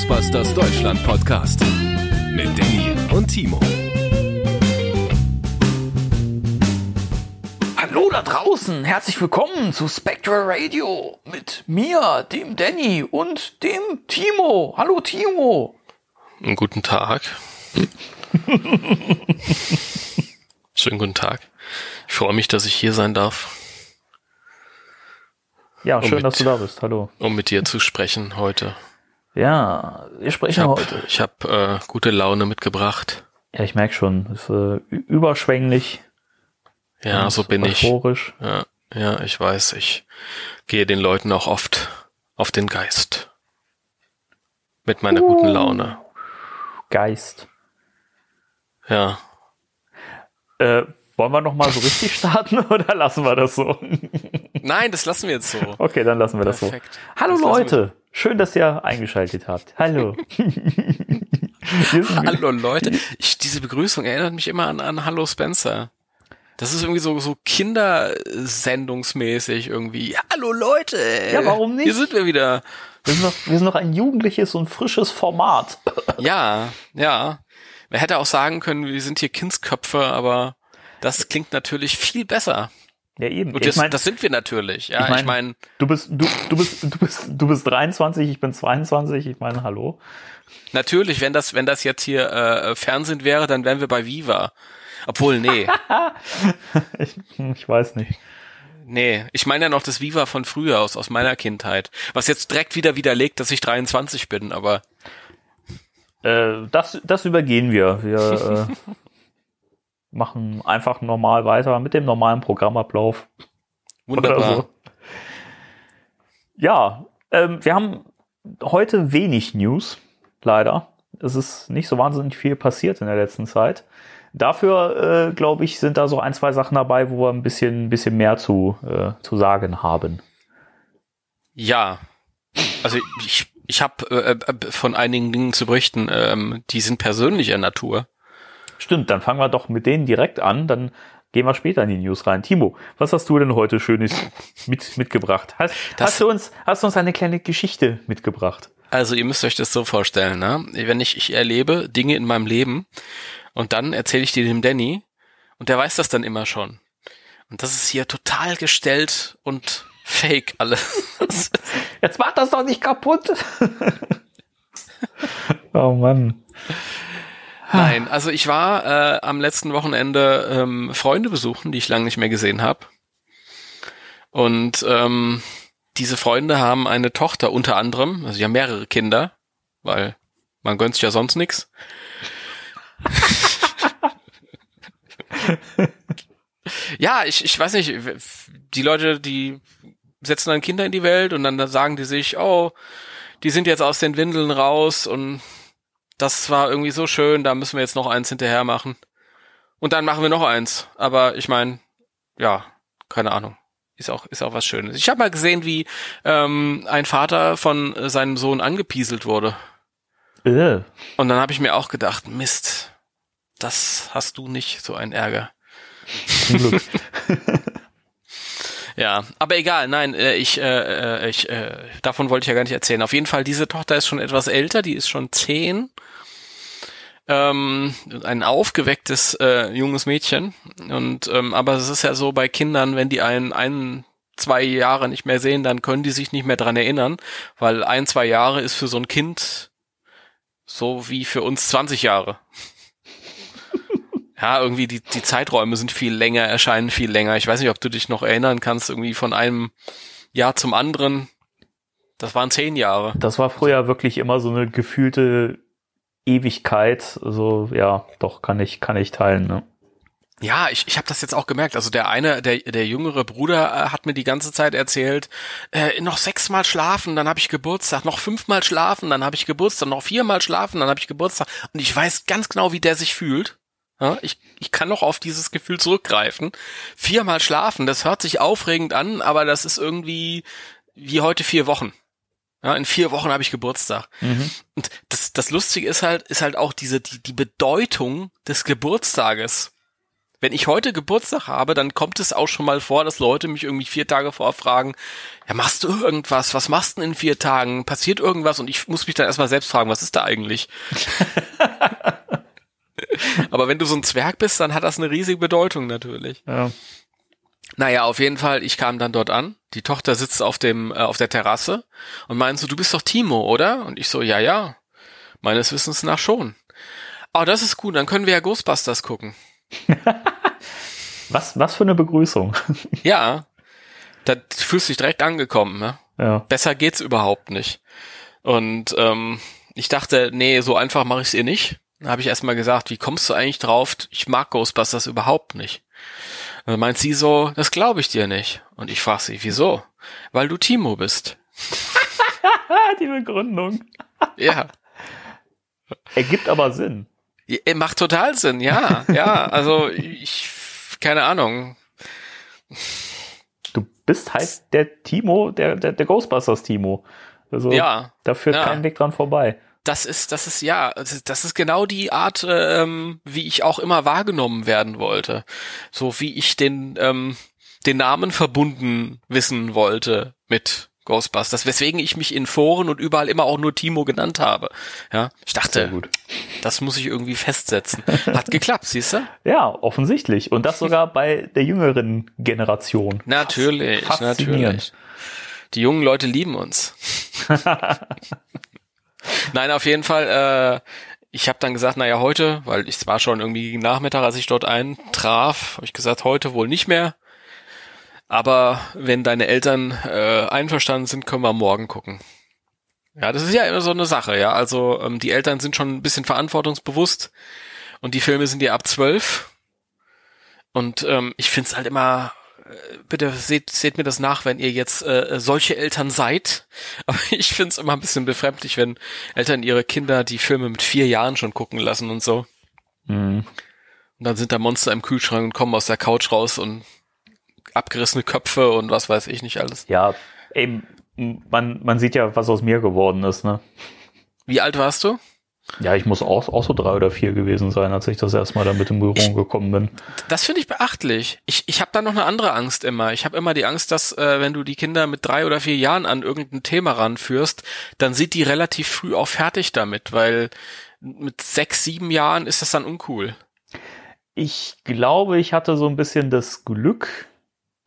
Ghostbusters Deutschland Podcast mit Danny und Timo. Hallo da draußen, herzlich willkommen zu Spectral Radio mit mir, dem Danny und dem Timo. Hallo Timo. Einen guten Tag. Schönen guten Tag. Ich freue mich, dass ich hier sein darf. Ja, Um schön, mit- dass du da bist. Hallo. um mit dir zu sprechen heute. Ja, wir Ich sprechen habe heute. ich hab, äh, gute Laune mitgebracht. Ja, ich merke schon, ist äh, überschwänglich. Ja, so bin ich. Ja, ja, ich weiß, ich gehe den Leuten auch oft auf den Geist. Mit meiner guten Laune. Geist. Ja. Äh, wollen wir noch mal so richtig starten oder lassen wir das so? Nein, das lassen wir jetzt so. Okay, dann lassen wir das Perfekt. so. Hallo Das Leute, schön, dass ihr eingeschaltet habt. Hallo. Hallo Leute. Ich, diese Begrüßung erinnert mich immer an, an Hallo Spencer. Das ist irgendwie so, so kindersendungsmäßig irgendwie. Hallo Leute. Ja, warum nicht? Hier sind wir wieder. Wir sind, noch, wir sind noch ein jugendliches und frisches Format. Ja, ja. Man hätte auch sagen können, wir sind hier Kindsköpfe, aber das klingt natürlich viel besser. Ja, eben. Und ich das, mein, das sind wir natürlich. Ja, ich mein- ich meine, du bist, du, du bist, du bist, du bist 23, ich bin 22, ich meine, hallo. natürlich, wenn das, wenn das jetzt hier äh, Fernsehen wäre, dann wären wir bei Viva. Obwohl, nee. Ich, ich weiß nicht. Nee, ich meine ja noch das Viva von früher aus, aus meiner Kindheit. Was jetzt direkt wieder widerlegt, dass ich 23 bin, aber Äh, das, das übergehen wir. Wir äh, machen einfach normal weiter mit dem normalen Programmablauf. wunderbar. So. Ja, ähm, wir haben heute wenig News, leider. Es ist nicht so wahnsinnig viel passiert in der letzten Zeit. Dafür, äh, glaube ich, sind da so ein, zwei Sachen dabei, wo wir ein bisschen, ein bisschen mehr zu, äh, zu sagen haben. Ja. Also ich, ich habe äh, äh, von einigen Dingen zu berichten, ähm, die sind persönlicher Natur. Stimmt, dann fangen wir doch mit denen direkt an, dann gehen wir später in die News rein. Timo, was hast du denn heute Schönes mit, mitgebracht? Hast, hast, du uns, hast du uns eine kleine Geschichte mitgebracht? Also ihr müsst euch das so vorstellen, ne? Wenn ich, ich erlebe Dinge in meinem Leben und dann erzähle ich die dem Danny und der weiß das dann immer schon. Und das ist hier total gestellt und fake alles. Jetzt mach das doch nicht kaputt! oh Mann. Nein, also ich war äh, am letzten Wochenende ähm, Freunde besuchen, die ich lange nicht mehr gesehen habe. Und ähm, diese Freunde haben eine Tochter unter anderem, also die haben mehrere Kinder, weil man gönnt sich ja sonst nix. ja, ich, ich weiß nicht, die Leute, die setzen dann Kinder in die Welt und dann sagen die sich, oh, die sind jetzt aus den Windeln raus und das war irgendwie so schön, da müssen wir jetzt noch eins hinterher machen. Und dann machen wir noch eins. Aber ich meine, ja, keine Ahnung. Ist auch, ist auch was Schönes. Ich habe mal gesehen, wie ähm, ein Vater von äh, seinem Sohn angepieselt wurde. Äh, Und dann habe ich mir auch gedacht, Mist, das hast du nicht, so ein Ärger. zum Glück. Ja, aber egal, nein, äh, ich, äh, äh, ich, äh, davon wollte ich ja gar nicht erzählen. Auf jeden Fall, diese Tochter ist schon etwas älter, die ist schon zehn. Ähm, ein aufgewecktes äh, junges Mädchen. Und ähm, aber es ist ja so bei Kindern, wenn die einen, ein, zwei Jahre nicht mehr sehen, dann können die sich nicht mehr dran erinnern, weil ein, zwei Jahre ist für so ein Kind so wie für uns 20 Jahre. Ja, irgendwie die, die Zeiträume sind viel länger, erscheinen viel länger. Ich weiß nicht, ob du dich noch erinnern kannst, irgendwie von einem Jahr zum anderen. Das waren zehn Jahre. Das war früher wirklich immer so eine gefühlte Ewigkeit. So, ja, doch, kann ich, kann ich teilen, ne? Ja, ich, ich habe das jetzt auch gemerkt. Also der eine, der, der jüngere Bruder äh, hat mir die ganze Zeit erzählt, äh, noch sechsmal schlafen, dann habe ich Geburtstag, noch fünfmal schlafen, dann habe ich Geburtstag, noch viermal schlafen, dann habe ich Geburtstag. Und ich weiß ganz genau, wie der sich fühlt. Ja, ich, ich kann noch auf dieses Gefühl zurückgreifen. Viermal schlafen, das hört sich aufregend an, aber das ist irgendwie wie heute vier Wochen. Ja, in vier Wochen habe ich Geburtstag. Und das, das Lustige ist halt, ist halt auch diese, die, die Bedeutung des Geburtstages. wenn ich heute Geburtstag habe, dann kommt es auch schon mal vor, dass Leute mich irgendwie vier Tage vorher fragen, ja, machst du irgendwas? Was machst du denn in vier Tagen? Passiert irgendwas? Und ich muss mich dann erstmal selbst fragen, was ist da eigentlich? Aber wenn du so ein Zwerg bist, dann hat das eine riesige Bedeutung natürlich. Ja. Naja, auf jeden Fall, ich kam dann dort an. Die Tochter sitzt auf dem, äh, auf der Terrasse und meint so, du bist doch Timo, oder? Und ich so, ja, ja. Meines Wissens nach schon. Oh, das ist gut, dann können wir ja Ghostbusters gucken. Was, was für eine Begrüßung. Ja. Da fühlst du dich direkt angekommen, ne? Ja. Besser geht's überhaupt nicht. Und ähm, ich dachte, nee, so einfach mache ich es ihr nicht. Dann habe ich erstmal gesagt, wie kommst du eigentlich drauf? Ich mag Ghostbusters überhaupt nicht. Und dann meint sie so, das glaube ich dir nicht. Und ich frage sie, wieso? Weil du Timo bist. Die Begründung. Ja. Ergibt aber Sinn. Ja, Macht total Sinn, ja, ja. Also ich, keine Ahnung. Du bist halt der Timo, der, der, der Ghostbusters Timo. Also Ja, da führt ja. kein Weg dran vorbei. Das ist, das ist ja, das ist- das ist genau die Art, ähm, wie ich auch immer wahrgenommen werden wollte. So wie ich den, ähm, den Namen verbunden wissen wollte mit Ghostbusters, weswegen ich mich in Foren und überall immer auch nur Timo genannt habe. Ja, ich dachte, gut. das muss ich irgendwie festsetzen. Hat geklappt, siehst du? Ja, offensichtlich. Und das sogar bei der jüngeren Generation. Natürlich, natürlich. Die jungen Leute lieben uns. Nein, auf jeden Fall. Äh, ich habe dann gesagt, naja, heute, weil ich war schon irgendwie gegen Nachmittag, als ich dort eintraf, habe ich gesagt, heute wohl nicht mehr. Aber wenn deine Eltern äh, einverstanden sind, können wir morgen gucken. Ja, das ist ja immer so eine Sache, ja. Also ähm, die Eltern sind schon ein bisschen verantwortungsbewusst und die Filme sind ja ab zwölf. Und ähm, ich find's halt immer, bitte seht, seht mir das nach, wenn ihr jetzt äh, solche Eltern seid. Aber ich find's immer ein bisschen befremdlich, wenn Eltern ihre Kinder die Filme mit vier Jahren schon gucken lassen und so. Mhm. Und dann sind da Monster im Kühlschrank und kommen aus der Couch raus und abgerissene Köpfe und was weiß ich nicht alles. Ja, eben, man, man sieht ja, was aus mir geworden ist, ne? Wie alt warst du? Ja, ich muss auch, auch so drei oder vier gewesen sein, als ich das erstmal damit in Berührung gekommen bin. Das finde ich beachtlich. Ich, ich habe da noch eine andere Angst immer. Ich habe immer die Angst, dass äh, wenn du die Kinder mit drei oder vier Jahren an irgendein Thema ranführst, dann sind die relativ früh auch fertig damit, weil mit sechs, sieben Jahren ist das dann uncool. Ich glaube, ich hatte so ein bisschen das Glück,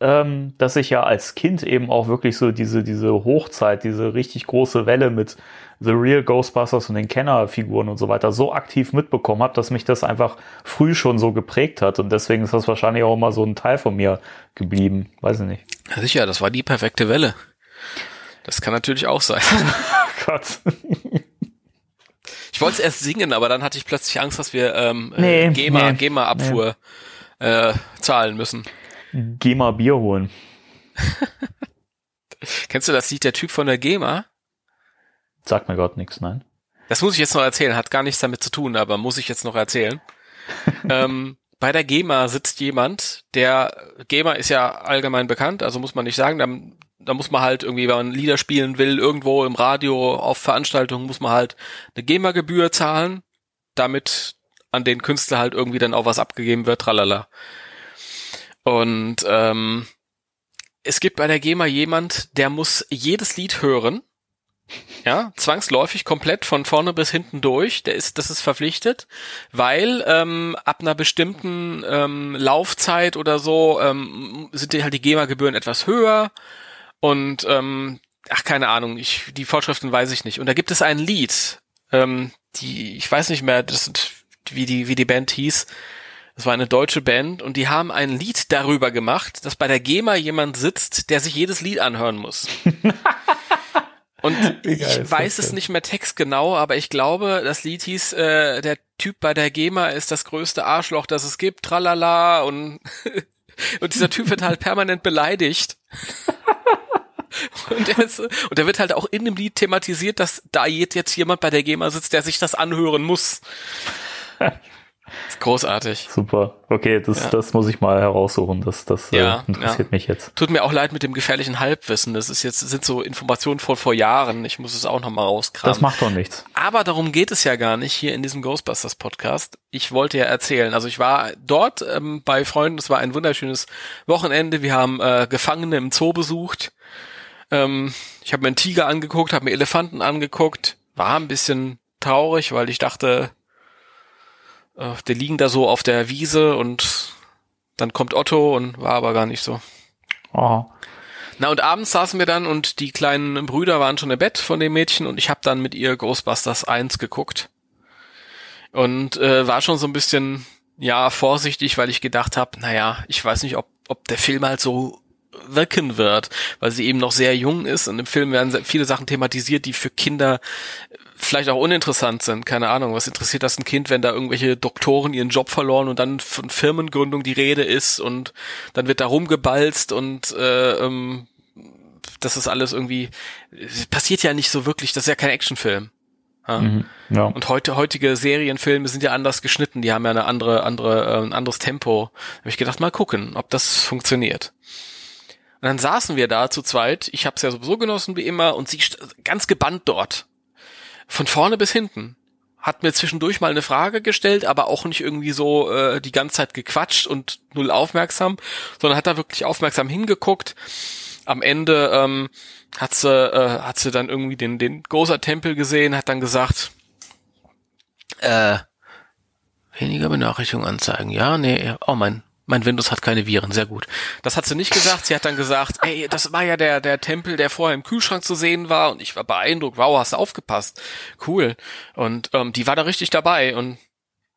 ähm, dass ich ja als Kind eben auch wirklich so diese, diese Hochzeit, diese richtig große Welle mit The Real Ghostbusters und den Kennerfiguren und so weiter so aktiv mitbekommen habe, dass mich das einfach früh schon so geprägt hat. Und deswegen ist das wahrscheinlich auch immer so ein Teil von mir geblieben. Weiß ich nicht. Ja, sicher, das war die perfekte Welle. Das kann natürlich auch sein. Gott. Ich wollte es erst singen, aber dann hatte ich plötzlich Angst, dass wir ähm, Nee, äh, GEMA, nee, GEMA-Abfuhr äh, zahlen müssen. Geh mal Bier holen. Kennst du das Lied Der Typ von der GEMA? Sagt mir Gott nichts, nein. Das muss ich jetzt noch erzählen, hat gar nichts damit zu tun, aber muss ich jetzt noch erzählen. ähm, bei der GEMA sitzt jemand, der GEMA ist ja allgemein bekannt, also muss man nicht sagen, da, da muss man halt irgendwie, wenn man Lieder spielen will, irgendwo im Radio, auf Veranstaltungen, muss man halt eine GEMA-Gebühr zahlen, damit an den Künstler halt irgendwie dann auch was abgegeben wird, tralala. Und ähm, es gibt bei der GEMA jemand, der muss jedes Lied hören ja, zwangsläufig komplett von vorne bis hinten durch. Der ist, das ist verpflichtet, weil ähm, ab einer bestimmten ähm, Laufzeit oder so ähm, sind die halt die GEMA-Gebühren etwas höher und ähm, ach keine Ahnung, ich die Vorschriften weiß ich nicht. Und da gibt es ein Lied, ähm, die ich weiß nicht mehr, das wie die wie die Band hieß. Das war eine deutsche Band und die haben ein Lied darüber gemacht, dass bei der GEMA jemand sitzt, der sich jedes Lied anhören muss. Und ich weiß es nicht mehr textgenau, aber ich glaube, das Lied hieß, äh, der Typ bei der GEMA ist das größte Arschloch, das es gibt, tralala und, und dieser Typ wird halt permanent beleidigt. Und, der ist, und der wird halt auch in dem Lied thematisiert, dass da jetzt jemand bei der GEMA sitzt, der sich das anhören muss. Großartig. Super. Okay, das, Ja. das muss ich mal heraussuchen. Das, das Ja, äh, interessiert mich jetzt. Tut mir auch leid mit dem gefährlichen Halbwissen. Das ist jetzt, sind so Informationen von vor Jahren. Ich muss es auch nochmal rauskramen. Das macht doch nichts. Aber darum geht es ja gar nicht hier in diesem Ghostbusters Podcast. Ich wollte ja erzählen. Also ich war dort ähm, bei Freunden. Es war ein wunderschönes Wochenende. Wir haben äh, Gefangene im Zoo besucht. Ähm, ich habe mir einen Tiger angeguckt, habe mir Elefanten angeguckt. War ein bisschen traurig, weil ich dachte, äh, die liegen da so auf der Wiese und dann kommt Otto und war aber gar nicht so. Oh. Na und abends saßen wir dann und die kleinen Brüder waren schon im Bett von dem Mädchen und ich habe dann mit ihr Ghostbusters 1 geguckt. Und äh, war schon so ein bisschen, ja, vorsichtig, weil ich gedacht habe, naja, ich weiß nicht, ob, ob der Film halt so wirken wird, weil sie eben noch sehr jung ist und im Film werden sehr viele Sachen thematisiert, die für Kinder vielleicht auch uninteressant sind. Keine Ahnung, was interessiert das ein Kind, wenn da irgendwelche Doktoren ihren Job verloren und dann von Firmengründung die Rede ist und dann wird da rumgebalzt und äh, ähm, das ist alles irgendwie passiert ja nicht so wirklich. Das ist ja kein Actionfilm. Ja. Mhm. Ja. Und heute heutige Serienfilme sind ja anders geschnitten. Die haben ja eine andere andere äh, ein anderes Tempo. Habe ich gedacht, mal gucken, ob das funktioniert. Und dann saßen wir da zu zweit. Ich habe es ja sowieso genossen wie immer und sie ganz gebannt dort von vorne bis hinten. Hat mir zwischendurch mal eine Frage gestellt, aber auch nicht irgendwie so äh, die ganze Zeit gequatscht und null aufmerksam, sondern hat da wirklich aufmerksam hingeguckt. Am Ende ähm, hat sie äh, hat sie dann irgendwie den den großer Tempel gesehen, hat dann gesagt, äh, weniger Benachrichtigungen anzeigen. Ja, nee, oh mein mein Windows hat keine Viren, sehr gut. Das hat sie nicht gesagt. Sie hat dann gesagt, ey, das war ja der, der Tempel, der vorher im Kühlschrank zu sehen war und ich war beeindruckt. Wow, hast du aufgepasst. Cool. Und ähm, die war da richtig dabei und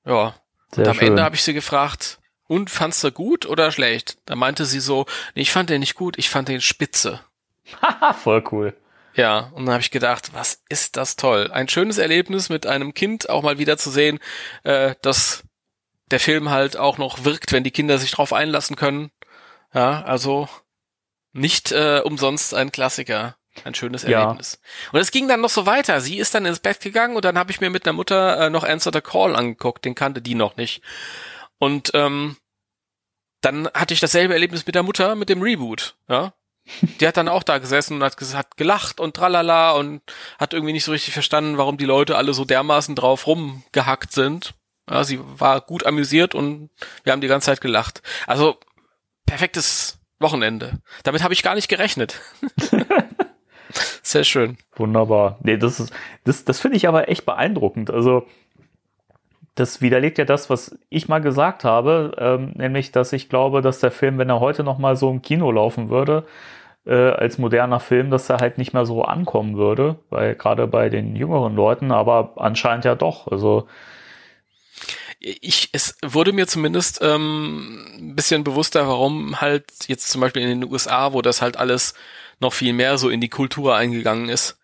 ja. Sehr und am schön. Ende habe ich sie gefragt, und fandst du gut oder schlecht? Da meinte sie so, nee, ich fand den nicht gut, ich fand den spitze. Haha, voll cool. Ja, und dann habe ich gedacht, was ist das toll. Ein schönes Erlebnis mit einem Kind auch mal wieder zu sehen, äh, dass der Film halt auch noch wirkt, wenn die Kinder sich drauf einlassen können. Ja, also nicht äh, umsonst ein Klassiker. Ein schönes Ja. Erlebnis. Und es ging dann noch so weiter. Sie ist dann ins Bett gegangen und dann habe ich mir mit der Mutter äh, noch Answer the Call angeguckt. Den kannte die noch nicht. Und ähm, dann hatte ich dasselbe Erlebnis mit der Mutter mit dem Reboot. Ja, die hat dann auch da gesessen und hat, hat gelacht und tralala und hat irgendwie nicht so richtig verstanden, warum die Leute alle so dermaßen drauf rumgehackt sind. Ja, sie war gut amüsiert und wir haben die ganze Zeit gelacht. Also perfektes Wochenende. Damit habe ich gar nicht gerechnet. Sehr schön. Wunderbar. Nee, das ist, das, das finde ich aber echt beeindruckend. Also, das widerlegt ja das, was ich mal gesagt habe, ähm, nämlich, dass ich glaube, dass der Film, wenn er heute noch mal so im Kino laufen würde, äh, als moderner Film, dass er halt nicht mehr so ankommen würde, weil gerade bei den jüngeren Leuten, aber anscheinend ja doch. Also, ich, es wurde mir zumindest ähm, ein bisschen bewusster, warum halt jetzt zum Beispiel in den USA, wo das halt alles noch viel mehr so in die Kultur eingegangen ist,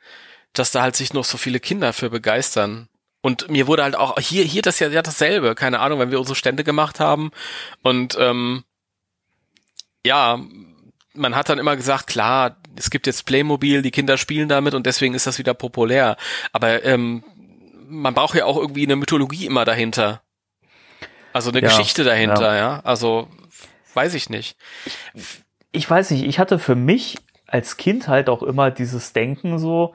dass da halt sich noch so viele Kinder für begeistern. Und mir wurde halt auch hier hier das ja, ja dasselbe, keine Ahnung, wenn wir unsere Stände gemacht haben und ähm, ja, man hat dann immer gesagt, klar, es gibt jetzt Playmobil, die Kinder spielen damit und deswegen ist das wieder populär. Aber ähm, man braucht ja auch irgendwie eine Mythologie immer dahinter. Also eine Ja, Geschichte dahinter, ja. Also weiß ich nicht. ich weiß nicht, ich hatte für mich als Kind halt auch immer dieses Denken so,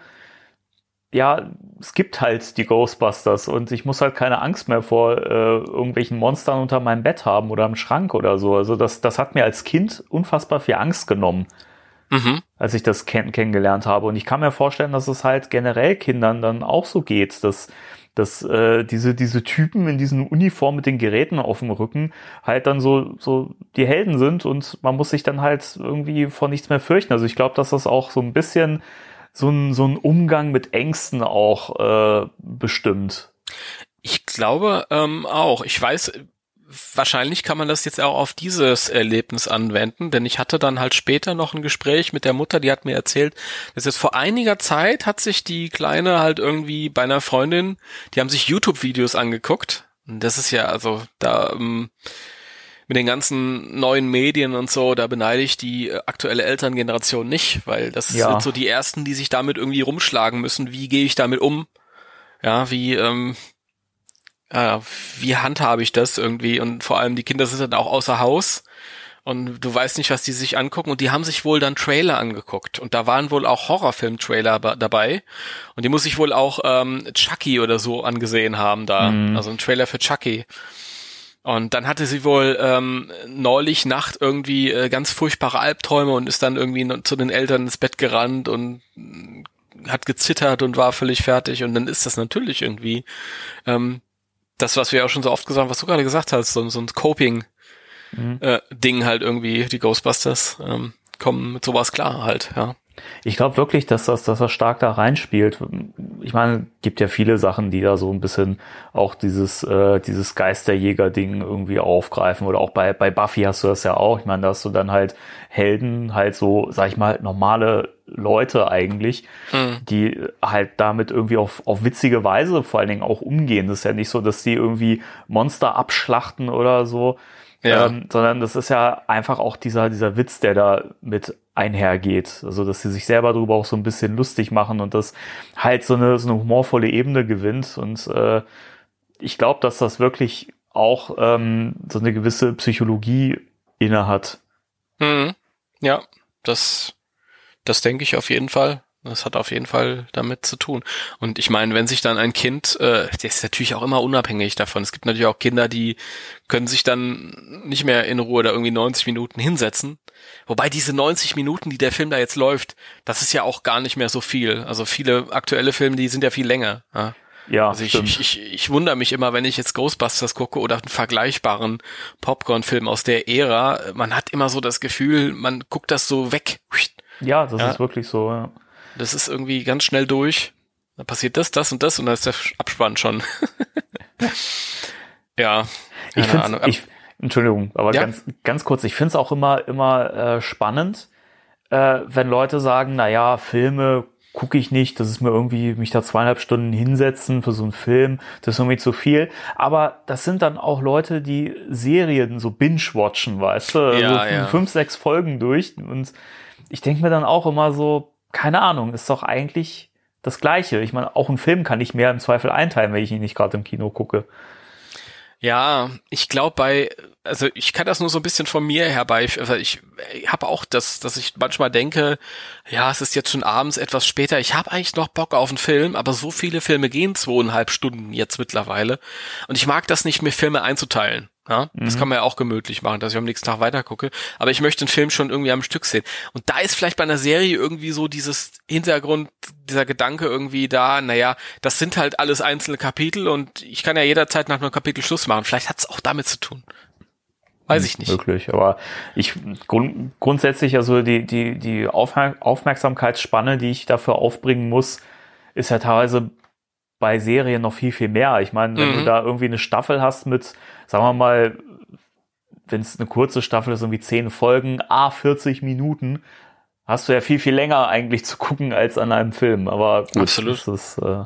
ja, es gibt halt die Ghostbusters und ich muss halt keine Angst mehr vor äh, irgendwelchen Monstern unter meinem Bett haben oder im Schrank oder so. Also das, das hat mir als Kind unfassbar viel Angst genommen, Mhm. als ich das kenn kennengelernt habe. Und ich kann mir vorstellen, dass es halt generell Kindern dann auch so geht, dass dass äh, diese diese Typen in diesen Uniformen mit den Geräten auf dem Rücken halt dann so so die Helden sind und man muss sich dann halt irgendwie vor nichts mehr fürchten. Also ich glaube, dass das auch so ein bisschen so ein so ein Umgang mit Ängsten auch äh, bestimmt. Ich glaube ähm, auch. Ich weiß, wahrscheinlich kann man das jetzt auch auf dieses Erlebnis anwenden, denn ich hatte dann halt später noch ein Gespräch mit der Mutter, die hat mir erzählt, dass jetzt vor einiger Zeit hat sich die Kleine halt irgendwie bei einer Freundin, die haben sich YouTube-Videos angeguckt. Und das ist ja also da ähm, mit den ganzen neuen Medien und so, da beneide ich die äh, aktuelle Elterngeneration nicht, weil das Ja. sind so die ersten, die sich damit irgendwie rumschlagen müssen. Wie gehe ich damit um? Ja, wie ähm, äh, wie handhabe ich das irgendwie? Und vor allem die Kinder sind dann auch außer Haus und du weißt nicht, was die sich angucken. Und die haben sich wohl dann Trailer angeguckt. Und da waren wohl auch Horrorfilm-Trailer dabei. Und die muss ich wohl auch ähm, Chucky oder so angesehen haben da. Mhm. Also ein Trailer für Chucky. Und dann hatte sie wohl ähm, neulich Nacht irgendwie äh, ganz furchtbare Albträume und ist dann irgendwie zu den Eltern ins Bett gerannt und hat gezittert und war völlig fertig. Und dann ist das natürlich irgendwie ähm, das, was wir auch schon so oft gesagt haben, was du gerade gesagt hast, so, so ein Coping mhm. äh, halt irgendwie, die Ghostbusters ähm, kommen mit sowas klar halt, ja. Ich glaube wirklich, dass das, dass das stark da reinspielt. Ich meine, gibt ja viele Sachen, die da so ein bisschen auch dieses, äh, dieses Geisterjäger-Ding irgendwie aufgreifen. Oder auch bei, bei Buffy hast du das ja auch. Ich meine, da hast du dann halt Helden, halt so, sag ich mal, normale Leute eigentlich, mhm. die halt damit irgendwie auf, auf witzige Weise vor allen Dingen auch umgehen. Das ist ja nicht so, dass die irgendwie Monster abschlachten oder so, ja. Ähm, sondern das ist ja einfach auch dieser, dieser Witz, der da mit einhergeht. Also, dass sie sich selber darüber auch so ein bisschen lustig machen und das halt so eine, so eine humorvolle Ebene gewinnt. Und äh, ich glaube, dass das wirklich auch ähm, so eine gewisse Psychologie inne hat. Mhm. Ja, das, das denke ich auf jeden Fall. Das hat auf jeden Fall damit zu tun. Und ich meine, wenn sich dann ein Kind, äh, der ist natürlich auch immer unabhängig davon. Es gibt natürlich auch Kinder, die können sich dann nicht mehr in Ruhe da irgendwie 90 Minuten hinsetzen. Wobei diese 90 Minuten, die der Film da jetzt läuft, das ist ja auch gar nicht mehr so viel. Also viele aktuelle Filme, die sind ja viel länger. Ja. Ja, also ich, ich, ich, ich wundere mich immer, wenn ich jetzt Ghostbusters gucke oder einen vergleichbaren Popcorn-Film aus der Ära. Man hat immer so das Gefühl, man guckt das so weg. Ja, das ja. ist wirklich so. Ja. Das ist irgendwie ganz schnell durch. Da passiert das, das und das und da ist der Abspann schon. ja. Ich finde ich, Entschuldigung, aber ja? ganz, ganz kurz, ich finde es auch immer, immer äh, spannend, äh, wenn Leute sagen, na ja, Filme gucke ich nicht, das ist mir irgendwie, mich da zweieinhalb Stunden hinsetzen für so einen Film, das ist irgendwie zu viel. Aber das sind dann auch Leute, die Serien so binge-watchen, weißt du? Ja, also ja. fünf, sechs Folgen durch. Und ich denke mir dann auch immer so, keine Ahnung, ist doch eigentlich das Gleiche. Ich meine, auch einen Film kann ich mehr im Zweifel einteilen, wenn ich ihn nicht gerade im Kino gucke. Ja, ich glaube bei, also ich kann das nur so ein bisschen von mir herbei, also ich, ich habe auch das, dass ich manchmal denke, ja, es ist jetzt schon abends etwas später, ich habe eigentlich noch Bock auf einen Film, aber so viele Filme gehen zweieinhalb Stunden jetzt mittlerweile und ich mag das nicht, mir Filme einzuteilen. Ja, das mhm. kann man ja auch gemütlich machen, dass ich am nächsten Tag weiter gucke. Aber ich möchte einen Film schon irgendwie am Stück sehen. Und da ist vielleicht bei einer Serie irgendwie so dieses Hintergrund, dieser Gedanke irgendwie da, naja, das sind halt alles einzelne Kapitel und ich kann ja jederzeit nach einem Kapitel Schluss machen. Vielleicht hat es auch damit zu tun. Weiß ich nicht. Wirklich, aber ich grund, grundsätzlich, also die, die, die Aufmerksamkeitsspanne, die ich dafür aufbringen muss, ist ja teilweise bei Serien noch viel, viel mehr. Ich meine, wenn mhm. du da irgendwie eine Staffel hast mit, sagen wir mal, wenn es eine kurze Staffel ist, irgendwie zehn Folgen, a 40 Minuten, hast du ja viel, viel länger eigentlich zu gucken als an einem Film. Aber gut, Absolut. das ist, äh,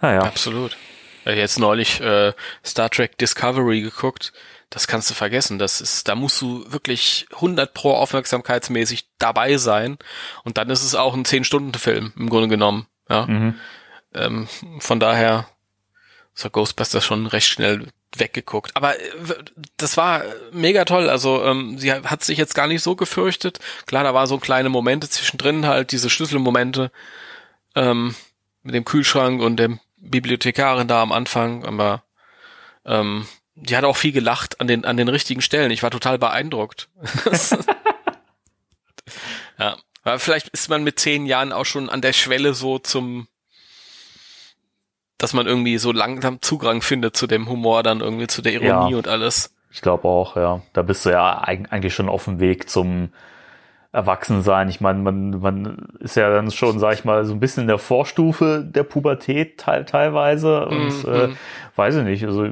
naja. Absolut. Jetzt neulich äh, Star Trek Discovery geguckt. Das kannst du vergessen. Das ist, da musst du wirklich 100 pro aufmerksamkeitsmäßig dabei sein. Und dann ist es auch ein 10-Stunden-Film im Grunde genommen. Ja. Mhm. Ähm, von daher ist Ghostbusters schon recht schnell weggeguckt. Aber äh, das war mega toll. Also ähm, sie hat sich jetzt gar nicht so gefürchtet. Klar, da war so kleine Momente zwischendrin, halt diese Schlüsselmomente ähm, mit dem Kühlschrank und dem Bibliothekarin da am Anfang. Aber ähm, die hat auch viel gelacht an den an den richtigen Stellen. Ich war total beeindruckt. ja, aber vielleicht ist man mit zehn Jahren auch schon an der Schwelle so zum dass man irgendwie so langsam Zugang findet zu dem Humor, dann irgendwie zu der Ironie ja, und alles. Ich glaube auch, ja. Da bist du ja eigentlich schon auf dem Weg zum Erwachsensein. Ich meine, man, man ist ja dann schon, sag ich mal, so ein bisschen in der Vorstufe der Pubertät teil, teilweise. Und mhm. äh, weiß ich nicht, also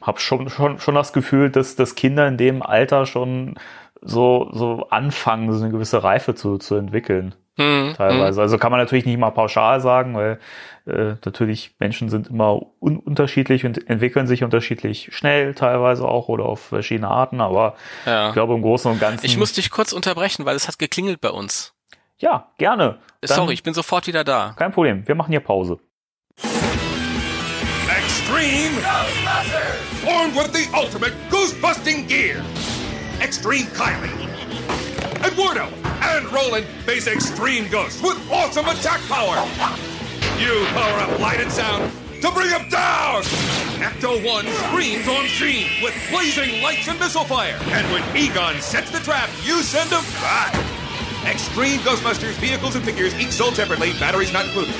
habe schon, schon, schon das Gefühl, dass, dass Kinder in dem Alter schon so, so anfangen, so eine gewisse Reife zu, zu entwickeln. Mhm. Teilweise. Also kann man natürlich nicht mal pauschal sagen, weil äh, natürlich Menschen sind immer un unterschiedlich und entwickeln sich unterschiedlich schnell teilweise auch oder auf verschiedene Arten, aber ja. ich glaube im Großen und Ganzen. Ich muss dich kurz unterbrechen, weil es hat geklingelt bei uns. Ja, gerne. Dann Sorry, ich bin sofort wieder da. Kein Problem, wir machen hier Pause. Extreme Armed with the ultimate goose-busting gear. Extreme Kylie. Eduardo and Roland face Extreme Ghost with awesome attack power. You power up light and sound to bring him down. Ecto 1 screams on scene with blazing lights and missile fire. And when Egon sets the trap, you send him back. Extreme Ghostbusters vehicles and figures each sold separately, batteries not included.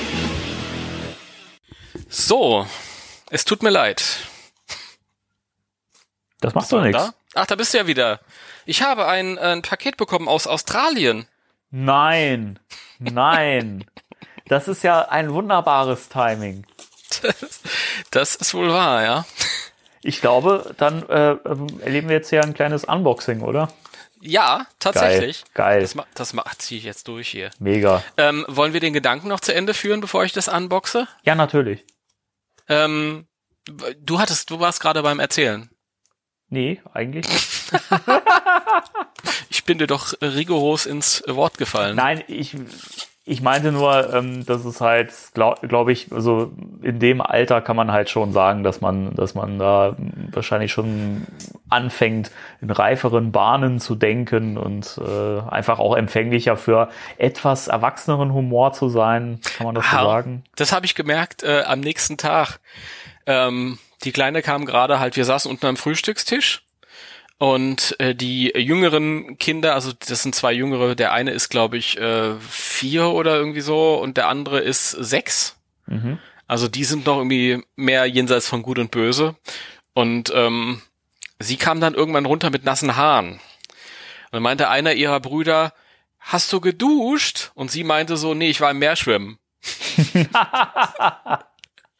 So, es tut mir leid. Das macht doch nichts. Da? Ach, da bist du ja wieder. Ich habe ein, ein Paket bekommen aus Australien. Nein, nein. Das ist ja ein wunderbares Timing. Das, das ist wohl wahr, ja. Ich glaube, dann äh, erleben wir jetzt hier ein kleines Unboxing, oder? Ja, tatsächlich. Geil. Das, ma- das ma- ziehe ich jetzt durch hier. Mega. Ähm, wollen wir den Gedanken noch zu Ende führen, bevor ich das unboxe? Ja, natürlich. Ähm, du hattest, du warst gerade beim Erzählen. Nee, eigentlich nicht. Ich bin dir doch rigoros ins Wort gefallen. Nein, ich, ich meinte nur, ähm, dass es halt, glaube glaub ich, also in dem Alter kann man halt schon sagen, dass man, dass man da wahrscheinlich schon anfängt, in reiferen Bahnen zu denken und äh, einfach auch empfänglicher für etwas erwachseneren Humor zu sein, kann man das so sagen? Das habe ich gemerkt äh, am nächsten Tag. Ähm, die Kleine kam gerade halt, wir saßen unten am Frühstückstisch und äh, die jüngeren Kinder, also das sind zwei jüngere, der eine ist glaube ich äh, vier oder irgendwie so und der andere ist sechs. Mhm. Also die sind noch irgendwie mehr jenseits von Gut und Böse. Und ähm, sie kam dann irgendwann runter mit nassen Haaren. Und dann meinte einer ihrer Brüder, hast du geduscht? Und sie meinte so, nee, ich war im Meer schwimmen.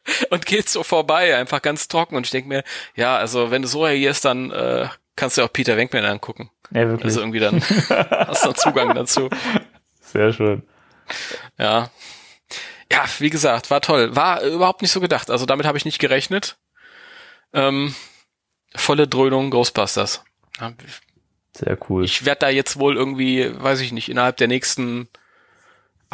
und geht so vorbei, einfach ganz trocken. Und ich denke mir, ja, also wenn du so reagierst, dann äh, kannst du auch Peter Wenkman angucken. Ja, wirklich. Also irgendwie dann hast du Zugang dazu. Sehr schön. Ja. Ja, wie gesagt, war toll. War überhaupt nicht so gedacht. Also damit habe ich nicht gerechnet. Ähm, volle Dröhnung Ghostbusters. Sehr cool. Ich werde da jetzt wohl irgendwie, weiß ich nicht, innerhalb der nächsten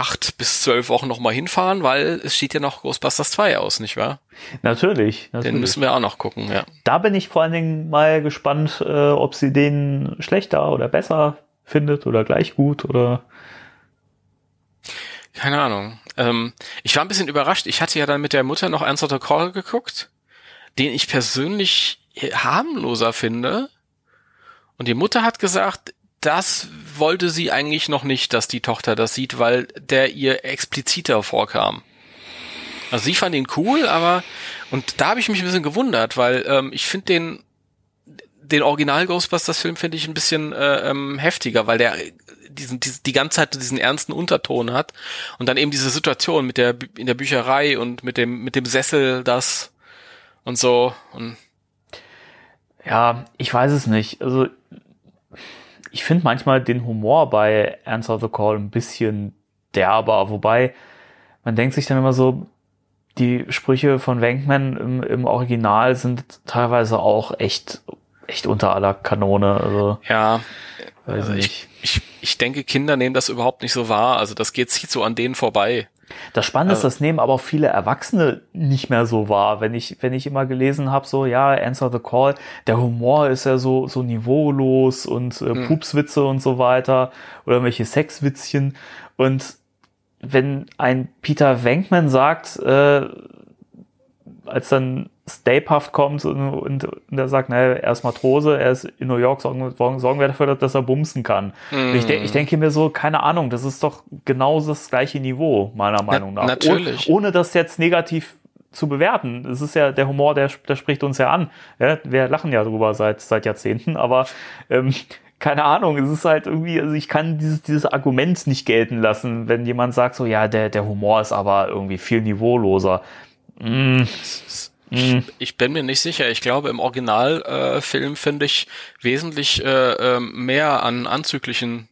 acht bis zwölf Wochen nochmal hinfahren, weil es steht ja noch Ghostbusters 2 aus, nicht wahr? natürlich, Den natürlich. müssen wir auch noch gucken, ja. Da bin ich vor allen Dingen mal gespannt, äh, ob sie den schlechter oder besser findet oder gleich gut oder Keine Ahnung. Ähm, ich war ein bisschen überrascht. Ich hatte ja dann mit der Mutter noch Answer the Call geguckt, den ich persönlich harmloser finde. Und die Mutter hat gesagt, das wollte sie eigentlich noch nicht, dass die Tochter das sieht, weil der ihr expliziter vorkam. Also sie fand ihn cool, aber und da habe ich mich ein bisschen gewundert, weil ähm, ich finde den den Original Ghostbusters Film finde ich ein bisschen äh, ähm, heftiger, weil der diesen, diesen die ganze Zeit diesen ernsten Unterton hat und dann eben diese Situation mit der in der Bücherei und mit dem mit dem Sessel das und so und Ja, ich weiß es nicht. Also ich finde manchmal den Humor bei Answer the Call ein bisschen derber, wobei man denkt sich dann immer so, die Sprüche von Wenkman im, im Original sind teilweise auch echt, echt unter aller Kanone. Also, ja, weiß also ich, ich ich denke Kinder nehmen das überhaupt nicht so wahr, also das geht zieht so an denen vorbei. Das Spannende ist, Also- das nehmen aber auch viele Erwachsene nicht mehr so wahr. Wenn ich, wenn ich immer gelesen habe, so, ja, Answer the Call, der Humor ist ja so, so niveaulos und äh, Pupswitze und so weiter oder irgendwelche Sexwitzchen. Und wenn ein Peter Wenkman sagt, äh, als dann Stapehaft kommt und, und, und er sagt, naja, er ist Matrose, er ist in New York, sorgen, sorgen wir dafür, dass er bumsen kann. Und Ich, denk, ich denke mir so, keine Ahnung, das ist doch genau das gleiche Niveau, meiner Meinung nach. natürlich. Oh, ohne das jetzt negativ zu bewerten. Es ist ja der Humor, der, der spricht uns ja an. Ja, wir lachen ja drüber seit, seit Jahrzehnten, aber ähm, keine Ahnung, es ist halt irgendwie, also ich kann dieses, dieses Argument nicht gelten lassen, wenn jemand sagt so, ja, der, der Humor ist aber irgendwie viel niveauloser. Mm, Ich, ich bin mir nicht sicher. Ich glaube, im Originalfilm äh, Film finde ich wesentlich äh, ähm, mehr an anzüglichen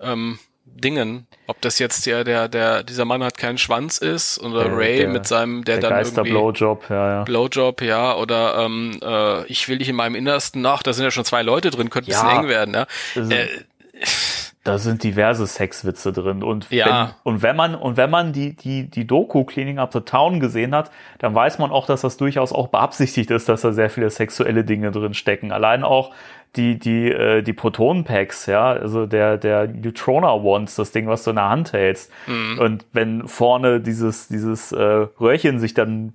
ähm, Dingen. Ob das jetzt der, der, der, dieser Mann hat keinen Schwanz ist oder Der- Ray der- mit seinem, der, der dann irgendwie Geister-Blowjob, ja, ja. Blowjob, ja, oder ähm, äh, ich will dich in meinem Innersten nach, da sind ja schon zwei Leute drin, könnte ein Ja. bisschen eng werden, ja. Also- Äh, da sind diverse Sexwitze drin und Ja. wenn, und wenn man und wenn man die die die Doku Cleaning Up the Town gesehen hat, dann weiß man auch, dass das durchaus auch beabsichtigt ist, dass da sehr viele sexuelle Dinge drin stecken. Allein auch die die äh, die Proton Packs, ja, also der der Neutrona Wands, das Ding, was du in der Hand hältst. Und wenn vorne dieses dieses äh, Röhrchen sich dann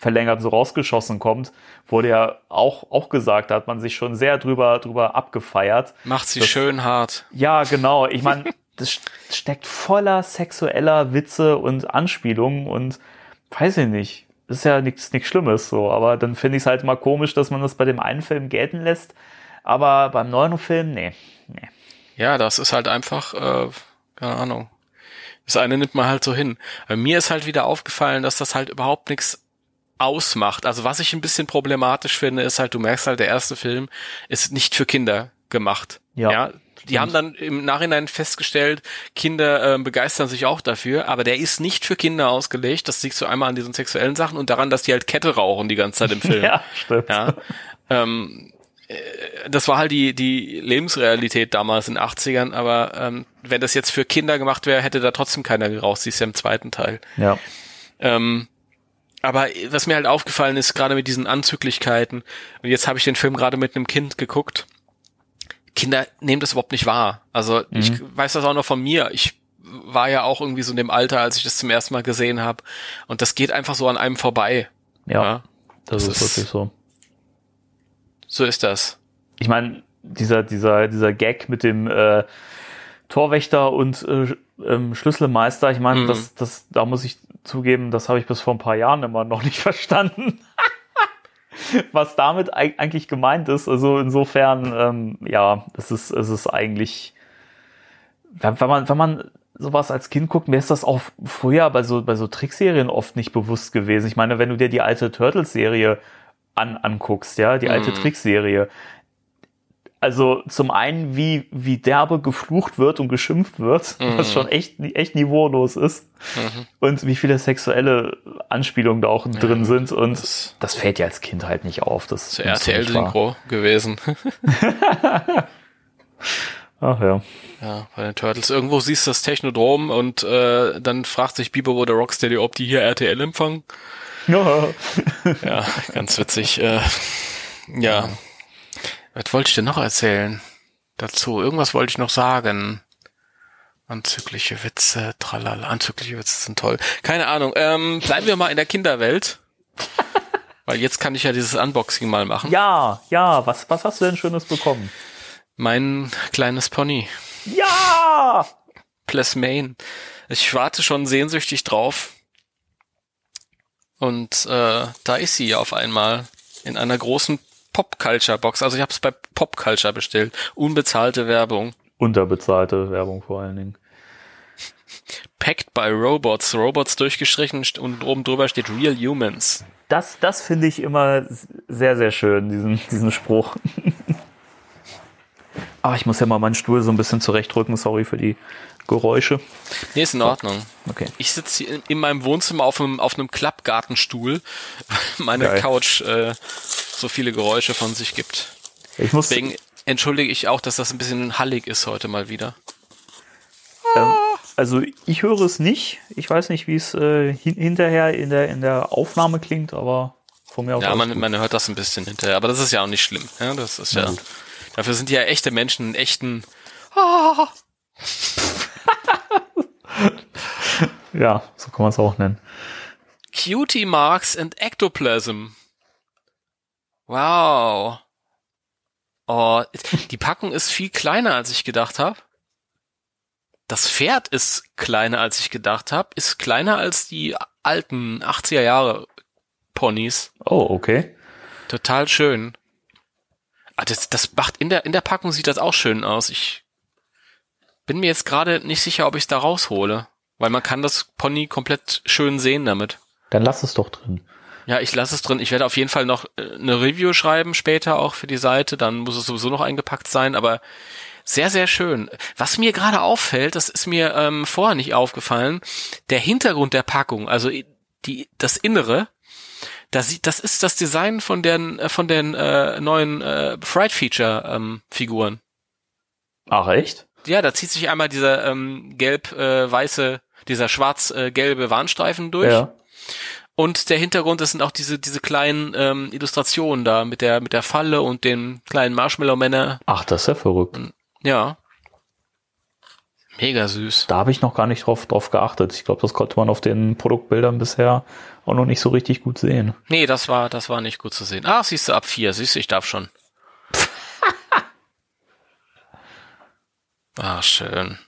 verlängert und so rausgeschossen kommt, wurde ja auch auch gesagt, da hat man sich schon sehr drüber drüber abgefeiert. Macht sie Das- schön hart. Ja, genau. Ich meine, das st- steckt voller sexueller Witze und Anspielungen und weiß ich nicht. Ist ja nichts nichts Schlimmes so, aber dann finde ich es halt mal komisch, dass man das bei dem einen Film gelten lässt, aber beim neuen Film, nee. nee. Ja, das ist halt einfach, äh, keine Ahnung. Das eine nimmt man halt so hin. Bei mir ist halt wieder aufgefallen, dass das halt überhaupt nichts ausmacht. Also was ich ein bisschen problematisch finde, ist halt, du merkst halt, der erste Film ist nicht für Kinder gemacht. Ja, Die haben dann im Nachhinein festgestellt, Kinder äh, begeistern sich auch dafür, aber der ist nicht für Kinder ausgelegt. Das liegt so einmal an diesen sexuellen Sachen und daran, dass die halt Kette rauchen die ganze Zeit im Film. Ja, stimmt. Ja. Ähm, äh, das war halt die, die Lebensrealität damals in den 80ern, aber ähm, wenn das jetzt für Kinder gemacht wäre, hätte da trotzdem keiner geraucht. Sie ist ja im zweiten Teil. Ja. Ähm, aber was mir halt aufgefallen ist, gerade mit diesen Anzüglichkeiten, und jetzt habe ich den Film gerade mit einem Kind geguckt, Kinder nehmen das überhaupt nicht wahr. Also ich weiß das auch noch von mir. Ich war ja auch irgendwie so in dem Alter, als ich das zum ersten Mal gesehen habe. Und das geht einfach so an einem vorbei. Ja, Ja. das, das ist ist- wirklich so. So ist das. ich meine, dieser, dieser, dieser Gag mit dem äh, Torwächter und äh, ähm, Schlüsselmeister, ich meine, Mhm. das, das, da muss ich zugeben, das habe ich bis vor ein paar Jahren immer noch nicht verstanden. Was damit eig- eigentlich gemeint ist. Also insofern, ähm, ja, es ist, es ist eigentlich, wenn, wenn man, wenn man sowas als Kind guckt, mir ist das auch früher bei so, bei so Trickserien oft nicht bewusst gewesen. Ich meine, wenn du dir die alte Turtles-Serie an, anguckst, ja, die alte Mhm. Trickserie, also zum einen, wie, wie derbe geflucht wird und geschimpft wird, was schon echt, echt niveaulos ist. Und wie viele sexuelle Anspielungen da auch drin sind. Und das- das, fällt ja als Kind halt nicht auf. Das wahr. RTL-Synchro gewesen. Ach ja. ja, bei den Turtles. Irgendwo siehst du das Technodrom und äh, dann fragt sich Bieber oder Rocksteady, ob die hier RTL empfangen. ja. Ganz witzig. Äh, ja. Was wollte ich denn noch erzählen dazu? Irgendwas wollte ich noch sagen. Anzügliche Witze, tralala, anzügliche Witze sind toll. Keine Ahnung. Ähm, bleiben wir mal in der Kinderwelt. Weil jetzt kann ich ja dieses Unboxing mal machen. Ja, ja, was, was hast du denn Schönes bekommen? Mein kleines Pony. Ja! Plasmane. Ich warte schon sehnsüchtig drauf. Und äh, da ist sie auf einmal in einer großen Pop-Culture-Box. Also ich habe es bei Pop-Culture bestellt. Unbezahlte Werbung. Unterbezahlte Werbung vor allen Dingen. Packed by Robots. Robots durchgestrichen st- und oben drüber steht Real Humans. Das, das finde ich immer sehr, sehr schön, diesen, diesen Spruch. Aber ich muss ja mal meinen Stuhl so ein bisschen zurechtrücken. Sorry für die Geräusche. Nee, ist in Ordnung. Okay. Ich sitze hier in, in meinem Wohnzimmer auf einem, auf einem Klappgartenstuhl, weil meine Geil. Couch äh, so viele Geräusche von sich gibt. Ich muss, Deswegen entschuldige ich auch, dass das ein bisschen hallig ist heute mal wieder. ähm, also ich höre es nicht. Ich weiß nicht, wie es äh, hin, hinterher in der, in der Aufnahme klingt, aber von mir aus. Ja, man, man hört das ein bisschen hinterher, aber das ist ja auch nicht schlimm. Ja, das ist ja. Dafür sind ja echte Menschen in echten. ja, so kann man es auch nennen. Cutie Marks and Ectoplasm. Wow. Oh, die Packung ist viel kleiner, als ich gedacht habe. Das Pferd ist kleiner, als ich gedacht habe. Ist kleiner als die alten 80er Jahre Ponys. Oh, okay. Total schön. Ah, das, das macht in der, in der Packung sieht das auch schön aus. Ich bin mir jetzt gerade nicht sicher, ob ich es da raushole. Weil man kann das Pony komplett schön sehen damit. Dann lass es doch drin. Ja, ich lasse es drin. Ich werde auf jeden Fall noch äh, eine Review schreiben später auch für die Seite. Dann muss es sowieso noch eingepackt sein. Aber sehr, sehr schön. Was mir gerade auffällt, das ist mir ähm, vorher nicht aufgefallen, der Hintergrund der Packung, also die, das Innere, das, sieht, das ist das Design von den, äh, von den äh, neuen äh, Fright Feature ähm, Figuren. Ach, echt? Ja, da zieht sich einmal dieser ähm, gelb-weiße, dieser schwarz-gelbe Warnstreifen durch. Ja. Und der Hintergrund, das sind auch diese, diese kleinen ähm, Illustrationen da mit der, mit der Falle und den kleinen Marshmallow-Männer. Ach, das ist ja verrückt. Ja. Mega süß. Da habe ich noch gar nicht drauf, drauf geachtet. Ich glaube, das konnte man auf den Produktbildern bisher auch noch nicht so richtig gut sehen. Nee, das war, das war nicht gut zu sehen. Ach, siehst du, ab vier, siehst du, ich darf schon. Ah, schön.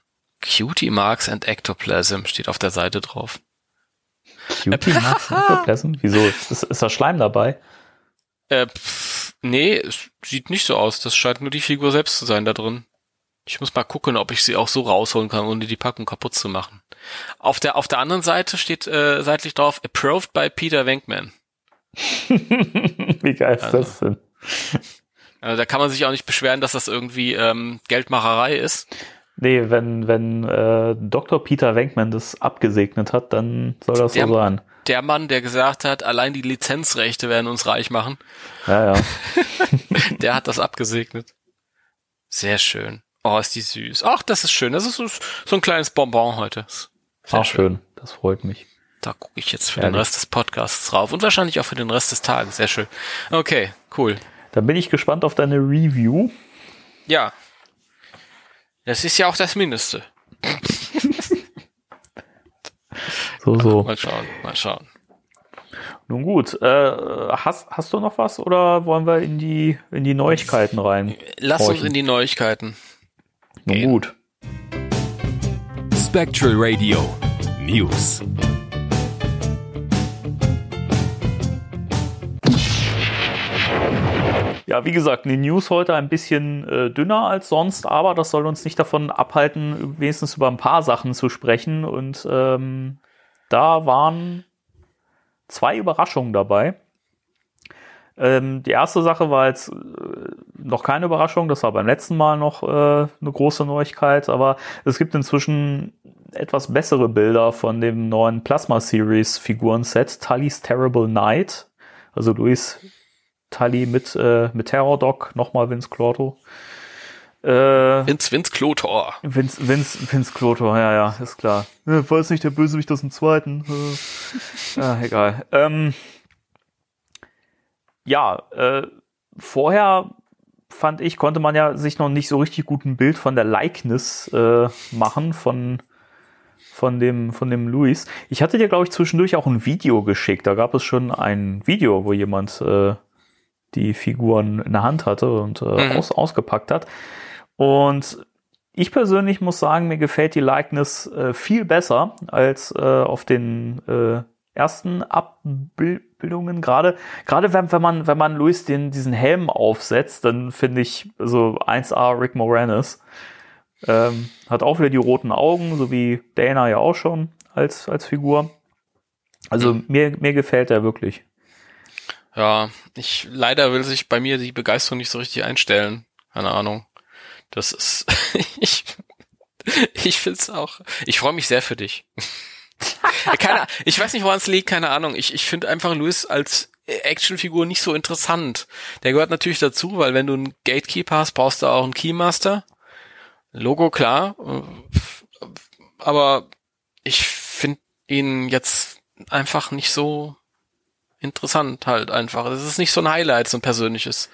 Cutie Marks and Ectoplasm steht auf der Seite drauf. Cutie Max Ectoplasm? Wieso? Ist, ist da Schleim dabei? Äh, pff, nee, es sieht nicht so aus. Das scheint nur die Figur selbst zu sein da drin. Ich muss mal gucken, ob ich sie auch so rausholen kann, ohne die Packung kaputt zu machen. Auf der, auf der anderen Seite steht äh, seitlich drauf, approved by Peter Venkman. Wie geil ist Also. das denn? Also da kann man sich auch nicht beschweren, dass das irgendwie ähm, Geldmacherei ist. Nee, wenn, wenn äh, Dr. Peter Wenkman das abgesegnet hat, dann soll das Der- so sein. Der Mann, der gesagt hat, allein die Lizenzrechte werden uns reich machen, Ja, ja. der hat das abgesegnet. Sehr schön. Oh, ist die süß. Ach, das ist schön. Das ist so, so ein kleines Bonbon heute. Sehr Auch schön. Das freut mich. Da gucke ich jetzt für Ehrlich. den Rest des Podcasts drauf und wahrscheinlich auch für den Rest des Tages. Sehr schön. Okay, cool. Dann bin ich gespannt auf deine Review. Ja. Das ist ja auch das Mindeste. So, so. Mal schauen, mal schauen. Nun gut. Äh, hast, hast du noch was oder wollen wir in die, in die Neuigkeiten rein? Lass uns Horchen. in die Neuigkeiten. Nun gehen. gut. Spectral Radio News. Ja, wie gesagt, die News heute ein bisschen äh, dünner als sonst, aber das soll uns nicht davon abhalten, wenigstens über ein paar Sachen zu sprechen. Und ähm, da waren zwei Überraschungen dabei. Ähm, die erste Sache war jetzt äh, noch keine Überraschung, das war beim letzten Mal noch äh, eine große Neuigkeit, aber es gibt inzwischen etwas bessere Bilder von dem neuen Plasma Series Figurenset Tully's Terrible Night. Also Luis Tully mit, äh, mit Terror Dog, nochmal Vince Clorto. Äh, Vince, Vince Klotor. Vince, Vince, Vince Clorto, ja, ja, ist klar. War es nicht der Bösewicht aus dem zweiten? Äh, ja, egal. Ähm, ja, äh, vorher fand ich, konnte man ja sich noch nicht so richtig gut ein Bild von der Likeness äh, machen von von dem von dem Luis. Ich hatte dir glaube ich zwischendurch auch ein Video geschickt. Da gab es schon ein Video, wo jemand äh, die Figuren in der Hand hatte und äh, Mhm. aus, ausgepackt hat. Und ich persönlich muss sagen, mir gefällt die Likeness äh, viel besser als äh, auf den äh, ersten Abbildungen. Gerade, gerade wenn, wenn man, wenn man Luis den, diesen Helm aufsetzt, dann finde ich so 1A Rick Moranis. Ähm, hat auch wieder die roten Augen, so wie Dana ja auch schon als, als Figur. Also mir, mir gefällt er wirklich. Ja, ich leider will sich bei mir die Begeisterung nicht so richtig einstellen. Keine Ahnung. Das ist ich ich find's auch. Ich freue mich sehr für dich. keine, ich weiß nicht, woran es liegt, keine Ahnung. Ich, ich finde einfach Louis als Actionfigur nicht so interessant. Der gehört natürlich dazu, weil wenn du einen Gatekeeper hast, brauchst du auch einen Keymaster. Logo klar, aber ich finde ihn jetzt einfach nicht so interessant halt einfach. Das ist nicht so ein Highlight, so ein persönliches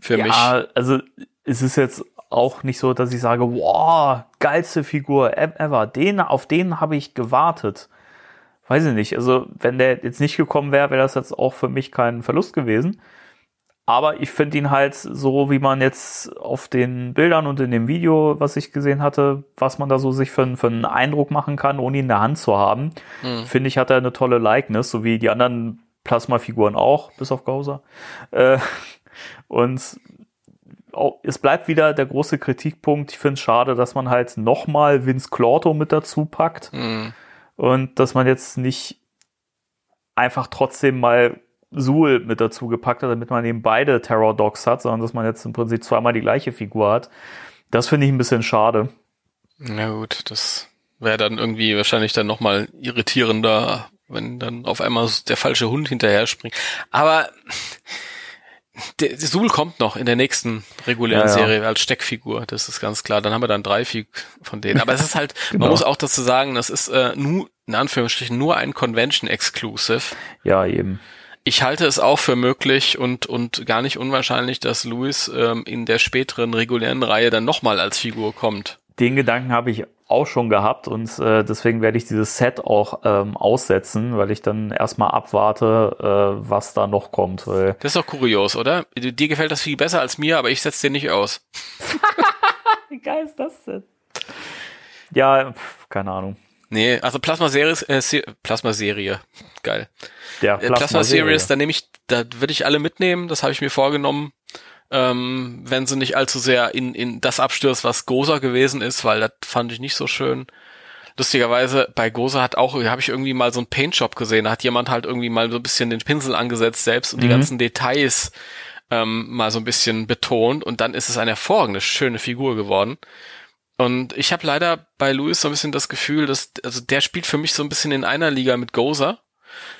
für mich. Ja, also es ist jetzt auch nicht so, dass ich sage, wow, geilste Figur ever. Den, auf den habe ich gewartet. Weiß ich nicht. Also, wenn der jetzt nicht gekommen wäre, wäre das jetzt auch für mich kein Verlust gewesen. Aber ich finde ihn halt so, wie man jetzt auf den Bildern und in dem Video, was ich gesehen hatte, was man da so sich für, einen- für einen Eindruck machen kann, ohne ihn in der Hand zu haben, Hm. finde ich, hat er eine tolle Likeness, so wie die anderen Plasma-Figuren auch, bis auf Gauser. Äh, und es bleibt wieder der große Kritikpunkt. Ich finde es schade, dass man halt nochmal Vince Clorto mit dazu packt Hm. und dass man jetzt nicht einfach trotzdem mal Suhl mit dazu gepackt hat, damit man eben beide Terror Dogs hat, sondern dass man jetzt im Prinzip zweimal die gleiche Figur hat. Das finde ich ein bisschen schade. Na gut, das wäre dann irgendwie wahrscheinlich dann nochmal irritierender, wenn dann auf einmal der falsche Hund hinterher springt. Aber der Sul kommt noch in der nächsten regulären Ja, ja. Serie als Steckfigur, das ist ganz klar. Dann haben wir dann drei Fig von denen. Aber es ist halt, Genau. man muss auch dazu sagen, das ist äh, nur, in Anführungsstrichen, nur ein Convention-Exclusive. Ja, eben. Ich halte es auch für möglich und, und gar nicht unwahrscheinlich, dass Louis ähm, in der späteren regulären Reihe dann nochmal als Figur kommt. Den Gedanken habe ich auch schon gehabt und äh, deswegen werde ich dieses Set auch ähm, aussetzen, weil ich dann erstmal abwarte, äh, was da noch kommt. Weil Das ist doch kurios, oder? Dir gefällt das viel besser als mir, aber ich setze den nicht aus. Wie geil ist das denn? Ja, pf, keine Ahnung. Nee, also Plasma Series, äh, Se Plasma Serie, geil. Der Äh, Plasma Serie. Series, da nehme ich, da würde ich alle mitnehmen, das habe ich mir vorgenommen. Ähm, wenn sie nicht allzu sehr in, in das abstürzt, was Goza gewesen ist, weil das fand ich nicht so schön. Lustigerweise, bei Goza hat auch, habe ich irgendwie mal so einen Paint-Shop gesehen, da hat jemand halt irgendwie mal so ein bisschen den Pinsel angesetzt selbst und die ganzen Details ähm, mal so ein bisschen betont und dann ist es eine hervorragende, schöne Figur geworden. Und ich habe leider bei Louis so ein bisschen das Gefühl, dass, also der spielt für mich so ein bisschen in einer Liga mit Goza.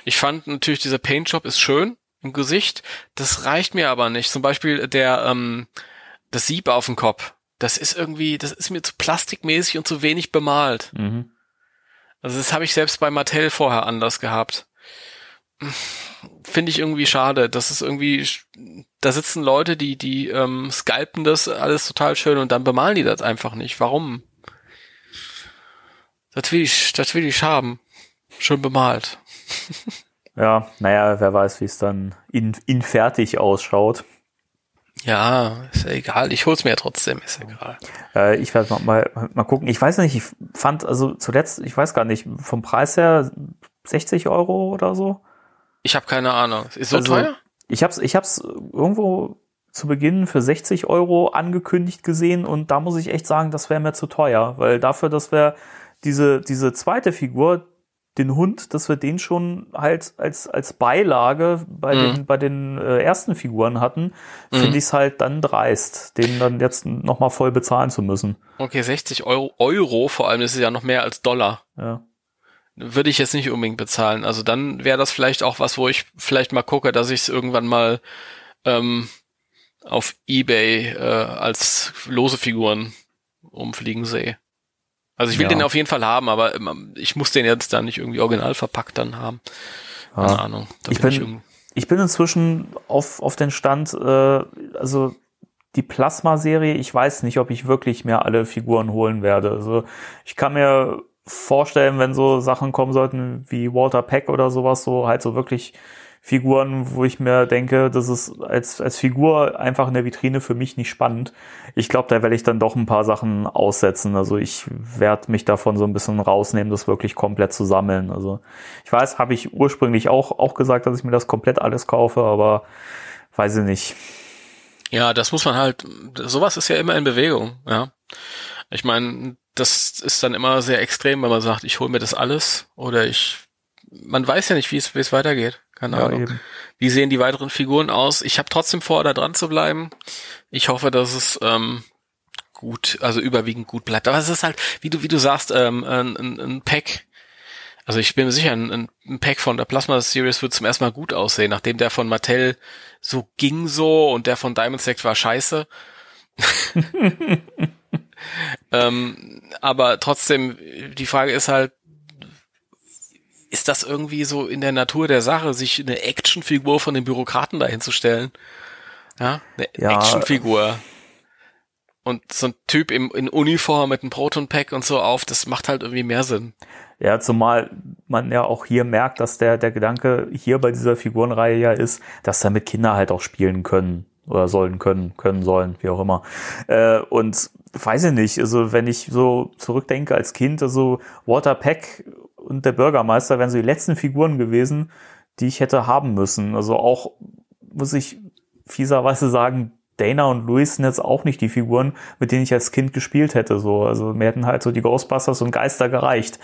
Ich fand natürlich, dieser Paintjob ist schön im Gesicht. Das reicht mir aber nicht. Zum Beispiel der, ähm, das Sieb auf dem Kopf. Das ist irgendwie, das ist mir zu plastikmäßig und zu wenig bemalt. Mhm. Also das habe ich selbst bei Mattel vorher anders gehabt. Finde ich irgendwie schade. Das ist irgendwie, da sitzen Leute, die, die ähm, scalpen das alles total schön und dann bemalen die das einfach nicht. Warum? Das will ich, das will ich haben. Schön bemalt. Ja, naja, wer weiß, wie es dann in, in fertig ausschaut. Ja, ist ja egal. Ich hol's mir ja trotzdem, ist ja egal. Äh, ich werde mal, mal, mal gucken. Ich weiß nicht, ich fand, also zuletzt, ich weiß gar nicht, vom Preis her 60 Euro oder so. Ich habe keine Ahnung. Ist so Also, teuer? Ich hab's, ich hab's irgendwo zu Beginn für 60 Euro angekündigt gesehen und da muss ich echt sagen, das wäre mir zu teuer, weil dafür, dass wir diese, diese zweite Figur, den Hund, dass wir den schon halt als, als Beilage bei Mhm. den, bei den äh, ersten Figuren hatten, finde Mhm. ich es halt dann dreist, den dann jetzt nochmal voll bezahlen zu müssen. Okay, 60 Euro, Euro vor allem, das ist ja noch mehr als Dollar. Ja. Würde ich jetzt nicht unbedingt bezahlen. Also dann wäre das vielleicht auch was, wo ich vielleicht mal gucke, dass ich es irgendwann mal ähm, auf Ebay äh, als lose Figuren umfliegen sehe. Also ich will Ja. den auf jeden Fall haben, aber ähm, ich muss den jetzt dann nicht irgendwie original verpackt dann haben. Keine Ja. Ahnung. Da Ich bin ich Ich bin inzwischen auf, auf den Stand, äh, also die Plasma-Serie, ich weiß nicht, ob ich wirklich mir alle Figuren holen werde. Also ich kann mir vorstellen, wenn so Sachen kommen sollten wie Walter Peck oder sowas, so halt so wirklich Figuren, wo ich mir denke, das ist als, als Figur einfach in der Vitrine für mich nicht spannend. Ich glaube, da werde ich dann doch ein paar Sachen aussetzen. Also ich werde mich davon so ein bisschen rausnehmen, das wirklich komplett zu sammeln. Also ich weiß, habe ich ursprünglich auch, auch gesagt, dass ich mir das komplett alles kaufe, aber weiß ich nicht. Ja, das muss man halt, sowas ist ja immer in Bewegung, ja. Ich meine, das ist dann immer sehr extrem, wenn man sagt, ich hole mir das alles oder ich, man weiß ja nicht, wie es, wie es weitergeht. Keine Ja, Ahnung. eben. Wie sehen die weiteren Figuren aus? Ich habe trotzdem vor, da dran zu bleiben. Ich hoffe, dass es ähm, gut, also überwiegend gut bleibt. Aber es ist halt, wie du, wie du sagst, ähm, ein, ein, ein Pack. Also ich bin mir sicher, ein, ein Pack von der Plasma Series wird zum ersten Mal gut aussehen, nachdem der von Mattel so ging so und der von Diamond Select war scheiße. ähm, aber trotzdem, die Frage ist halt, ist das irgendwie so in der Natur der Sache, sich eine Actionfigur von den Bürokraten dahinzustellen? Ja, eine Ja. Actionfigur. Und so ein Typ im, in Uniform mit einem Proton-Pack und so auf, das macht halt irgendwie mehr Sinn. Ja, zumal man ja auch hier merkt, dass der, der Gedanke hier bei dieser Figurenreihe ja ist, dass damit Kinder halt auch spielen können oder sollen können, können sollen, wie auch immer. Äh, und weiß ich nicht, also wenn ich so zurückdenke als Kind, also Walter Peck und der Bürgermeister wären so die letzten Figuren gewesen, die ich hätte haben müssen. Also auch, muss ich fieserweise sagen, Dana und Louis sind jetzt auch nicht die Figuren, mit denen ich als Kind gespielt hätte. So, also mir hätten halt so die Ghostbusters und Geister gereicht.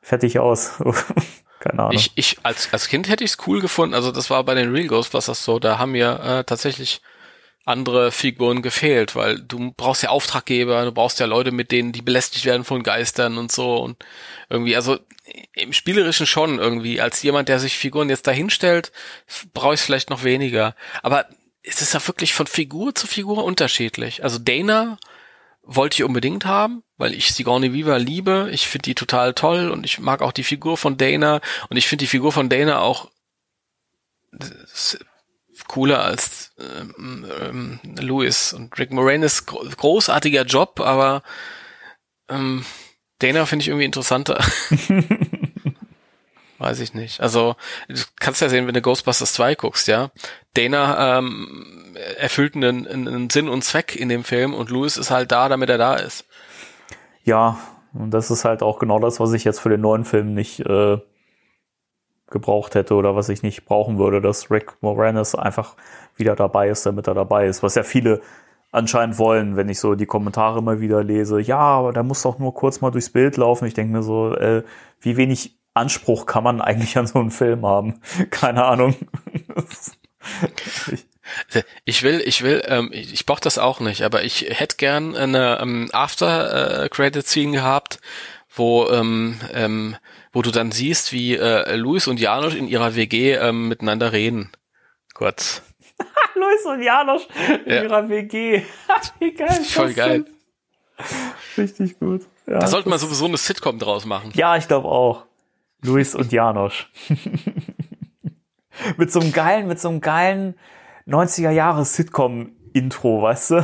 Fertig aus. Keine Ahnung. Ich, ich als, als Kind hätte ich es cool gefunden. Also das war bei den Real Ghostbusters so. Da haben mir äh, tatsächlich andere Figuren gefehlt, weil du brauchst ja Auftraggeber, du brauchst ja Leute, mit denen die belästigt werden von Geistern und so und irgendwie, also im Spielerischen schon irgendwie. Als jemand, der sich Figuren jetzt dahinstellt, brauche ich vielleicht noch weniger. Aber es ist ja wirklich von Figur zu Figur unterschiedlich. Also Dana wollte ich unbedingt haben, weil ich Sigourney Weaver liebe. Ich finde die total toll und ich mag auch die Figur von Dana und ich finde die Figur von Dana auch cooler als ähm, ähm, Louis und Rick Moranis großartiger Job, aber ähm, Dana finde ich irgendwie interessanter. Weiß ich nicht. Also, du kannst ja sehen, wenn du Ghostbusters 2 guckst, ja. Dana ähm, erfüllt einen, einen Sinn und Zweck in dem Film und Louis ist halt da, damit er da ist. Ja, und das ist halt auch genau das, was ich jetzt für den neuen Film nicht äh, gebraucht hätte oder was ich nicht brauchen würde, dass Rick Moranis einfach wieder dabei ist, damit er dabei ist. Was ja viele anscheinend wollen, wenn ich so die Kommentare mal wieder lese. Ja, aber der muss doch nur kurz mal durchs Bild laufen. Ich denke mir so, äh, wie wenig Anspruch kann man eigentlich an so einen Film haben? Keine Ahnung. ich will, ich will, ähm, ich, ich brauche das auch nicht, aber ich hätte gern eine ähm, After äh, gehabt, wo ähm, ähm, wo du dann siehst, wie äh, Luis und Janusz in ihrer WG ähm, miteinander reden. Kurz. Luis und Janusz in ja. ihrer WG. wie geil. Voll geil. Richtig gut. Ja, da sollte man sowieso eine Sitcom draus machen. Ja, ich glaube auch. Luis und Janosch. mit so einem geilen, mit so einem geilen 90er Jahre Sitcom Intro, weißt du?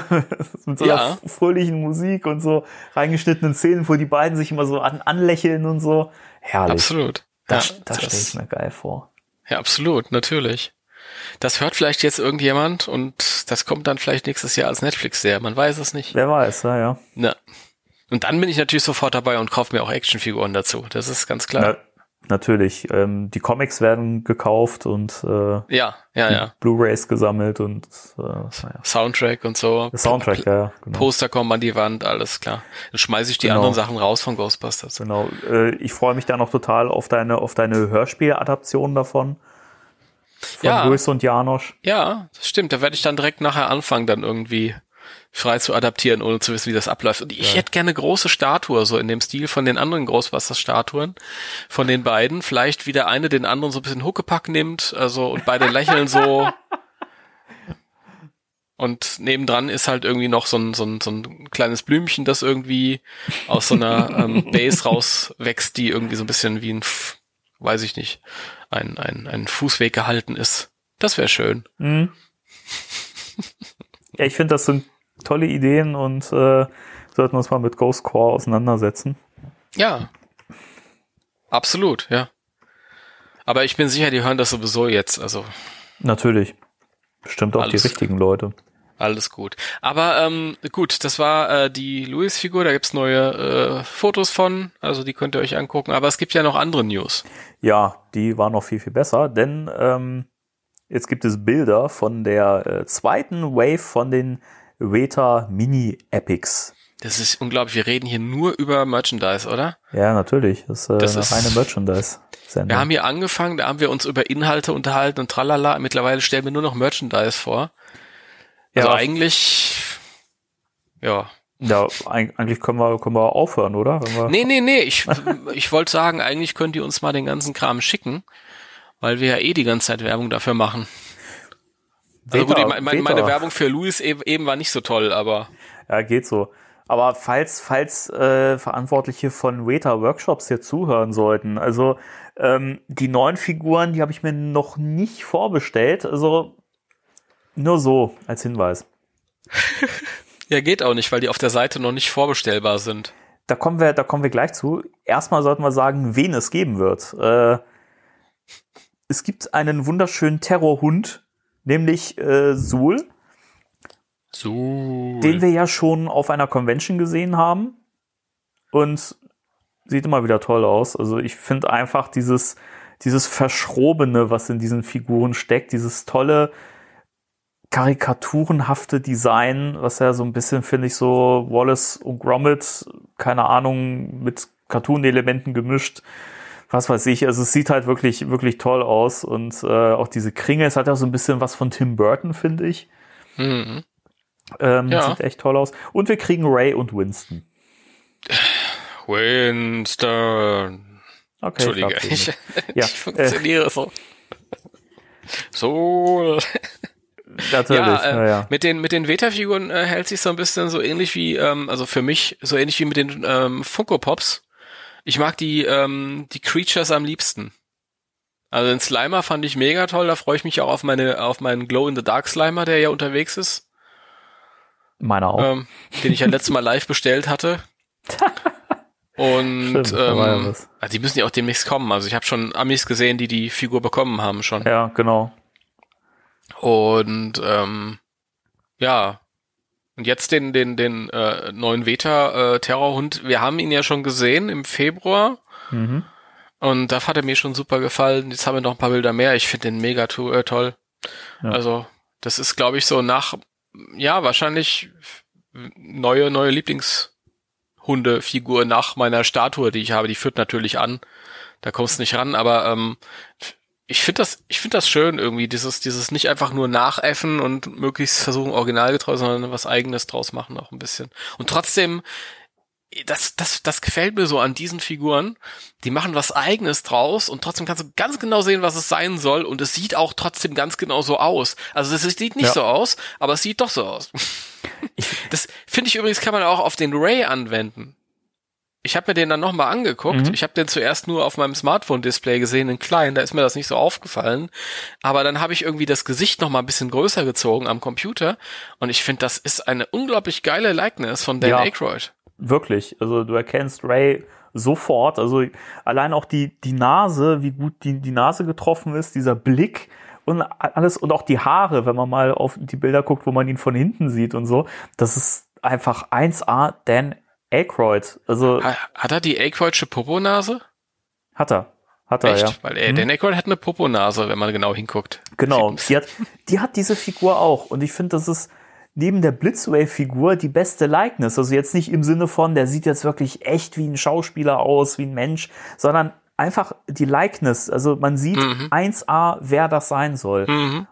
mit so einer ja. fröhlichen Musik und so reingeschnittenen Szenen, wo die beiden sich immer so an, anlächeln und so. Herrlich. Absolut. Das, ja, das, das stelle ich mir geil vor. Ja, absolut, natürlich. Das hört vielleicht jetzt irgendjemand und das kommt dann vielleicht nächstes Jahr als Netflix-Serie. Man weiß es nicht. Wer weiß, ja, ja. ja. Und dann bin ich natürlich sofort dabei und kaufe mir auch Actionfiguren dazu. Das ist ganz klar. Na, natürlich. Ähm, die Comics werden gekauft und äh, ja, ja, ja. Blu-rays gesammelt und äh, ja. Soundtrack und so. Der Soundtrack, ja, ja. Genau. Poster kommen an die Wand, alles klar. Dann schmeiße ich die genau. anderen Sachen raus von Ghostbusters. Genau. Äh, ich freue mich da noch total auf deine auf deine Hörspieladaption davon. Von ja. Luis und Janosch. Ja, das stimmt. Da werde ich dann direkt nachher anfangen, dann irgendwie frei zu adaptieren, ohne zu wissen, wie das abläuft. Und ich ja. hätte gerne große Statue, so in dem Stil von den anderen Ghostbusters-Statuen, von den beiden. Vielleicht wie der eine den anderen so ein bisschen Huckepack nimmt, also und beide lächeln so. Und nebendran ist halt irgendwie noch so ein, so ein, so ein kleines Blümchen, das irgendwie aus so einer ähm, Base rauswächst, die irgendwie so ein bisschen wie ein, weiß ich nicht, ein, ein, ein Fußweg gehalten ist. Das wäre schön. Mhm. Ja, ich finde, das sind tolle Ideen und äh, sollten uns mal mit Ghost Core auseinandersetzen. Ja. Absolut, ja. Aber ich bin sicher, die hören das sowieso jetzt, also. Natürlich. Bestimmt auch alles, die richtigen Leute. Alles gut. Aber ähm, gut, das war äh, die Louis-Figur, da gibt's neue äh, Fotos von, also die könnt ihr euch angucken. Aber es gibt ja noch andere News. Ja, die waren noch viel, viel besser, denn ähm, jetzt gibt es Bilder von der äh, zweiten Wave von den Weta Mini Epics. Das ist unglaublich. Wir reden hier nur über Merchandise, oder? Ja, natürlich. Das, äh, das ist eine Merchandise. -Sendung. Wir haben hier angefangen, da haben wir uns über Inhalte unterhalten und tralala. Mittlerweile stellen wir nur noch Merchandise vor. Also ja. eigentlich, ja. Ja, eigentlich können wir, können wir aufhören, oder? Wenn wir nee, nee, nee. Ich, ich wollte sagen, eigentlich könnt ihr uns mal den ganzen Kram schicken, weil wir ja eh die ganze Zeit Werbung dafür machen. Also gut, meine, meine, Werbung für Louis eben, eben war nicht so toll, aber. Ja, geht so. Aber falls, falls äh, Verantwortliche von Weta Workshops hier zuhören sollten, also ähm, die neuen Figuren, die habe ich mir noch nicht vorbestellt. Also nur so als Hinweis. ja, geht auch nicht, weil die auf der Seite noch nicht vorbestellbar sind. Da kommen wir, da kommen wir gleich zu. Erstmal sollten wir sagen, wen es geben wird. Äh, es gibt einen wunderschönen Terrorhund, nämlich äh, Sul. Sul. Den wir ja schon auf einer Convention gesehen haben. Und sieht immer wieder toll aus. Also ich finde einfach dieses, dieses Verschrobene, was in diesen Figuren steckt, dieses tolle, karikaturenhafte Design, was ja so ein bisschen, finde ich, so Wallace und Gromit, keine Ahnung, mit Cartoon-Elementen gemischt was weiß ich. Also es sieht halt wirklich, wirklich toll aus und äh, auch diese Kringe, es hat ja so ein bisschen was von Tim Burton, finde ich. Mhm. Ähm, ja. Sieht echt toll aus. Und wir kriegen Ray und Winston. Winston. Okay, Entschuldige, ich, ich, ja. ich funktioniere äh, so. So. Natürlich, ja, äh, ja, ja. mit den mit den Veta-Figuren äh, hält sich so ein bisschen so ähnlich wie, ähm, also für mich so ähnlich wie mit den ähm, Funko Pops. Ich mag die ähm, die Creatures am liebsten. Also den Slimer fand ich mega toll. Da freue ich mich auch auf meine auf meinen Glow in the Dark Slimer, der ja unterwegs ist, Meiner auch. ähm, den ich ja letztes Mal live bestellt hatte. Und Stimmt, ähm, also die müssen ja auch demnächst kommen. Also ich habe schon Amis gesehen, die die Figur bekommen haben schon. ja, genau. Und ähm, ja, und jetzt den den den äh, neuen Veta äh, Terrorhund. Wir haben ihn ja schon gesehen im Februar Mhm. und da hat er mir schon super gefallen. Jetzt haben wir noch ein paar Bilder mehr. Ich finde den mega to äh, toll. Ja. Also das ist, glaube ich, so nach ja wahrscheinlich neue neue Lieblingshundefigur nach meiner Statue, die ich habe. Die führt natürlich an. Da kommst du nicht ran, aber ähm, ich finde das, ich finde das schön irgendwie, dieses, dieses nicht einfach nur nachäffen und möglichst versuchen originalgetreu, sondern was eigenes draus machen auch ein bisschen. Und trotzdem, das, das, das gefällt mir so an diesen Figuren. Die machen was eigenes draus und trotzdem kannst du ganz genau sehen, was es sein soll und es sieht auch trotzdem ganz genau so aus. Also es sieht nicht Ja. so aus, aber es sieht doch so aus. Das finde ich übrigens kann man auch auf den Ray anwenden. Ich habe mir den dann nochmal angeguckt. Mhm. Ich habe den zuerst nur auf meinem Smartphone-Display gesehen, in klein, da ist mir das nicht so aufgefallen. Aber dann habe ich irgendwie das Gesicht nochmal ein bisschen größer gezogen am Computer. Und ich finde, das ist eine unglaublich geile Likeness von Dan Ja. Aykroyd. Wirklich. Also du erkennst Ray sofort. Also allein auch die, die Nase, wie gut die, die Nase getroffen ist, dieser Blick und alles und auch die Haare, wenn man mal auf die Bilder guckt, wo man ihn von hinten sieht und so. Das ist einfach 1A Dan Aykroyd. Also Ha- Hat er die Aykroydsche Poponase? hat er. Hat er, Echt? ja. Weil äh, Dan Aykroyd hat eine Poponase, wenn man genau hinguckt. Genau, die hat, die hat diese Figur auch. Und ich finde, das ist neben der Blitzwave-Figur die beste Likeness. Also jetzt nicht im Sinne von, der sieht jetzt wirklich echt wie ein Schauspieler aus, wie ein Mensch, sondern einfach die Likeness. Also man sieht Mhm. 1A, wer das sein soll. Mhm.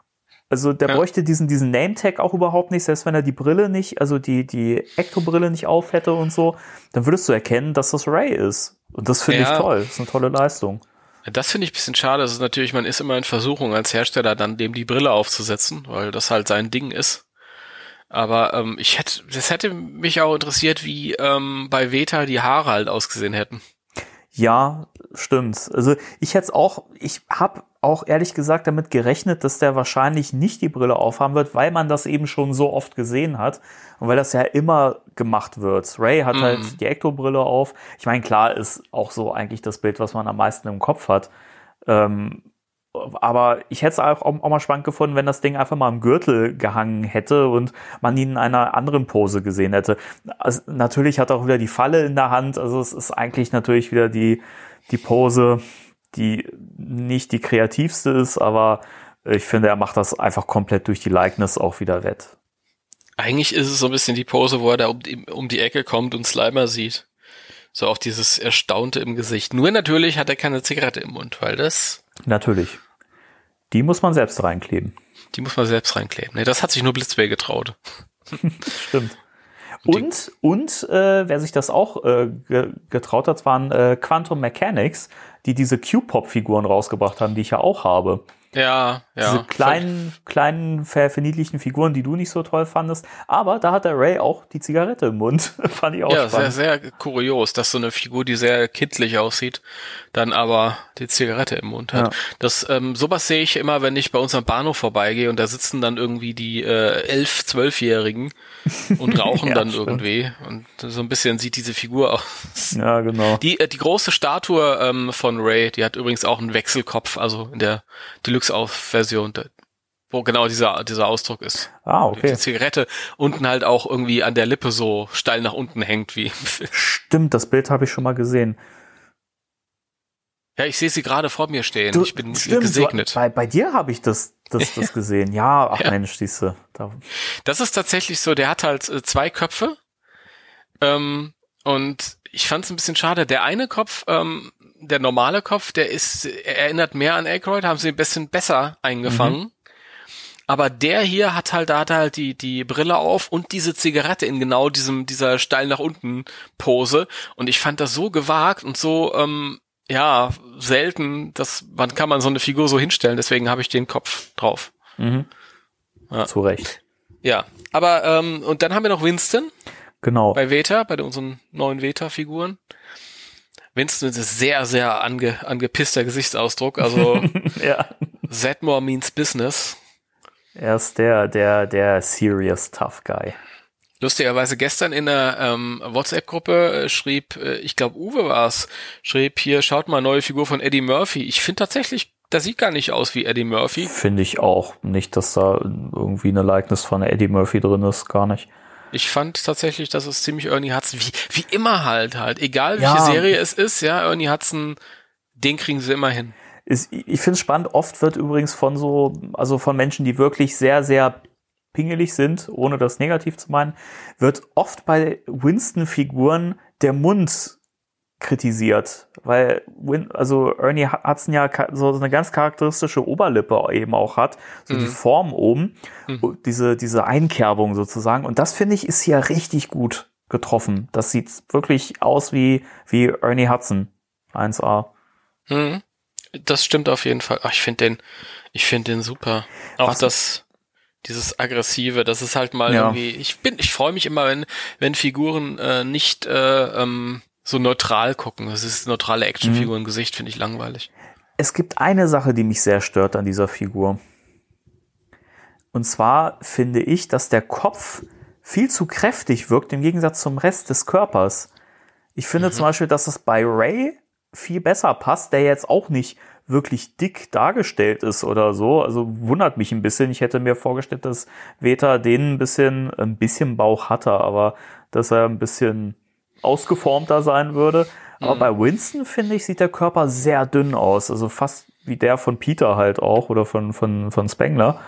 Also der Ja. bräuchte diesen, diesen Name-Tag auch überhaupt nicht, selbst wenn er die Brille nicht, also die, die Ecto-Brille nicht auf hätte und so, dann würdest du erkennen, dass das Ray ist. Und das finde Ja. ich toll. Das ist eine tolle Leistung. Das finde ich ein bisschen schade. Das ist natürlich, man ist immer in Versuchung als Hersteller dann dem die Brille aufzusetzen, weil das halt sein Ding ist. Aber ähm, ich hätte, das hätte mich auch interessiert, wie ähm, bei Veta die Haare halt ausgesehen hätten. Ja, stimmt. Also ich hätte es auch, ich habe auch ehrlich gesagt damit gerechnet, dass der wahrscheinlich nicht die Brille aufhaben wird, weil man das eben schon so oft gesehen hat und weil das ja immer gemacht wird. Ray hat Mhm. halt die Ecto-Brille auf. Ich meine, klar ist auch so eigentlich das Bild, was man am meisten im Kopf hat. Ähm, aber ich hätte es auch, auch mal spannend gefunden, wenn das Ding einfach mal am Gürtel gehangen hätte und man ihn in einer anderen Pose gesehen hätte. Also, natürlich hat er auch wieder die Falle in der Hand. Also es ist eigentlich natürlich wieder die, die Pose, die nicht die kreativste ist, aber ich finde, er macht das einfach komplett durch die Likeness auch wieder wett. Eigentlich ist es so ein bisschen die Pose, wo er da um die, um die Ecke kommt und Slimer sieht. So auch dieses Erstaunte im Gesicht. Nur natürlich hat er keine Zigarette im Mund, weil das, Natürlich. Die muss man selbst reinkleben. die muss man selbst reinkleben. Nee, das hat sich nur Blitzway getraut. Stimmt. Und, und äh, wer sich das auch äh, ge getraut hat, waren äh, Quantum Mechanics, die diese Q-Pop-Figuren rausgebracht haben, die ich ja auch habe. Ja, ja. Diese kleinen, kleinen, ver verniedlichen Figuren, die du nicht so toll fandest. Aber da hat der Ray auch die Zigarette im Mund. Fand ich auch Ja, sehr, spannend. sehr kurios, dass so eine Figur, die sehr kindlich aussieht, dann aber die Zigarette im Mund hat. Ja. Das ähm, sowas sehe ich immer, wenn ich bei uns am Bahnhof vorbeigehe und da sitzen dann irgendwie die äh, elf, zwölfjährigen und rauchen Ja, dann stimmt. irgendwie und so ein bisschen sieht diese Figur aus. ja, genau. Die, äh, die große Statue ähm, von Ray, die hat übrigens auch einen Wechselkopf, also in der Deluxe-Version, wo genau dieser, dieser Ausdruck ist. Ah, Die okay. Zigarette unten halt auch irgendwie an der Lippe so steil nach unten hängt, wie. Stimmt, das Bild habe ich schon mal gesehen. Ja, ich sehe sie gerade vor mir stehen. Du, ich bin stimmt, gesegnet. Du, bei, bei dir habe ich das, das, das gesehen. Ja, ach Ja. Mensch, siehste. Da, Das ist tatsächlich so, der hat halt äh, zwei Köpfe. Ähm, und ich fand es ein bisschen schade. Der eine Kopf, ähm, der normale Kopf, der ist, er erinnert mehr an Aykroyd, haben sie ein bisschen besser eingefangen. Aber der hier hat halt, da hat er halt die, die Brille auf und diese Zigarette in genau diesem, dieser steil nach unten Pose. Und ich fand das so gewagt und so, ähm, ja, selten, dass, wann kann man so eine Figur so hinstellen? Deswegen habe ich den Kopf drauf. mhm. Ja. Zu Recht. Ja, aber ähm, und dann haben wir noch Winston Genau. bei Veta, bei unseren neuen Veta-Figuren. Winston ist ein sehr, sehr ange, angepisster Gesichtsausdruck. Also ja. Zedmore means business. Er ist der, der, der serious tough guy. Lustigerweise gestern in der ähm, WhatsApp-Gruppe äh, schrieb, äh, ich glaube Uwe war's, schrieb hier, schaut mal neue Figur von Eddie Murphy. Ich finde tatsächlich, das sieht gar nicht aus wie Eddie Murphy. Finde ich auch nicht, dass da irgendwie eine Likeness von Eddie Murphy drin ist, gar nicht. Ich fand tatsächlich, dass es ziemlich Ernie Hudson, wie, wie immer halt halt, egal welche Ja. Serie es ist, ja, Ernie Hudson, den kriegen sie immer hin. Ist, ich finde es spannend, oft wird übrigens von so, also von Menschen, die wirklich sehr, sehr pingelig sind, ohne das negativ zu meinen, wird oft bei Winston-Figuren der Mund kritisiert, weil Win, also Ernie Hudson ja so eine ganz charakteristische Oberlippe eben auch hat, so die Form oben, und diese diese Einkerbung sozusagen und das finde ich ist hier richtig gut getroffen. Das sieht wirklich aus wie wie Ernie Hudson 1A. Hm. Das stimmt auf jeden Fall. Ach, ich finde den, ich finde den super. Auch Was- das, dieses aggressive, das ist halt mal Ja. irgendwie. Ich bin, ich freue mich immer, wenn wenn Figuren äh, nicht äh, ähm, so neutral gucken. Das ist neutrale Actionfigur im Gesicht, finde ich langweilig. Es gibt eine Sache, die mich sehr stört an dieser Figur. Und zwar finde ich, dass der Kopf viel zu kräftig wirkt im Gegensatz zum Rest des Körpers. Ich finde zum Beispiel, dass es bei Ray viel besser passt, der jetzt auch nicht wirklich dick dargestellt ist oder so. Also wundert mich ein bisschen. Ich hätte mir vorgestellt, dass Veta den ein bisschen, ein bisschen Bauch hatte, aber dass er ein bisschen ausgeformter sein würde. Aber bei Winston, finde ich, sieht der Körper sehr dünn aus. Also fast wie der von Peter halt auch oder von, von, von Spengler.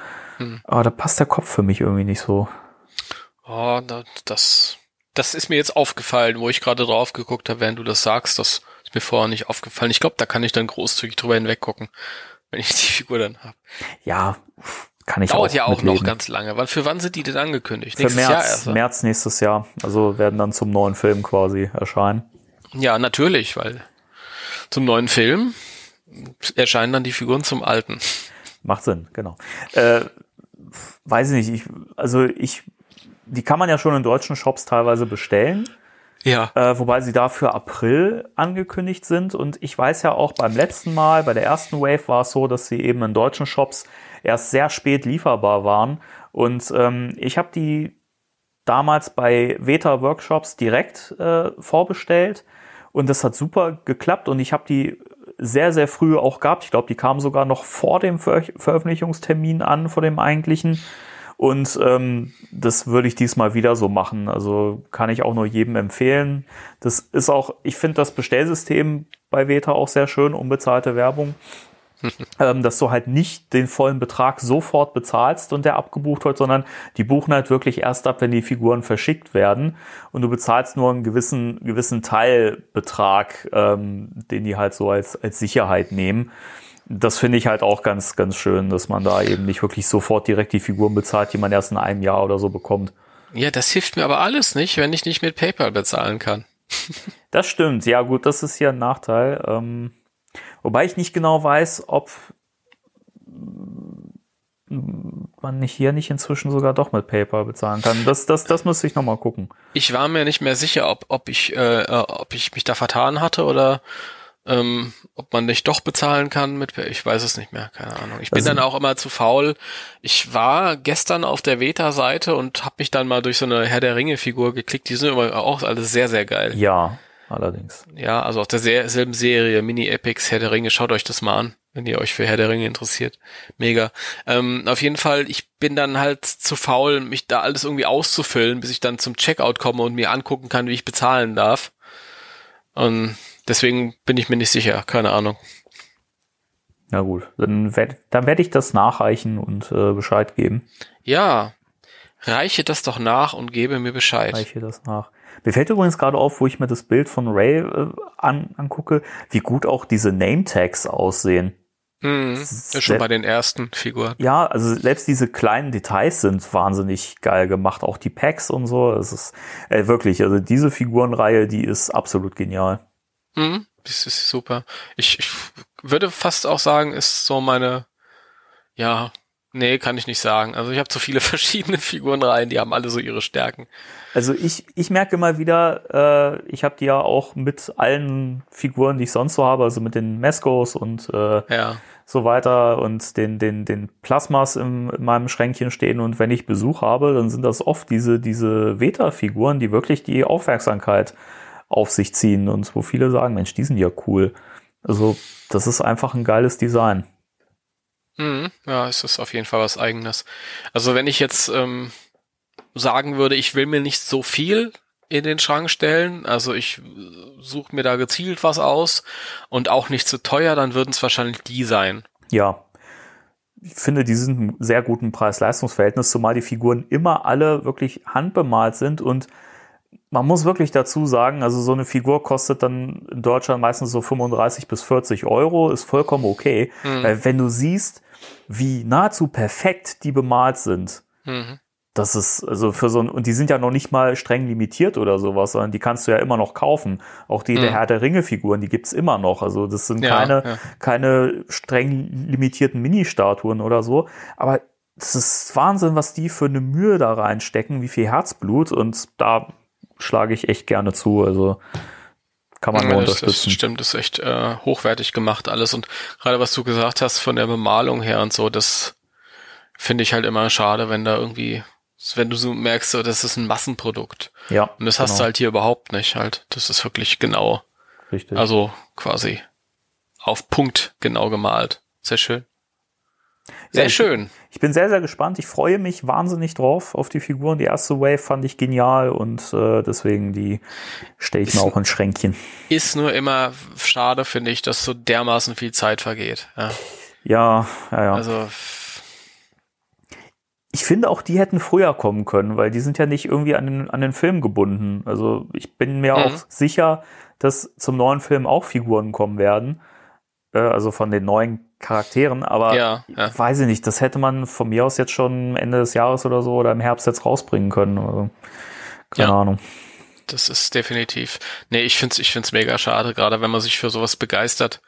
Aber da passt der Kopf für mich irgendwie nicht so. Oh, da- das, das ist mir jetzt aufgefallen, wo ich gerade drauf geguckt habe, während du das sagst. Das ist mir vorher nicht aufgefallen. Ich glaube, da kann ich dann großzügig drüber hinweggucken, wenn ich die Figur dann habe. Ja, kann ich Dauert auch ja auch noch mitleben. ganz lange. Wann, für wann sind die denn angekündigt? Für Nächstes Jahr März, erst. oder? März nächstes Jahr. Also werden dann zum neuen Film quasi erscheinen. Ja, natürlich, weil zum neuen Film erscheinen dann die Figuren zum alten. Macht Sinn, genau. Äh, weiß ich nicht, ich, also ich, die kann man ja schon in deutschen Shops teilweise bestellen. Ja. äh, wobei sie da für April angekündigt sind. Und ich weiß ja auch beim letzten Mal, bei der ersten Wave war es so, dass sie eben in deutschen Shops erst sehr spät lieferbar waren. Und ähm, ich habe die damals bei Veta Workshops direkt äh, vorbestellt und das hat super geklappt und ich habe die sehr, sehr früh auch gehabt. Ich glaube, die kamen sogar noch vor dem Ver Veröffentlichungstermin an, vor dem eigentlichen. Und ähm, das würde ich diesmal wieder so machen. Also kann ich auch nur jedem empfehlen. Das ist auch, ich finde das Bestellsystem bei Veta auch sehr schön, unbezahlte Werbung. ähm, dass du halt nicht den vollen Betrag sofort bezahlst und der abgebucht wird, sondern die buchen halt wirklich erst ab, wenn die Figuren verschickt werden und du bezahlst nur einen gewissen, gewissen Teilbetrag, ähm, den die halt so als, als Sicherheit nehmen. Das finde ich halt auch ganz, ganz schön, dass man da eben nicht wirklich sofort direkt die Figuren bezahlt, die man erst in einem Jahr oder so bekommt. Ja, das hilft mir aber alles nicht, wenn ich nicht mit PayPal bezahlen kann. Das stimmt, ja gut, das ist hier ein Nachteil. Ähm, wobei ich nicht genau weiß, ob man nicht hier nicht inzwischen sogar doch mit PayPal bezahlen kann. Das, das, das müsste ich nochmal gucken. Ich war mir nicht mehr sicher, ob, ob ich, äh, ob ich mich da vertan hatte oder ähm, ob man nicht doch bezahlen kann mit, ich weiß es nicht mehr, keine Ahnung. Ich bin Also- dann auch immer zu faul. Ich war gestern auf der Veta-Seite und habe mich dann mal durch so eine Herr der Ringe-Figur geklickt. Die sind immer auch alles sehr, sehr geil. Ja, allerdings. Ja, also aus der sehr, selben Serie, Mini-Epics, Herr der Ringe, schaut euch das mal an, wenn ihr euch für Herr der Ringe interessiert. Mega. Ähm, auf jeden Fall, ich bin dann halt zu faul, mich da alles irgendwie auszufüllen, bis ich dann zum Checkout komme und mir angucken kann, wie ich bezahlen darf. Und deswegen bin ich mir nicht sicher, keine Ahnung. Na gut, dann werde dann werd ich das nachreichen und äh, Bescheid geben. Ja, reiche das doch nach und gebe mir Bescheid. Reiche das nach. Mir fällt übrigens gerade auf, wo ich mir das Bild von Ray äh, an, angucke, wie gut auch diese Name-Tags aussehen. Mhm, ist schon bei den ersten Figuren. Ja, also selbst diese kleinen Details sind wahnsinnig geil gemacht, auch die Packs und so. Es ist äh, wirklich, also diese Figurenreihe, die ist absolut genial. Mhm, das ist super. Ich, ich würde fast auch sagen, ist so meine, ja, Nee, kann ich nicht sagen. Also ich habe zu viele verschiedene Figuren rein, die haben alle so ihre Stärken. Also ich, ich merke immer wieder, äh, ich habe die ja auch mit allen Figuren, die ich sonst so habe, also mit den Mescos und äh, Ja. so weiter und den, den, den Plasmas im, in meinem Schränkchen stehen. Und wenn ich Besuch habe, dann sind das oft diese, diese Veta-Figuren, die wirklich die Aufmerksamkeit auf sich ziehen und wo viele sagen, Mensch, die sind ja cool. Also das ist einfach ein geiles Design. Mhm. Ja, es ist auf jeden Fall was eigenes. Also wenn ich jetzt ähm, sagen würde, ich will mir nicht so viel in den Schrank stellen, also ich suche mir da gezielt was aus und auch nicht zu teuer, dann würden es wahrscheinlich die sein. Ja. Ich finde, die sind ein sehr guten Preis-Leistungs-Verhältnis, zumal die Figuren immer alle wirklich handbemalt sind und man muss wirklich dazu sagen, also so eine Figur kostet dann in Deutschland meistens so 35 bis 40 Euro, ist vollkommen okay. Weil wenn du siehst, wie nahezu perfekt die bemalt sind, Mhm. das ist also für so ein, und die sind ja noch nicht mal streng limitiert oder sowas, sondern die kannst du ja immer noch kaufen. Auch die der Herr der Ringe Figuren, die gibt's immer noch. Also das sind Ja, keine, ja. keine streng limitierten Mini-Statuen oder so. Aber das ist Wahnsinn, was die für eine Mühe da reinstecken, wie viel Herzblut und da schlage ich echt gerne zu. Also kann man nur Ja, das, das unterstützen. stimmt, das ist echt äh, hochwertig gemacht alles und gerade was du gesagt hast von der Bemalung her und so, das finde ich halt immer schade, wenn da irgendwie, wenn du so merkst, so, das ist ein Massenprodukt. ja, Und das hast genau, du halt hier überhaupt nicht halt. Das ist wirklich genau, richtig. also quasi auf Punkt genau gemalt. Sehr schön. Sehr Ja, ich- schön. Ich bin sehr, sehr gespannt. Ich freue mich wahnsinnig drauf auf die Figuren. Die erste Wave fand ich genial und äh, deswegen die stelle ich mir auch ins Schränkchen. Ist nur immer schade, finde ich, dass so dermaßen viel Zeit vergeht. Ja. Ja, ja, ja. Also ich finde auch, die hätten früher kommen können, weil die sind ja nicht irgendwie an den, an den Film gebunden. Also ich bin mir Mhm. auch sicher, dass zum neuen Film auch Figuren kommen werden. Äh, also von den neuen Charakteren. Aber Ja, ja. weiß ich nicht, das hätte man von mir aus jetzt schon Ende des Jahres oder so oder im Herbst jetzt rausbringen können. Also, keine Ja. Ahnung. Das ist definitiv. Nee, ich find's, ich find's mega schade, gerade wenn man sich für sowas begeistert.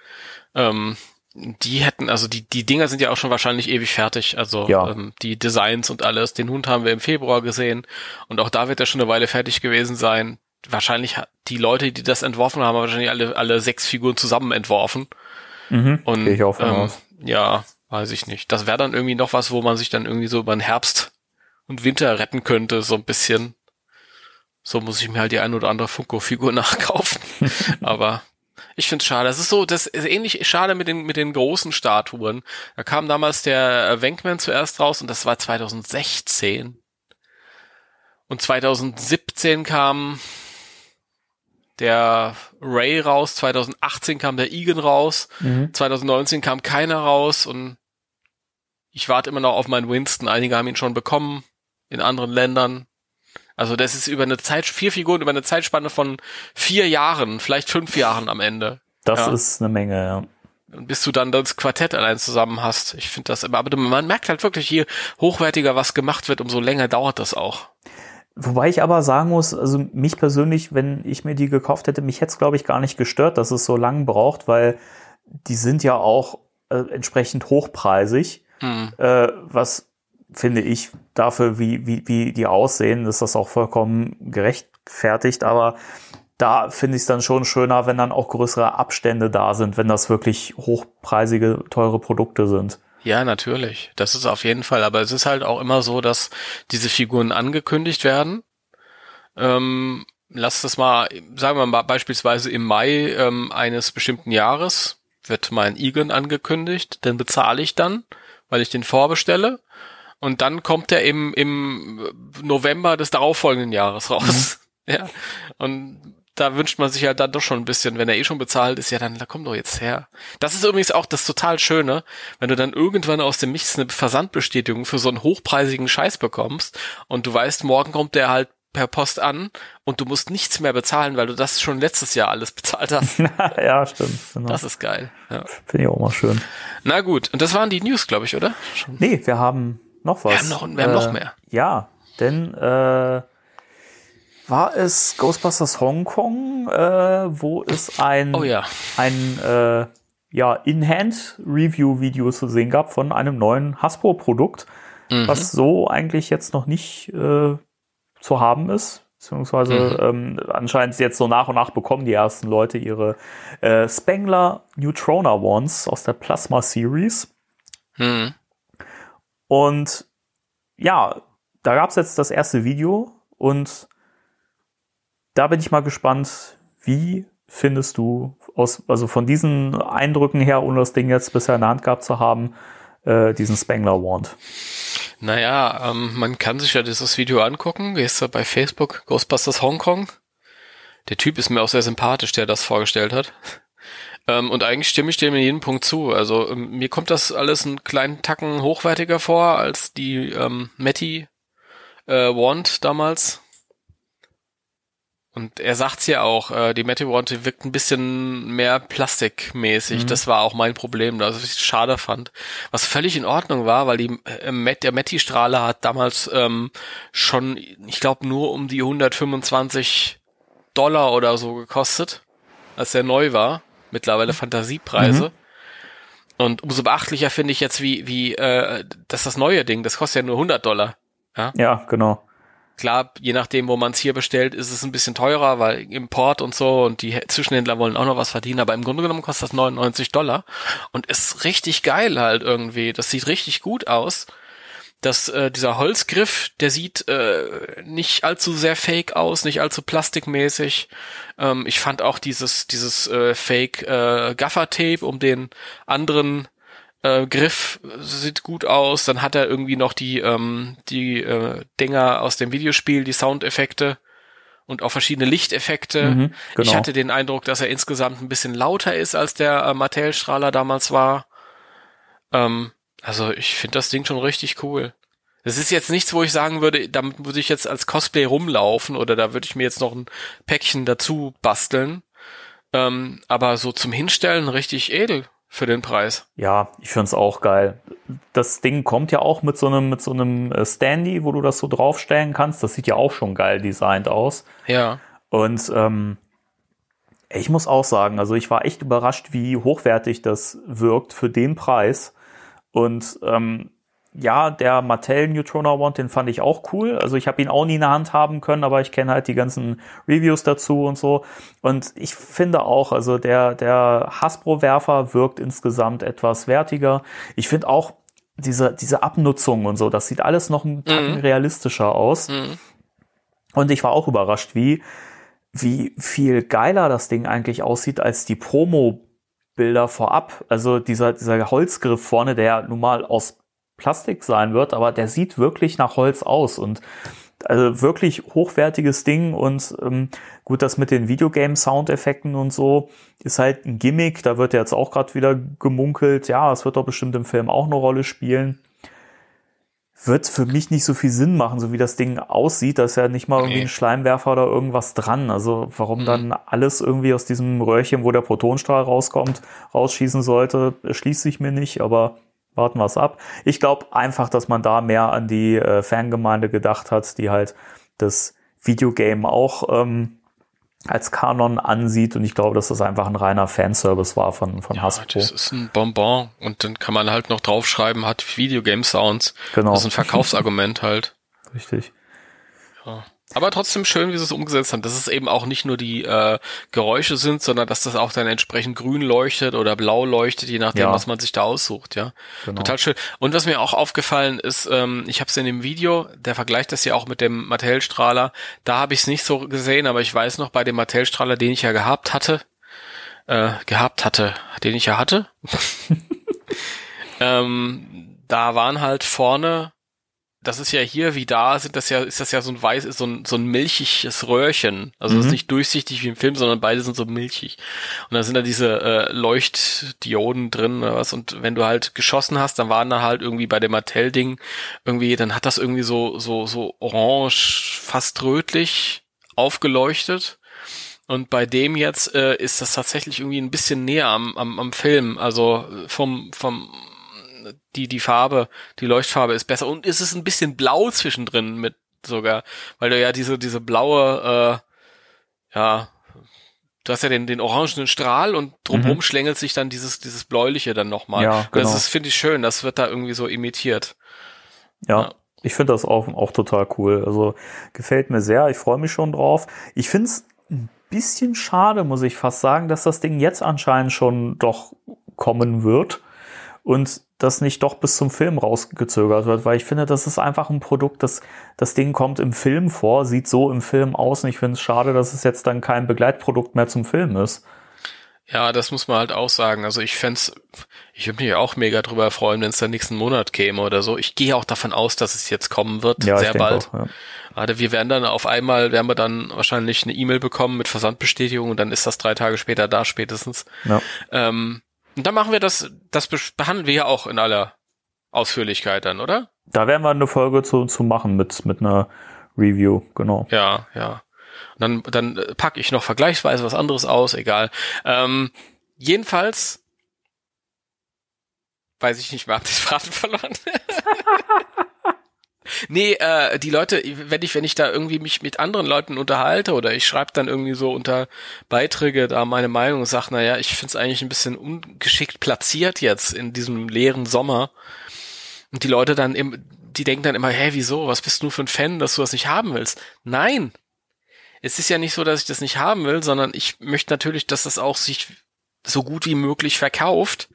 Ähm, die hätten, also die, die Dinger sind ja auch schon wahrscheinlich ewig fertig. Also Ja. ähm, die Designs und alles. Den Hund haben wir im Februar gesehen und auch da wird er schon eine Weile fertig gewesen sein. Wahrscheinlich die Leute, die das entworfen haben, haben wahrscheinlich alle, alle sechs Figuren zusammen entworfen. Mhm. Und Gehe ich auch ähm, aus. ja, weiß ich nicht. Das wäre dann irgendwie noch was, wo man sich dann irgendwie so über den Herbst und Winter retten könnte, so ein bisschen. So muss ich mir halt die ein oder andere Funko-Figur nachkaufen. Aber ich find's schade. Das ist so, das ist ähnlich schade mit den, mit den großen Statuen. Da kam damals der äh, Wankman zuerst raus und das war 2016. Und 2017 kam der Ray raus, 2018 kam der Egan raus, Mhm. 2019 kam keiner raus und ich warte immer noch auf meinen Winston. Einige haben ihn schon bekommen in anderen Ländern. Also das ist über eine Zeit, vier Figuren über eine Zeitspanne von vier Jahren, vielleicht fünf Jahren am Ende. Das Ja. ist eine Menge, ja. Und bis du dann das Quartett allein zusammen hast. Ich finde das immer, aber man merkt halt wirklich, je hochwertiger was gemacht wird, umso länger dauert das auch. Wobei ich aber sagen muss, also mich persönlich, wenn ich mir die gekauft hätte, mich hätte es, glaube ich, gar nicht gestört, dass es so lang braucht, weil die sind ja auch äh, entsprechend hochpreisig, Hm. äh, was finde ich dafür, wie, wie, wie die aussehen, ist das auch vollkommen gerechtfertigt, aber da finde ich es dann schon schöner, wenn dann auch größere Abstände da sind, wenn das wirklich hochpreisige, teure Produkte sind. Ja, natürlich. Das ist auf jeden Fall. Aber es ist halt auch immer so, dass diese Figuren angekündigt werden. Ähm, lass das mal, sagen wir mal beispielsweise im Mai ähm, eines bestimmten Jahres wird mein Egan angekündigt. Den bezahle ich dann, weil ich den vorbestelle. Und dann kommt er im, im November des darauffolgenden Jahres raus. Ja. Und da wünscht man sich halt dann doch schon ein bisschen, wenn er eh schon bezahlt ist, ja, dann da komm doch jetzt her. Das ist übrigens auch das total Schöne, wenn du dann irgendwann aus dem Nichts eine Versandbestätigung für so einen hochpreisigen Scheiß bekommst und du weißt, morgen kommt der halt per Post an und du musst nichts mehr bezahlen, weil du das schon letztes Jahr alles bezahlt hast. ja, stimmt. Genau. Das ist geil. Ja. Finde ich auch mal schön. Na gut, und das waren die News, glaube ich, oder? Schon. Nee, wir haben noch was. Wir haben noch- wir haben noch mehr. Ja, denn äh, war es Ghostbusters Hongkong, äh, wo es ein, Oh ja. ein äh, ja, In-Hand-Review-Video zu sehen gab von einem neuen Hasbro-Produkt, Mhm. was so eigentlich jetzt noch nicht äh, zu haben ist. Beziehungsweise ähm, anscheinend jetzt so nach und nach bekommen die ersten Leute ihre äh, Spengler Neutrona Wands aus der Plasma Series. Mhm. Und ja, da gab es jetzt das erste Video und da bin ich mal gespannt, wie findest du aus, also von diesen Eindrücken her, ohne das Ding jetzt bisher in der Hand gehabt zu haben, äh, diesen Spengler Wand. Naja, ähm, man kann sich ja dieses Video angucken. Gehst du bei Facebook Ghostbusters Hongkong. Der Typ ist mir auch sehr sympathisch, der das vorgestellt hat. Ähm, und eigentlich stimme ich dem in jedem Punkt zu. Also ähm, mir kommt das alles einen kleinen Tacken hochwertiger vor als die ähm, Matty äh, Wand damals. Und er sagt's ja auch, äh, die die wirkt ein bisschen mehr plastikmäßig. Das war auch mein Problem, das ich schade fand. Was völlig in Ordnung war, weil die, äh, Matt, der Matty-Strahler hat damals ähm, schon, ich glaube, nur um die 125 Dollar oder so gekostet, als der neu war. Mittlerweile Fantasiepreise. Und umso beachtlicher finde ich jetzt, wie, wie, äh, dass das neue Ding, das kostet ja nur 100 Dollar. Ja, genau. Klar, je nachdem, wo man es hier bestellt, ist es ein bisschen teurer, weil Import und so und die Zwischenhändler wollen auch noch was verdienen, aber im Grunde genommen kostet das 99 Dollar und ist richtig geil halt irgendwie. Das sieht richtig gut aus. Das, äh, dieser Holzgriff, der sieht äh, nicht allzu sehr fake aus, nicht allzu plastikmäßig. Ähm, ich fand auch dieses, dieses äh, Fake äh, Gaffer-Tape um den anderen äh, Griff sieht gut aus. Dann hat er irgendwie noch die, ähm, die äh, Dinger aus dem Videospiel, die Soundeffekte und auch verschiedene Lichteffekte. Mhm, Ich genau. hatte den Eindruck, dass er insgesamt ein bisschen lauter ist, als der äh, Mattel-Strahler damals war. Ähm, also ich finde das Ding schon richtig cool. Es ist jetzt nichts, wo ich sagen würde, damit würde ich jetzt als Cosplay rumlaufen oder da würde ich mir jetzt noch ein Päckchen dazu basteln. Ähm, aber so zum Hinstellen richtig edel für den Preis. Ja, ich find's auch geil. Das Ding kommt ja auch mit so einem, mit so einem äh, Standy, wo du das so draufstellen kannst. Das sieht ja auch schon geil designt aus. Ja. Und ähm, ich muss auch sagen, also ich war echt überrascht, wie hochwertig das wirkt für den Preis. Und ähm, ja, der Mattel Neutrona Wand, den fand ich auch cool. Also ich habe ihn auch nie in der Hand haben können, aber ich kenne halt die ganzen Reviews dazu und so. Und ich finde auch, also der, der Hasbro-Werfer wirkt insgesamt etwas wertiger. Ich finde auch diese, diese Abnutzung und so, das sieht alles noch ein Tacken realistischer aus. Und ich war auch überrascht, wie, wie viel geiler das Ding eigentlich aussieht als die Promo-Bilder vorab. Also dieser, dieser Holzgriff vorne, der nun mal aus Plastik sein wird, aber der sieht wirklich nach Holz aus und also wirklich hochwertiges Ding und ähm, gut, das mit den Videogame-Soundeffekten und so ist halt ein Gimmick. Da wird jetzt auch gerade wieder gemunkelt, ja, das wird doch bestimmt im Film auch eine Rolle spielen. Wird für mich nicht so viel Sinn machen, so wie das Ding aussieht. Da ist ja nicht mal irgendwie Nee. ein Schleimwerfer oder irgendwas dran. Also warum dann alles irgendwie aus diesem Röhrchen, wo der Protonstrahl rauskommt, rausschießen sollte, erschließt sich mir nicht, aber warten wir es ab. Ich glaube einfach, dass man da mehr an die äh, Fangemeinde gedacht hat, die halt das Videogame auch ähm, als Kanon ansieht und ich glaube, dass das einfach ein reiner Fanservice war von, von Ja, Hasbro. das ist ein Bonbon und dann kann man halt noch draufschreiben, hat Videogame-Sounds. Genau. Das ist ein Verkaufsargument halt. Richtig. Aber trotzdem schön, wie sie es umgesetzt haben, dass es eben auch nicht nur die äh, Geräusche sind, sondern dass das auch dann entsprechend grün leuchtet oder blau leuchtet, je nachdem, Ja. was man sich da aussucht, ja. Genau. Total schön. Und was mir auch aufgefallen ist, ähm, ich habe es in dem Video, der vergleicht das ja auch mit dem Mattel-Strahler, da habe ich es nicht so gesehen, aber ich weiß noch, bei dem Mattel-Strahler, den ich ja gehabt hatte, äh, gehabt hatte, den ich ja hatte, ähm, da waren halt vorne das ist ja hier wie da, sind das ja, ist das ja so ein weiß, so ein, so ein milchiges Röhrchen. Also das ist nicht durchsichtig wie im Film, sondern beide sind so milchig. Und da sind da diese äh, Leuchtdioden drin oder was. Und wenn du halt geschossen hast, dann waren da halt irgendwie bei dem Mattel-Ding irgendwie, dann hat das irgendwie so, so, so orange, fast rötlich aufgeleuchtet. Und bei dem jetzt äh, ist das tatsächlich irgendwie ein bisschen näher am, am, am Film. Also vom, vom die, die Farbe, die Leuchtfarbe ist besser und es ist ein bisschen blau zwischendrin mit sogar, weil du ja diese, diese blaue, äh, ja, du hast ja den, den orangenen Strahl und drumherum schlängelt sich dann dieses, dieses bläuliche dann nochmal. Mhm. Ja, genau. Das ist, finde ich schön, das wird da irgendwie so imitiert. Ja. Ja. Ich finde das auch, auch total cool. Also gefällt mir sehr. Ich freue mich schon drauf. Ich finde es ein bisschen schade, muss ich fast sagen, dass das Ding jetzt anscheinend schon doch kommen wird und das nicht doch bis zum Film rausgezögert wird, weil ich finde, das ist einfach ein Produkt, das, das Ding kommt im Film vor, sieht so im Film aus und ich finde es schade, dass es jetzt dann kein Begleitprodukt mehr zum Film ist. Ja, das muss man halt auch sagen. Also ich fänd's, ich würde mich auch mega drüber freuen, wenn es dann nächsten Monat käme oder so. Ich gehe auch davon aus, dass es jetzt kommen wird, Ja, sehr bald. auch, ja. Also wir werden dann auf einmal, werden wir dann wahrscheinlich eine E-Mail bekommen mit Versandbestätigung und dann ist das drei Tage später da spätestens. Ja. Ähm, und dann machen wir das, das behandeln wir ja auch in aller Ausführlichkeit dann, oder? Da werden wir eine Folge zu, zu machen mit, mit einer Review, genau. Ja, ja. Und dann, dann äh, packe ich noch vergleichsweise was anderes aus, egal. Ähm, jedenfalls weiß ich nicht mehr, hab das Faden verloren. nee, äh, die Leute, wenn ich, wenn ich da irgendwie mich mit anderen Leuten unterhalte oder ich schreibe dann irgendwie so unter Beiträge da meine Meinung und sag, naja, ich find's eigentlich ein bisschen ungeschickt platziert jetzt in diesem leeren Sommer. Und die Leute dann im, die denken dann immer, hä, wieso? Was bist du für ein Fan, dass du das nicht haben willst? Nein! Es ist ja nicht so, dass ich das nicht haben will, sondern ich möchte natürlich, dass das auch sich so gut wie möglich verkauft.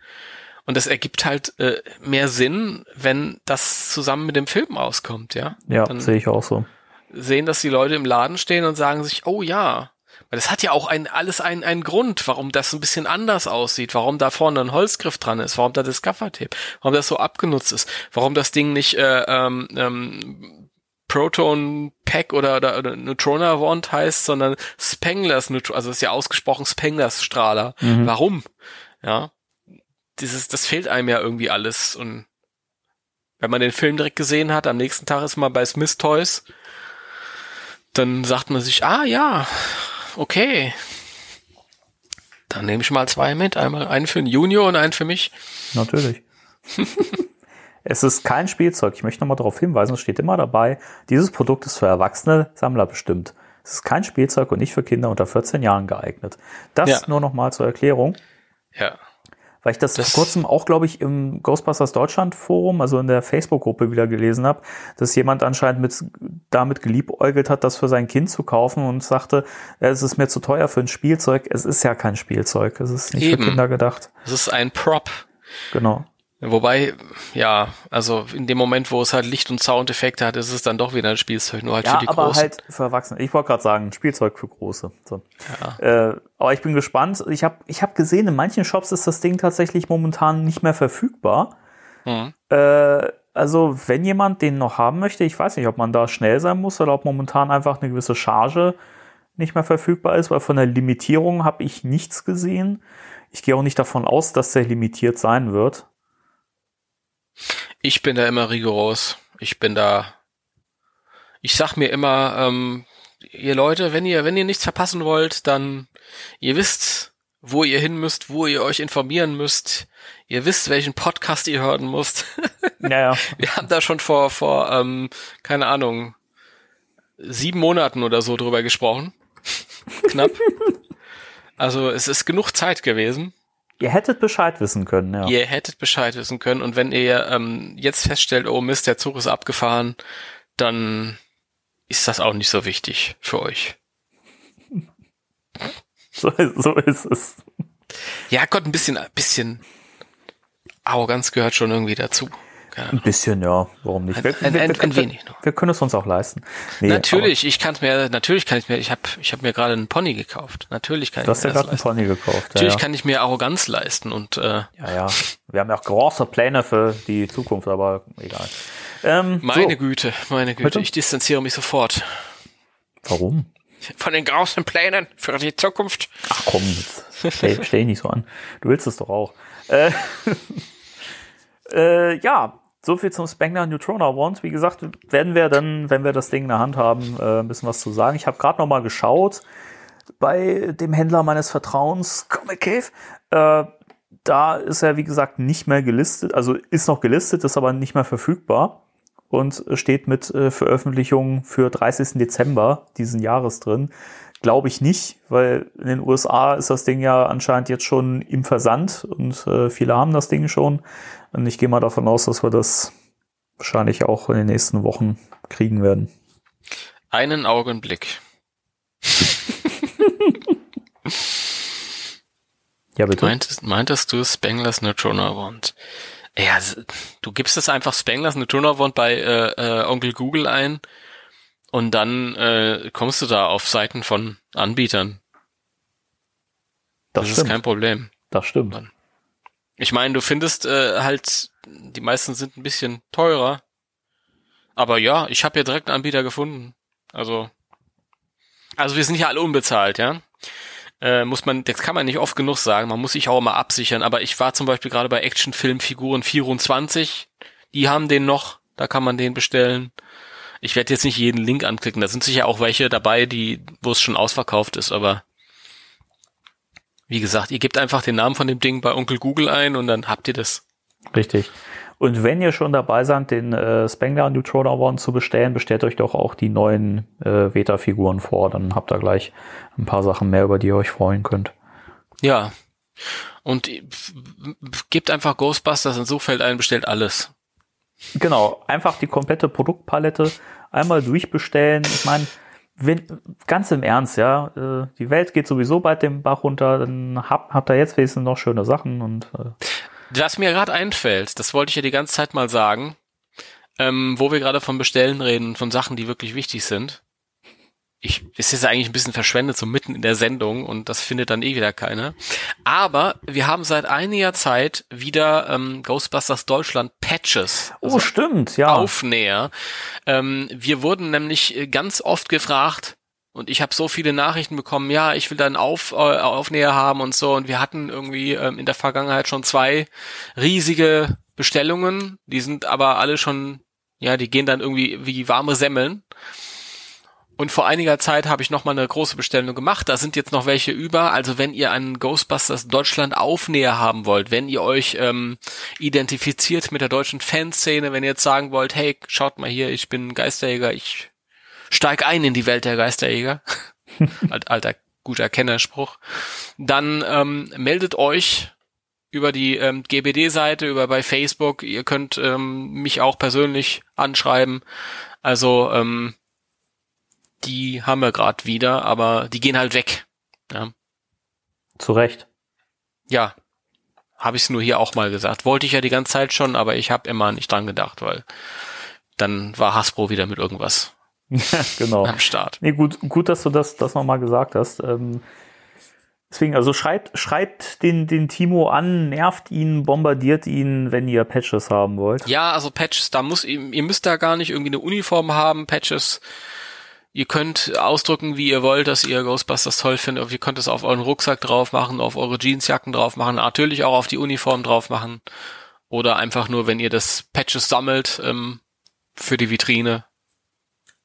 Und das ergibt halt äh, mehr Sinn, wenn das zusammen mit dem Film auskommt, ja. Ja, sehe ich auch so. sehen, dass die Leute im Laden stehen und sagen sich, oh ja. Weil das hat ja auch ein, alles einen, einen Grund, warum das ein bisschen anders aussieht, warum da vorne ein Holzgriff dran ist, warum da das Gaffertape, warum das so abgenutzt ist, warum das Ding nicht äh, ähm, ähm, Proton Pack oder, oder, oder Neutrona Wand heißt, sondern Spenglers, Neutro- also ist ja ausgesprochen Spenglers Strahler. Warum? Ja. Dieses, das fehlt einem ja irgendwie alles und wenn man den Film direkt gesehen hat, am nächsten Tag ist man bei Smith Toys, dann sagt man sich, ah ja, okay. Dann nehme ich mal zwei mit. Einmal einen für den Junior und einen für mich. Natürlich. es ist kein Spielzeug. Ich möchte nochmal darauf hinweisen, es steht immer dabei, dieses Produkt ist für erwachsene Sammler bestimmt. Es ist kein Spielzeug und nicht für Kinder unter 14 Jahren geeignet. Das Ja. nur nochmal zur Erklärung, Ja. Weil ich das, Das- vor kurzem auch, glaube ich, im Ghostbusters Deutschland Forum, also in der Facebook-Gruppe wieder gelesen habe, dass jemand anscheinend mit, damit geliebäugelt hat, das für sein Kind zu kaufen und sagte, ja, es ist mir zu teuer für ein Spielzeug. Es ist ja kein Spielzeug. Es ist nicht Eben. für Kinder gedacht. Das ist ein Prop. Genau. Wobei, ja, also in dem Moment, wo es halt Licht- und Soundeffekte hat, ist es dann doch wieder ein Spielzeug, nur halt Ja, für die aber Großen. halt für Erwachsene. Ich wollte gerade sagen, Spielzeug für Große. So. Äh, aber ich bin gespannt. Ich habe ich hab gesehen, in manchen Shops ist das Ding tatsächlich momentan nicht mehr verfügbar. Mhm. Äh, also wenn jemand den noch haben möchte, ich weiß nicht, ob man da schnell sein muss oder ob momentan einfach eine gewisse Charge nicht mehr verfügbar ist, weil von der Limitierung habe ich nichts gesehen. Ich gehe auch nicht davon aus, dass der limitiert sein wird. Ich bin da immer rigoros. Ich bin da. Ich sag mir immer, ähm, ihr Leute, wenn ihr, wenn ihr nichts verpassen wollt, dann ihr wisst, wo ihr hin müsst, wo ihr euch informieren müsst. Ihr wisst, welchen Podcast ihr hören müsst. Ja, ja. Wir haben da schon vor, vor, ähm, keine Ahnung, sieben Monaten oder so drüber gesprochen. Knapp. Also es ist genug Zeit gewesen. Ihr hättet Bescheid wissen können, ja. Ihr hättet Bescheid wissen können und wenn ihr ähm, jetzt feststellt, oh Mist, der Zug ist abgefahren, dann ist das auch nicht so wichtig für euch. So, so ist es. Ja, Gott, ein bisschen, ein bisschen Arroganz gehört schon irgendwie dazu. Ein bisschen, ja. Warum nicht? Ein- ein- ein- ein wenig noch. wir können es uns auch leisten. Nee, natürlich, ich kann es mir, natürlich kann ich mir, ich habe, ich habe mir gerade einen Pony gekauft. Natürlich kann aber Du ich hast ja mir gerade einen. Pony gekauft. Ja, Natürlich ja. kann ich mir Arroganz leisten und äh, ja, ja. Wir haben ja auch große Pläne für die Zukunft, aber egal. Ähm, meine so. Güte, meine Güte, Bitte? ich distanziere mich sofort Warum? von den großen Plänen für die Zukunft. Ach komm, jetzt stell, stell nicht so an. Du willst es doch auch. Äh, äh, ja, so viel zum Spengler Neutrona Wand. Wie gesagt, werden wir dann, wenn wir das Ding in der Hand haben, äh, ein bisschen was zu sagen. Ich habe gerade noch mal geschaut bei dem Händler meines Vertrauens, Comic Cave. Äh, da ist er, wie gesagt, nicht mehr gelistet. Also ist noch gelistet, ist aber nicht mehr verfügbar. Und steht mit äh, Veröffentlichung für 30. Dezember diesen Jahres drin. Glaube ich nicht, weil in den USA ist das Ding ja anscheinend jetzt schon im Versand und äh, viele haben das Ding schon. Und ich gehe mal davon aus, dass wir das wahrscheinlich auch in den nächsten Wochen kriegen werden. Einen Augenblick. Ja, bitte. Meintest, meintest du Spanglers Neutrona Wand? Ja, du gibst es einfach Spanglers Neutrona Wand bei äh, äh, Onkel Google ein und dann äh, kommst du da auf Seiten von Anbietern. das Das, ist kein Problem. das stimmt. Ich meine, du findest äh, halt, die meisten sind ein bisschen teurer. Aber ja, ich habe ja direkt einen Anbieter gefunden. Also, also wir sind ja alle unbezahlt, ja. Äh, muss man, das kann man nicht oft genug sagen. Man muss sich auch mal absichern. Aber ich war zum Beispiel gerade bei Actionfilmfiguren 24. Die haben den noch. Da kann man den bestellen. Ich werde jetzt nicht jeden Link anklicken. Da sind sicher auch welche dabei, die, wo es schon ausverkauft ist. Aber wie gesagt, ihr gebt einfach den Namen von dem Ding bei Onkel Google ein und dann habt ihr das. Richtig. Und wenn ihr schon dabei seid, den äh, Spengler Neutrona One zu bestellen, bestellt euch doch auch die neuen äh, Veta-Figuren vor. Dann habt ihr gleich ein paar Sachen mehr, über die ihr euch freuen könnt. Ja. Und äh, gebt einfach Ghostbusters in Suchfeld ein, bestellt alles. Genau, einfach die komplette Produktpalette einmal durchbestellen. Ich meine, wenn, ganz im Ernst, ja, äh, die Welt geht sowieso bald den Bach runter, dann habt, habt ihr jetzt wenigstens noch schöne Sachen und äh, Was mir gerade einfällt, das wollte ich ja die ganze Zeit mal sagen, ähm, wo wir gerade vom Bestellen reden, von Sachen, die wirklich wichtig sind. Ich, es ist eigentlich ein bisschen verschwendet, so mitten in der Sendung und das findet dann eh wieder keiner. Aber wir haben seit einiger Zeit wieder ähm, Ghostbusters Deutschland Patches. Oh, stimmt, ja. Aufnäher. Ähm, wir wurden nämlich äh, ganz oft gefragt, und ich habe so viele Nachrichten bekommen, ja, ich will dann Auf, äh, Aufnäher haben und so. Und wir hatten irgendwie ähm, in der Vergangenheit schon zwei riesige Bestellungen. Die sind aber alle schon, ja, die gehen dann irgendwie wie warme Semmeln. Und vor einiger Zeit habe ich noch mal eine große Bestellung gemacht. Da sind jetzt noch welche über. Also wenn ihr einen Ghostbusters Deutschland Aufnäher haben wollt, wenn ihr euch ähm, identifiziert mit der deutschen Fanszene, wenn ihr jetzt sagen wollt, hey, schaut mal hier, ich bin Geisterjäger, ich steig ein in die Welt der Geisterjäger. Alt- Alter guter Kennerspruch. Dann ähm, meldet euch über die ähm, GBD-Seite, über bei Facebook. Ihr könnt ähm, mich auch persönlich anschreiben. Also ähm, die haben wir gerade wieder, aber die gehen halt weg. Ja, Zu Recht. ja habe ich nur hier auch mal gesagt. Wollte ich ja die ganze Zeit schon, aber ich habe immer nicht dran gedacht, weil dann war Hasbro wieder mit irgendwas genau. am Start. Nee, gut, gut, dass du das, das nochmal gesagt hast. Ähm, deswegen, also schreibt, schreibt den, den Timo an, nervt ihn, bombardiert ihn, wenn ihr Patches haben wollt. Ja, also Patches, da muss ihr, ihr müsst da gar nicht irgendwie eine Uniform haben, Patches. Ihr könnt ausdrücken, wie ihr wollt, dass ihr Ghostbusters toll findet. Ihr könnt es auf euren Rucksack drauf machen, auf eure Jeansjacken drauf machen, natürlich auch auf die Uniform drauf machen. Oder einfach nur, wenn ihr das Patches sammelt ähm, für die Vitrine.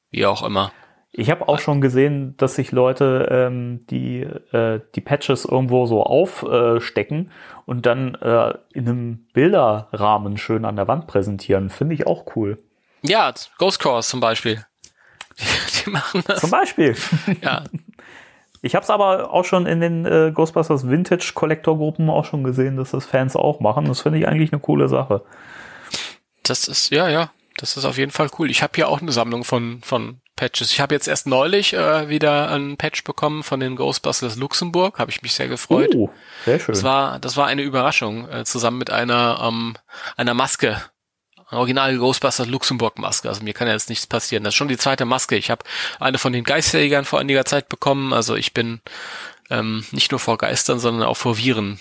Wie auch immer. Ich habe auch schon gesehen, dass sich Leute ähm, die, äh, die Patches irgendwo so aufstecken und dann äh, in einem Bilderrahmen schön an der Wand präsentieren. Finde ich auch cool. Ja, Ghost Course zum Beispiel. Die, machen das. Zum Beispiel. Ja, Ich habe es aber auch schon in den äh, Ghostbusters Vintage Collector Gruppen auch schon gesehen, dass das Fans auch machen. Das finde ich eigentlich eine coole Sache. Das ist, ja, ja, das ist auf jeden Fall cool. Ich habe hier auch eine Sammlung von, von Patches. Ich habe jetzt erst neulich äh, wieder einen Patch bekommen von den Ghostbusters Luxemburg. Habe ich mich sehr gefreut. Oh, sehr schön. Das war, das war eine Überraschung, äh, zusammen mit einer, ähm, einer Maske. Original Ghostbusters Luxemburg Maske. Also mir kann ja jetzt nichts passieren. Das ist schon die zweite Maske. Ich habe eine von den Geisterjägern vor einiger Zeit bekommen. Also ich bin ähm, nicht nur vor Geistern, sondern auch vor Viren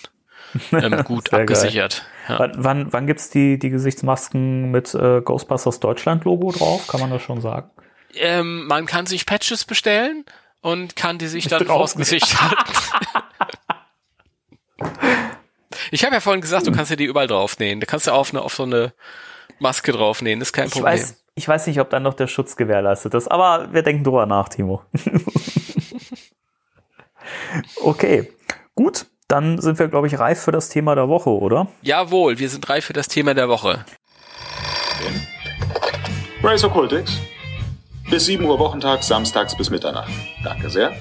ähm, gut abgesichert. Ja. Wann, wann, wann gibt's die, die Gesichtsmasken mit äh, Ghostbusters Deutschland Logo drauf? Kann man das schon sagen? Ähm, man kann sich Patches bestellen und kann die sich dann drauf- vors Gesicht halten. ich habe ja vorhin gesagt, du kannst ja die überall draufnähen. Du kannst ja auf, eine, auf so eine Maske draufnähen, ist kein Ich Problem. weiß, ich weiß nicht, ob dann noch der Schutz gewährleistet ist, aber wir denken drüber nach, Timo. okay, gut. Dann sind wir, glaube ich, reif für das Thema der Woche, oder? Jawohl, wir sind reif für das Thema der Woche. Race Occultix. Bis 7 Uhr Wochentag, samstags bis Mitternacht. Danke sehr.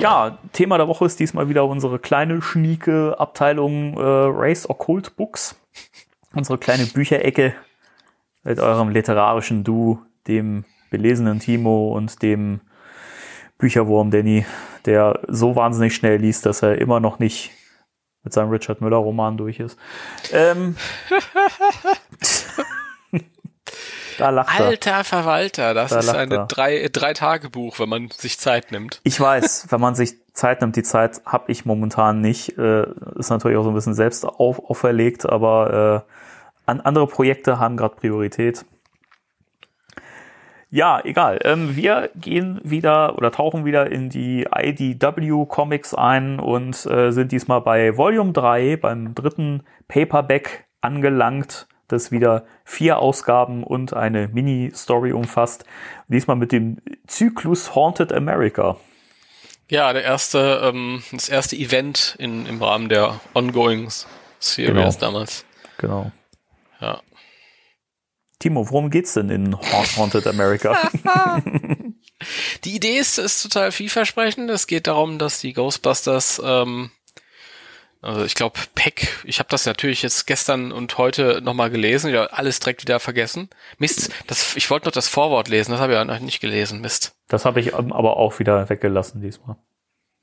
Ja, Thema der Woche ist diesmal wieder unsere kleine, schnieke Abteilung äh, Race Occult Books. Unsere kleine Bücherecke mit eurem literarischen Du, dem belesenen Timo und dem Bücherwurm Danny, der so wahnsinnig schnell liest, dass er immer noch nicht mit seinem Richard Müller Roman durch ist. Ähm, da lacht Alter er. Verwalter, das da ist ein drei, drei Tage Buch, wenn man sich Zeit nimmt. Ich weiß, wenn man sich Zeit nimmt, die Zeit habe ich momentan nicht. Äh, ist natürlich auch so ein bisschen selbst auf, auferlegt, aber äh, an andere Projekte haben gerade Priorität. Ja, egal. Ähm, wir gehen wieder oder tauchen wieder in die IDW Comics ein und äh, sind diesmal bei Volume 3, beim dritten Paperback angelangt, das wieder vier Ausgaben und eine Mini-Story umfasst. Diesmal mit dem Zyklus Haunted America. Ja, der erste, ähm, das erste Event in, im Rahmen der Ongoing Series genau. damals. Genau. Ja. Timo, worum geht's denn in Haunted America? die Idee ist, ist total vielversprechend. Es geht darum, dass die Ghostbusters, ähm, also ich glaube, Peck, ich habe das natürlich jetzt gestern und heute nochmal gelesen, ja, alles direkt wieder vergessen. Mist, das, ich wollte noch das Vorwort lesen, das habe ich ja noch nicht gelesen, Mist. Das habe ich aber auch wieder weggelassen diesmal.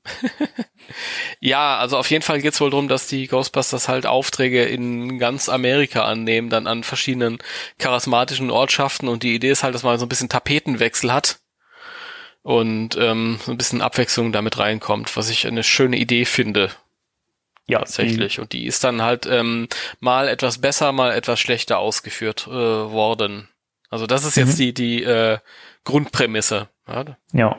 ja, also auf jeden Fall geht's wohl darum, dass die Ghostbusters halt Aufträge in ganz Amerika annehmen, dann an verschiedenen charismatischen Ortschaften und die Idee ist halt, dass man so ein bisschen Tapetenwechsel hat und ähm, so ein bisschen Abwechslung damit reinkommt, was ich eine schöne Idee finde. Ja, tatsächlich. Und die ist dann halt ähm, mal etwas besser, mal etwas schlechter ausgeführt äh, worden. Also das ist jetzt mhm. die die äh, Grundprämisse. Ja. ja.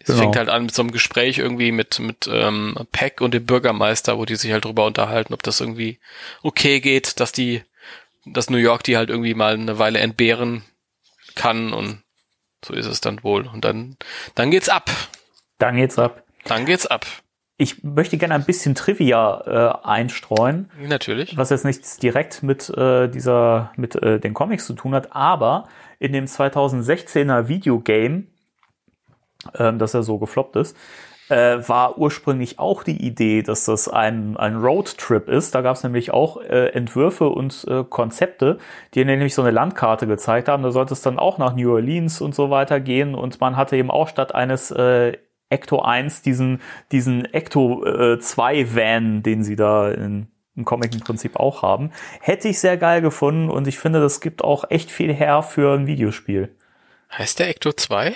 Es genau. fängt halt an mit so einem Gespräch irgendwie mit, mit ähm, Peck und dem Bürgermeister, wo die sich halt drüber unterhalten, ob das irgendwie okay geht, dass die, dass New York die halt irgendwie mal eine Weile entbehren kann und so ist es dann wohl. Und dann, dann geht's ab. Dann geht's ab. Dann geht's ab. Ich möchte gerne ein bisschen Trivia äh, einstreuen. Natürlich. Was jetzt nichts direkt mit äh, dieser, mit äh, den Comics zu tun hat, aber in dem 2016er Videogame ähm, dass er so gefloppt ist, äh, war ursprünglich auch die Idee, dass das ein, ein Roadtrip ist. Da gab es nämlich auch äh, Entwürfe und äh, Konzepte, die nämlich so eine Landkarte gezeigt haben. Da sollte es dann auch nach New Orleans und so weiter gehen. Und man hatte eben auch statt eines äh, Ecto 1 diesen, diesen Ecto äh, 2 Van, den sie da in, im Comic im Prinzip auch haben. Hätte ich sehr geil gefunden und ich finde, das gibt auch echt viel her für ein Videospiel. Heißt der Ecto 2?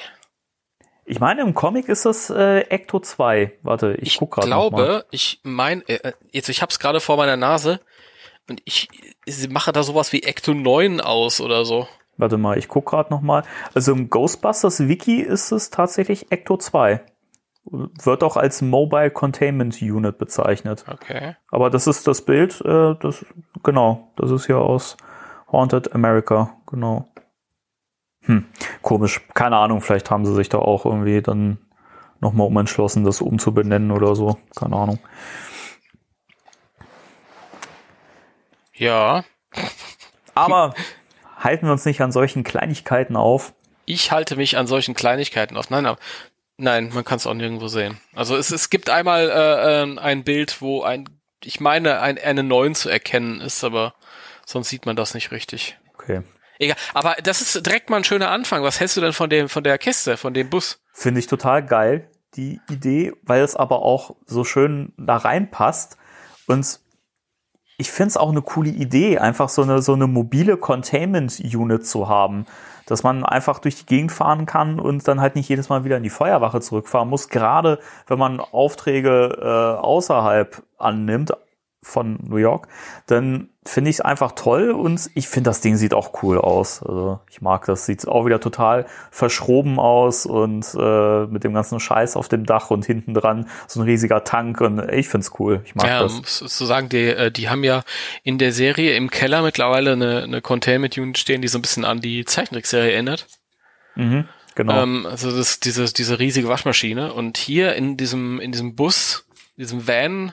Ich meine, im Comic ist das äh, Ecto 2. Warte, ich, ich guck gerade. Ich glaube, ich meine, äh, jetzt ich hab's gerade vor meiner Nase und ich, ich mache da sowas wie Ecto 9 aus oder so. Warte mal, ich guck gerade noch mal. Also im Ghostbusters Wiki ist es tatsächlich Ecto 2. Wird auch als Mobile Containment Unit bezeichnet. Okay. Aber das ist das Bild, äh, das genau, das ist ja aus Haunted America, genau. Hm, komisch. Keine Ahnung, vielleicht haben sie sich da auch irgendwie dann nochmal umentschlossen, das umzubenennen oder so. Keine Ahnung. Ja. Aber halten wir uns nicht an solchen Kleinigkeiten auf. Ich halte mich an solchen Kleinigkeiten auf. Nein, aber nein, man kann es auch nirgendwo sehen. Also es, es gibt einmal äh, äh, ein Bild, wo ein, ich meine, ein, eine 9 zu erkennen ist, aber sonst sieht man das nicht richtig. Okay. Egal. Aber das ist direkt mal ein schöner Anfang. Was hältst du denn von dem, von der Kiste, von dem Bus? Finde ich total geil, die Idee, weil es aber auch so schön da reinpasst. Und ich finde es auch eine coole Idee, einfach so eine, so eine mobile Containment Unit zu haben. Dass man einfach durch die Gegend fahren kann und dann halt nicht jedes Mal wieder in die Feuerwache zurückfahren muss. Gerade wenn man Aufträge äh, außerhalb annimmt, von New York, dann finde ich es einfach toll und ich finde, das Ding sieht auch cool aus. Also ich mag das, sieht auch wieder total verschroben aus und äh, mit dem ganzen Scheiß auf dem Dach und hinten dran so ein riesiger Tank und ich finde es cool. Ich mag ja, das. Zu sagen, die, äh, die haben ja in der Serie im Keller mittlerweile eine, eine Containment Unit stehen, die so ein bisschen an die Zeichentrickserie erinnert. Mhm, genau. Ähm, also das, diese, diese riesige Waschmaschine und hier in diesem, in diesem Bus diesem Van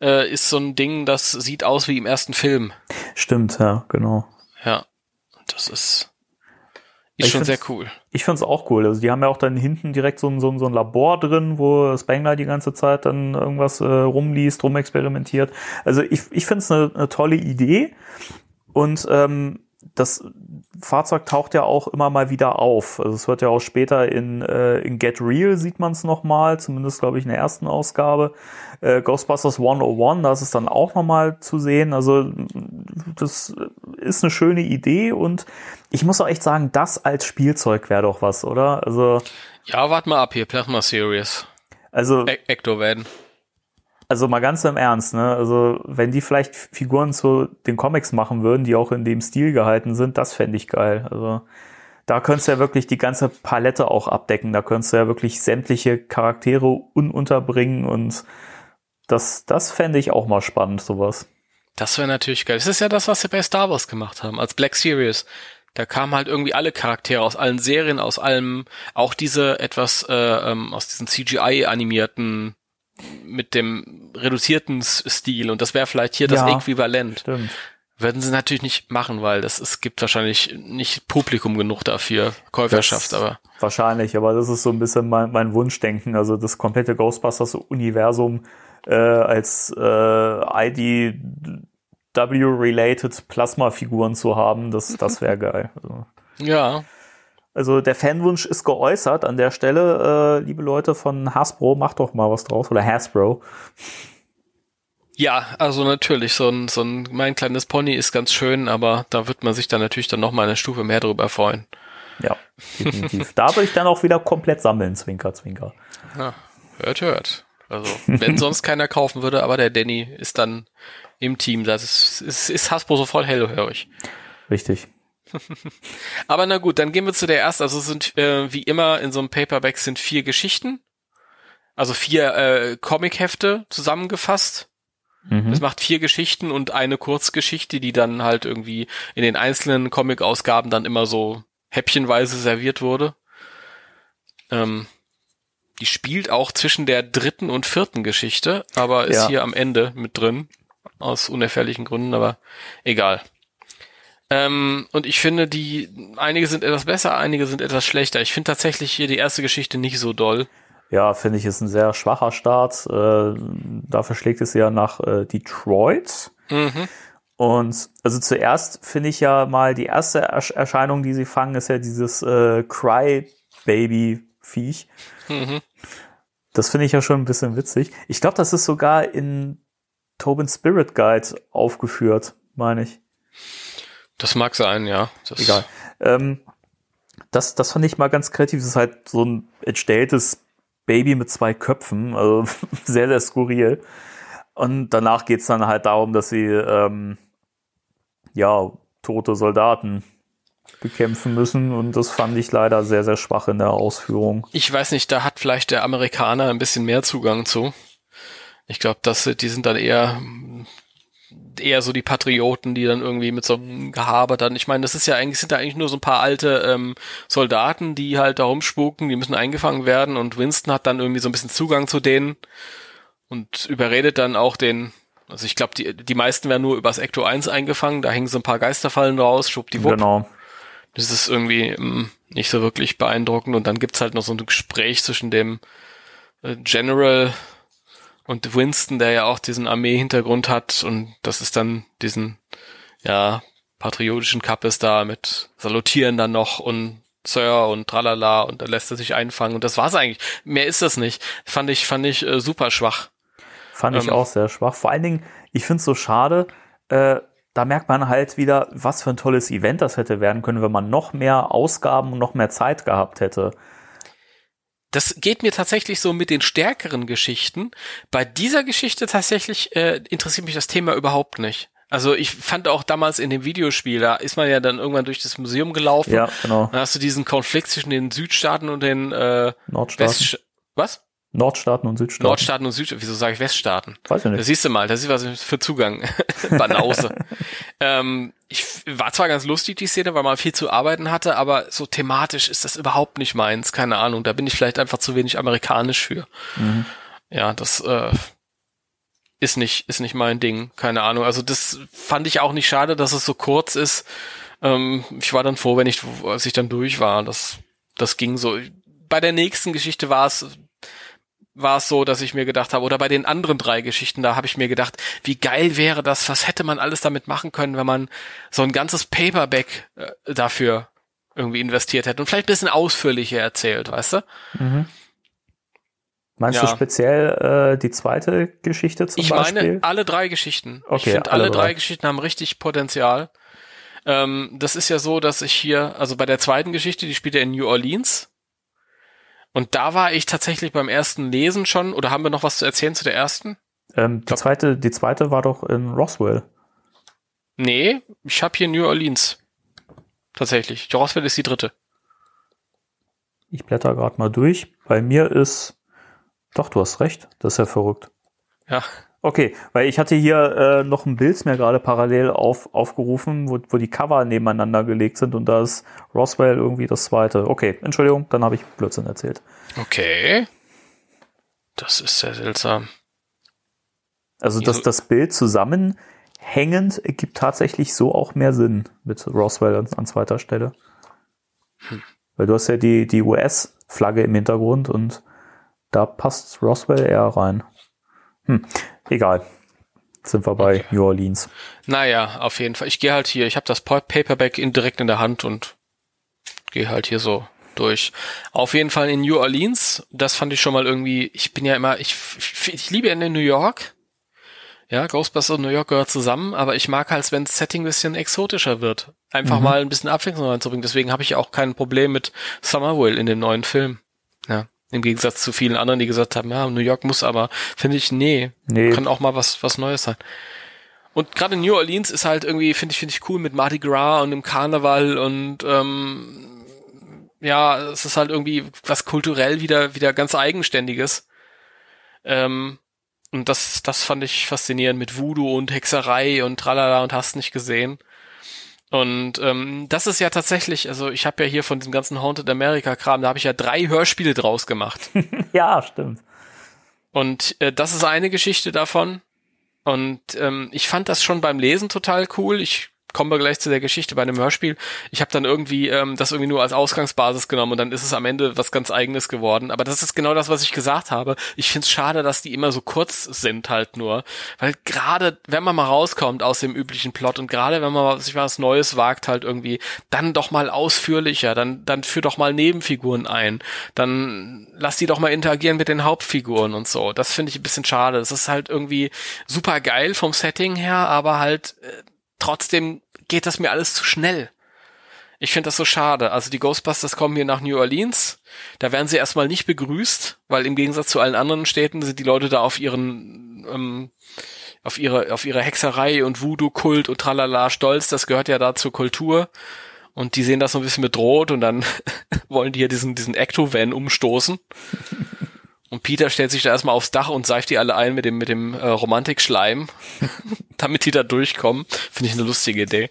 äh, ist so ein Ding, das sieht aus wie im ersten Film. Stimmt, ja, genau. Ja, das ist Ist Ich schon sehr find's- cool. Ich finde es auch cool. Also die haben ja auch dann hinten direkt so ein, so ein, so ein Labor drin, wo Spengler die ganze Zeit dann irgendwas äh, rumliest, rumexperimentiert. Also ich, ich finde es eine, eine tolle Idee. Und ähm, das Fahrzeug taucht ja auch immer mal wieder auf. Also es wird ja auch später in, äh, in Get Real sieht man es nochmal, zumindest glaube ich in der ersten Ausgabe. Äh, Ghostbusters 101, da ist es dann auch nochmal zu sehen. Also das ist eine schöne Idee und ich muss auch echt sagen, das als Spielzeug wäre doch was, oder? Also, Ja, warte mal ab hier, Plasma Series. also, E Ecto werden. Also mal ganz im Ernst, ne? Also, wenn die vielleicht Figuren zu den Comics machen würden, die auch in dem Stil gehalten sind, das fände ich geil. Also, da könntest du ja wirklich die ganze Palette auch abdecken. Da könntest du ja wirklich sämtliche Charaktere ununterbringen und das, das fände ich auch mal spannend, sowas. Das wäre natürlich geil. Das ist ja das, was sie bei Star Wars gemacht haben, als Black Series. Da kamen halt irgendwie alle Charaktere aus allen Serien, aus allem, auch diese etwas äh, ähm, aus diesen CGI-animierten mit dem reduzierten Stil und das wäre vielleicht hier das Ja. Äquivalent. Stimmt. Würden sie natürlich nicht machen, weil das es gibt wahrscheinlich nicht Publikum genug dafür, Käuferschaft, Das- aber Wahrscheinlich, aber das ist so ein bisschen mein, mein Wunschdenken. Also das komplette Ghostbusters-Universum äh, als äh, IDW-related Plasma-Figuren zu haben, das, das wäre geil. Also, ja, also der Fanwunsch ist geäußert an der Stelle. Äh, liebe Leute von Hasbro, macht doch mal was draus. Oder Hasbro. Ja, also natürlich, so ein, so ein mein kleines Pony ist ganz schön, aber da wird man sich dann natürlich dann noch mal eine Stufe mehr drüber freuen. Ja, definitiv. da würde ich dann auch wieder komplett sammeln, Zwinker, Zwinker. Ja, hört, hört. Also, wenn sonst keiner kaufen würde, aber der Danny ist dann im Team. Das ist, ist, ist Hasbro sofort hellhörig. Richtig. Aber na gut, dann gehen wir zu der ersten. Also es sind äh, wie immer in so einem Paperback sind vier Geschichten. Also vier äh, Comic-Hefte zusammengefasst. Mhm. Es macht vier Geschichten und eine Kurzgeschichte, die dann halt irgendwie in den einzelnen Comic-Ausgaben dann immer so häppchenweise serviert wurde. Ähm, die spielt auch zwischen der dritten und vierten Geschichte, aber ist Ja. hier am Ende mit drin. Aus unerfährlichen Gründen, aber egal. Ähm, und ich finde, die, einige sind etwas besser, einige sind etwas schlechter. Ich finde tatsächlich hier die erste Geschichte nicht so doll. Ja, finde ich, ist ein sehr schwacher Start. Äh, dafür schlägt es ja nach äh, Detroit. Mhm. Und also zuerst finde ich ja mal die erste Ersch Erscheinung, die sie fangen, ist ja dieses äh, Cry-Baby-Viech. Mhm. Das finde ich ja schon ein bisschen witzig. Ich glaube, das ist sogar in Tobin Spirit Guide aufgeführt, meine ich. Das mag sein, ja. Das, Egal. Ähm, das, das fand ich mal ganz kreativ. Das ist halt so ein entstelltes Baby mit zwei Köpfen. Also sehr, sehr skurril. Und danach geht's dann halt darum, dass sie ähm, ja tote Soldaten bekämpfen müssen. Und das fand ich leider sehr, sehr schwach in der Ausführung. Ich weiß nicht, da hat vielleicht der Amerikaner ein bisschen mehr Zugang zu. Ich glaube, dass die sind dann eher eher so die Patrioten, die dann irgendwie mit so einem Gehabe dann, ich meine, das ist ja eigentlich, sind da eigentlich nur so ein paar alte ähm, Soldaten, die halt da rumspuken, die müssen eingefangen werden und Winston hat dann irgendwie so ein bisschen Zugang zu denen und überredet dann auch den, also ich glaube, die, die meisten werden nur übers Ecto 1 eingefangen, da hängen so ein paar Geisterfallen raus, schwuppdiwupp. Genau. Das ist irgendwie mh, nicht so wirklich beeindruckend. Und dann gibt's halt noch so ein Gespräch zwischen dem äh, General und Winston, der ja auch diesen Armee-Hintergrund hat. Und das ist dann diesen, ja, patriotischen Kappes da mit Salutieren dann noch und Sir und tralala und dann lässt er sich einfangen. Und das war's eigentlich. Mehr ist das nicht. Fand ich, fand ich äh, super schwach. Fand ich Ähm. auch sehr schwach. Vor allen Dingen, ich finde es so schade, äh, da merkt man halt wieder, was für ein tolles Event das hätte werden können, wenn man noch mehr Ausgaben und noch mehr Zeit gehabt hätte. Das geht mir tatsächlich so mit den stärkeren Geschichten. Bei dieser Geschichte tatsächlich äh, interessiert mich das Thema überhaupt nicht. Also ich fand auch damals in dem Videospiel, da ist man ja dann irgendwann durch das Museum gelaufen. Ja, genau. Dann hast du diesen Konflikt zwischen den Südstaaten und den äh, Nordstaaten. West was? Nordstaaten und Südstaaten. Nordstaaten und Südstaaten. Wieso sage ich Weststaaten? Weiß ich nicht. siehst du mal, da siehst du was für Zugang. Banause. ähm, ich war zwar ganz lustig, die Szene, weil man viel zu arbeiten hatte, aber so thematisch ist das überhaupt nicht meins. Keine Ahnung. Da bin ich vielleicht einfach zu wenig amerikanisch für. Mhm. Ja, das äh, ist nicht, ist nicht mein Ding. Keine Ahnung. Also das fand ich auch nicht schade, dass es so kurz ist. Ähm, ich war dann froh, wenn ich, als ich dann durch war. Das, das ging so. Bei der nächsten Geschichte war es war es so, dass ich mir gedacht habe, oder bei den anderen drei Geschichten, da habe ich mir gedacht, wie geil wäre das, was hätte man alles damit machen können, wenn man so ein ganzes Paperback äh, dafür irgendwie investiert hätte und vielleicht ein bisschen ausführlicher erzählt, weißt du? Mhm. Meinst ja. du speziell äh, die zweite Geschichte zum ich Beispiel? Ich meine alle drei Geschichten. Okay, ich finde, alle, alle drei. drei Geschichten haben richtig Potenzial. Ähm, das ist ja so, dass ich hier, also bei der zweiten Geschichte, die spielt ja in New Orleans. Und da war ich tatsächlich beim ersten Lesen schon, oder haben wir noch was zu erzählen zu der ersten? Ähm, die, zweite, die zweite war doch in Roswell. Nee, ich habe hier New Orleans. Tatsächlich. Roswell ist die dritte. Ich blätter gerade mal durch. Bei mir ist. Doch, du hast recht. Das ist ja verrückt. Ja. Okay, weil ich hatte hier äh, noch ein Bild mir gerade parallel auf, aufgerufen, wo, wo die Cover nebeneinander gelegt sind und da ist Roswell irgendwie das zweite. Okay, Entschuldigung, dann habe ich Blödsinn erzählt. Okay. Das ist sehr seltsam. Also, dass das Bild zusammenhängend gibt tatsächlich so auch mehr Sinn mit Roswell an, an zweiter Stelle. Hm. Weil du hast ja die, die US-Flagge im Hintergrund und da passt Roswell eher rein. Hm, egal. sind wir bei okay. New Orleans. Naja, auf jeden Fall. Ich gehe halt hier, ich habe das Paperback in, direkt in der Hand und gehe halt hier so durch. Auf jeden Fall in New Orleans, das fand ich schon mal irgendwie, ich bin ja immer, ich, ich, ich liebe in New York. Ja, Ghostbusters und New York gehört zusammen, aber ich mag halt, wenn das Setting ein bisschen exotischer wird. Einfach mhm. mal ein bisschen Abwechslung reinzubringen. Deswegen habe ich auch kein Problem mit Summerville in dem neuen Film. Ja. Im Gegensatz zu vielen anderen, die gesagt haben, ja, New York muss aber, finde ich, nee, nee, kann auch mal was, was Neues sein. Und gerade New Orleans ist halt irgendwie, finde ich, finde ich cool mit Mardi Gras und dem Karneval und ähm, ja, es ist halt irgendwie was kulturell wieder, wieder ganz eigenständiges. Ähm, und das, das fand ich faszinierend mit Voodoo und Hexerei und tralala und hast nicht gesehen. Und ähm, das ist ja tatsächlich, also ich habe ja hier von diesem ganzen Haunted America Kram, da habe ich ja drei Hörspiele draus gemacht. ja, stimmt. Und äh, das ist eine Geschichte davon. Und ähm, ich fand das schon beim Lesen total cool. Ich kommen wir gleich zu der Geschichte bei einem Hörspiel. Ich habe dann irgendwie ähm, das irgendwie nur als Ausgangsbasis genommen und dann ist es am Ende was ganz eigenes geworden. Aber das ist genau das, was ich gesagt habe. Ich find's schade, dass die immer so kurz sind halt nur. Weil gerade, wenn man mal rauskommt aus dem üblichen Plot und gerade wenn man sich was Neues wagt halt irgendwie, dann doch mal ausführlicher, dann, dann führ doch mal Nebenfiguren ein. Dann lass die doch mal interagieren mit den Hauptfiguren und so. Das finde ich ein bisschen schade. Das ist halt irgendwie super geil vom Setting her, aber halt äh, trotzdem geht das mir alles zu schnell. Ich finde das so schade. Also die Ghostbusters kommen hier nach New Orleans. Da werden sie erstmal nicht begrüßt, weil im Gegensatz zu allen anderen Städten sind die Leute da auf ihren, ähm, auf ihre, auf ihre Hexerei und Voodoo-Kult und tralala stolz. Das gehört ja da zur Kultur. Und die sehen das so ein bisschen bedroht und dann wollen die hier diesen, diesen Ecto-Van umstoßen. Und Peter stellt sich da erstmal aufs Dach und seift die alle ein mit dem, mit dem äh, Romantik-Schleim, damit die da durchkommen. Finde ich eine lustige Idee.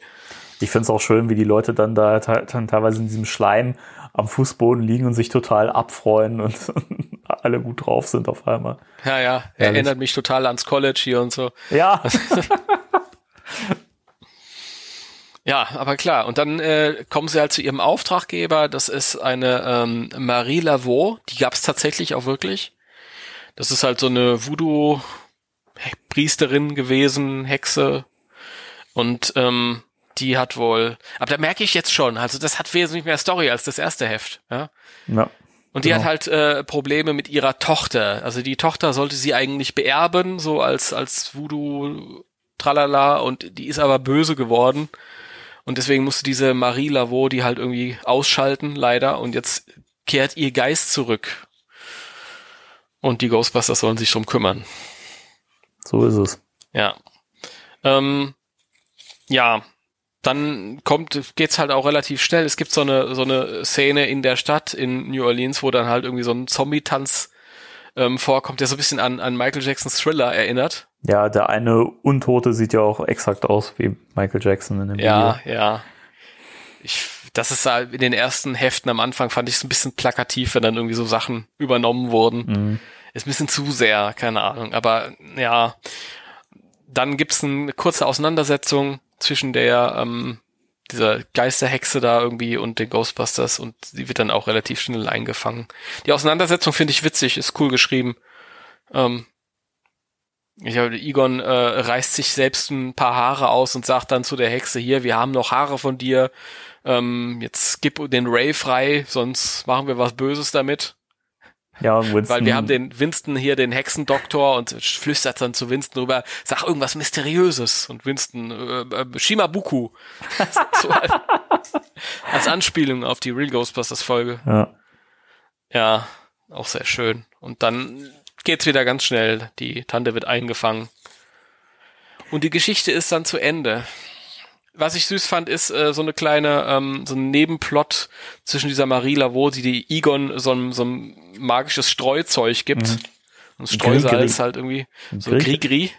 Ich finde es auch schön, wie die Leute dann da dann teilweise in diesem Schleim am Fußboden liegen und sich total abfreuen und alle gut drauf sind auf einmal. Ja, ja, er erinnert mich total ans College hier und so. Ja. Ja, aber klar. Und dann äh, kommen sie halt zu ihrem Auftraggeber. Das ist eine ähm, Marie Laveau. Die gab es tatsächlich auch wirklich. Das ist halt so eine Voodoo-Priesterin gewesen, Hexe. Und ähm, die hat wohl. Aber da merke ich jetzt schon. Also das hat wesentlich mehr Story als das erste Heft. Ja. ja und die genau. hat halt äh, Probleme mit ihrer Tochter. Also die Tochter sollte sie eigentlich beerben, so als als Voodoo Tralala und die ist aber böse geworden und deswegen musste diese Marie Laveau die halt irgendwie ausschalten, leider. Und jetzt kehrt ihr Geist zurück. Und die Ghostbusters sollen sich drum kümmern. So ist es. Ja. Ähm, ja, dann kommt, geht's halt auch relativ schnell. Es gibt so eine, so eine Szene in der Stadt in New Orleans, wo dann halt irgendwie so ein Zombie-Tanz ähm, vorkommt, der so ein bisschen an, an Michael Jacksons Thriller erinnert. Ja, der eine Untote sieht ja auch exakt aus wie Michael Jackson in dem ja, Video. Ja, ja. Ich, das ist halt in den ersten Heften am Anfang fand ich es ein bisschen plakativ, wenn dann irgendwie so Sachen übernommen wurden. Mhm. Ist ein bisschen zu sehr, keine Ahnung. Aber ja, dann gibt's eine kurze Auseinandersetzung zwischen der ähm, dieser Geisterhexe da irgendwie und den Ghostbusters und sie wird dann auch relativ schnell eingefangen. Die Auseinandersetzung finde ich witzig, ist cool geschrieben. Ähm, ich glaube, Egon äh, reißt sich selbst ein paar Haare aus und sagt dann zu der Hexe hier, wir haben noch Haare von dir, ähm, jetzt gib den Ray frei, sonst machen wir was Böses damit. Ja, Winston. Weil wir haben den Winston hier, den Hexendoktor, und flüstert dann zu Winston rüber, sag irgendwas Mysteriöses. Und Winston, äh, äh, Shimabuku. so als, als Anspielung auf die Real Ghostbusters Folge. Ja. Ja, auch sehr schön. Und dann geht's wieder ganz schnell. Die Tante wird eingefangen. Und die Geschichte ist dann zu Ende. Was ich süß fand, ist äh, so eine kleine, ähm, so ein Nebenplot zwischen dieser Marie Laveau, die die Egon so ein, so ein magisches Streuzeug gibt. Mhm. Und Streusalz halt irgendwie, so Grigri. Grigri.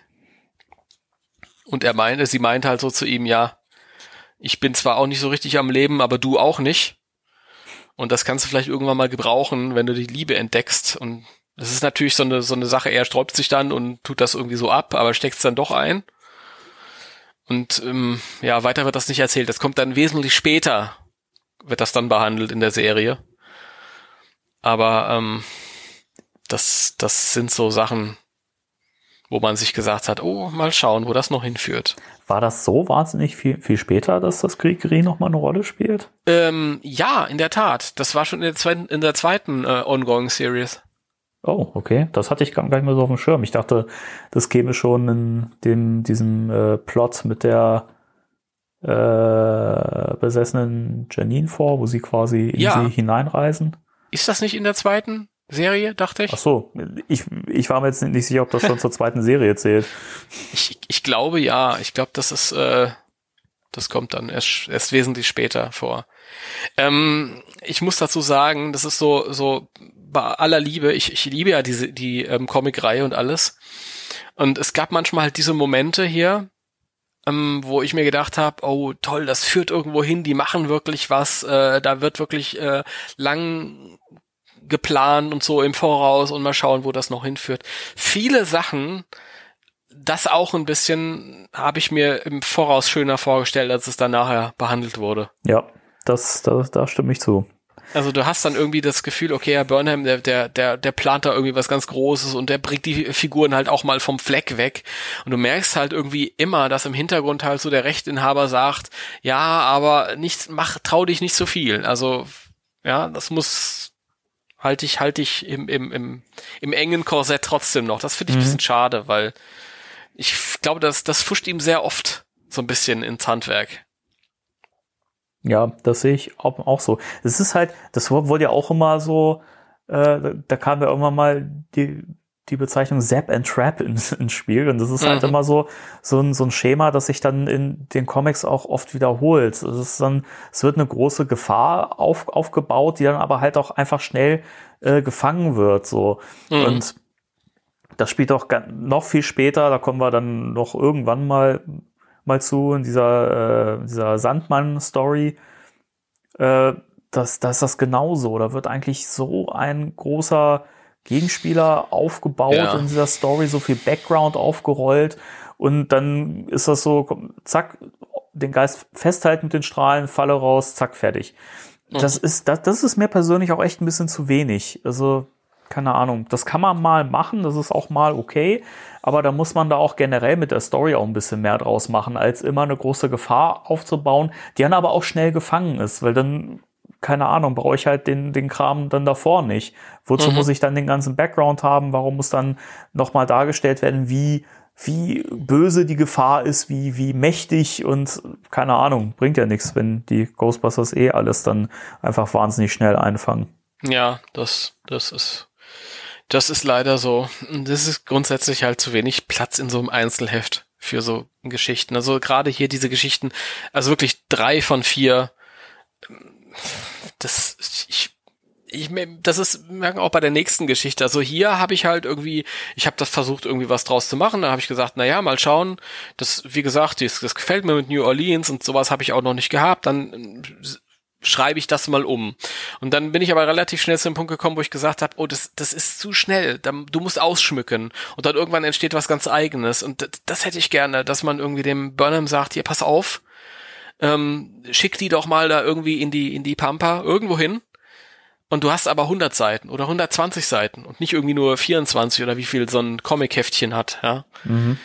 Und er meinte, sie meinte halt so zu ihm, ja, ich bin zwar auch nicht so richtig am Leben, aber du auch nicht. Und das kannst du vielleicht irgendwann mal gebrauchen, wenn du die Liebe entdeckst. Und das ist natürlich so eine, so eine Sache, er sträubt sich dann und tut das irgendwie so ab, aber steckt es dann doch ein. Und ähm, ja, weiter wird das nicht erzählt. Das kommt dann wesentlich später, wird das dann behandelt in der Serie. Aber ähm, das, das sind so Sachen, wo man sich gesagt hat, oh, mal schauen, wo das noch hinführt. War das so wahnsinnig viel, viel später, dass das Grigri noch mal eine Rolle spielt? Ähm, ja, in der Tat. Das war schon in der zweiten, in der zweiten äh, Ongoing Series. Oh, okay. Das hatte ich gar nicht mehr so auf dem Schirm. Ich dachte, das käme schon in dem, diesem äh, Plot mit der äh, besessenen Janine vor, wo sie quasi in Ja. sie hineinreisen. Ist das nicht in der zweiten Serie, dachte ich? Ach so, ich, ich war mir jetzt nicht sicher, ob das schon zur zweiten Serie zählt. Ich, ich glaube ja. Ich glaube, das ist, äh, das kommt dann erst, erst wesentlich später vor. Ähm, ich muss dazu sagen, das ist so, so bei aller Liebe, ich, ich liebe ja diese, die ähm, Comic-Reihe und alles. Und es gab manchmal halt diese Momente hier, ähm, wo ich mir gedacht habe, oh toll, das führt irgendwo hin, die machen wirklich was, äh, da wird wirklich äh, lang geplant und so im Voraus und mal schauen, wo das noch hinführt. Viele Sachen, das auch ein bisschen habe ich mir im Voraus schöner vorgestellt, als es dann nachher behandelt wurde. Ja, das, das, da stimme ich zu. Also du hast dann irgendwie das Gefühl, okay, Herr Burnham, der, der, der, der plant da irgendwie was ganz Großes und der bringt die Figuren halt auch mal vom Fleck weg. Und du merkst halt irgendwie immer, dass im Hintergrund halt so der Rechtinhaber sagt, ja, aber nicht, mach, trau dich nicht so viel. Also, ja, das muss, halte ich, halte ich im, im, im, im engen Korsett trotzdem noch. Das finde ich ein bisschen schade, weil ich glaube, das, das fuscht ihm sehr oft so ein bisschen ins Handwerk. Ja, das sehe ich auch, auch so. Es ist halt, das wurde ja auch immer so, äh, da kam ja irgendwann mal die, die Bezeichnung Zap and Trap ins, ins Spiel. Und das ist halt Mhm. immer so, so ein, so ein Schema, das sich dann in den Comics auch oft wiederholt. Es ist dann, es wird eine große Gefahr auf, aufgebaut, die dann aber halt auch einfach schnell äh, gefangen wird, so. Mhm. Und das spielt auch noch viel später, da kommen wir dann noch irgendwann mal, mal zu, in dieser, äh, dieser Sandmann-Story. Äh, das, das ist das genauso. Da wird eigentlich so ein großer Gegenspieler aufgebaut Ja. in dieser Story, so viel Background aufgerollt. Und dann ist das so, komm, zack, den Geist festhalten mit den Strahlen, Falle raus, zack, fertig. Das ist, das, das ist mir persönlich auch echt ein bisschen zu wenig. Also, keine Ahnung. Das kann man mal machen, das ist auch mal okay. Aber da muss man da auch generell mit der Story auch ein bisschen mehr draus machen, als immer eine große Gefahr aufzubauen, die dann aber auch schnell gefangen ist, weil dann, keine Ahnung, brauche ich halt den, den Kram dann davor nicht. Wozu Mhm. muss ich dann den ganzen Background haben? Warum muss dann nochmal dargestellt werden, wie, wie böse die Gefahr ist, wie, wie mächtig und keine Ahnung, bringt ja nichts, wenn die Ghostbusters eh alles dann einfach wahnsinnig schnell einfangen. Ja, das, das ist, das ist leider so. Das ist grundsätzlich halt zu wenig Platz in so einem Einzelheft für so Geschichten. Also gerade hier diese Geschichten, also wirklich drei von vier, das, ich, ich, das ist, merken auch bei der nächsten Geschichte. Also hier habe ich halt irgendwie, ich habe das versucht, irgendwie was draus zu machen. Da habe ich gesagt, na ja, mal schauen. Das, wie gesagt, das, das gefällt mir mit New Orleans und sowas habe ich auch noch nicht gehabt. Dann schreibe ich das mal um. Und dann bin ich aber relativ schnell zu dem Punkt gekommen, wo ich gesagt habe, oh, das, das ist zu schnell. Du musst ausschmücken. Und dann irgendwann entsteht was ganz eigenes. Und das, das hätte ich gerne, dass man irgendwie dem Burnham sagt, hier, pass auf, ähm, schick die doch mal da irgendwie in die, in die Pampa, irgendwo hin. Und du hast aber 100 Seiten oder 120 Seiten und nicht irgendwie nur 24 oder wie viel so ein Comic-Heftchen hat, ja. Mhm.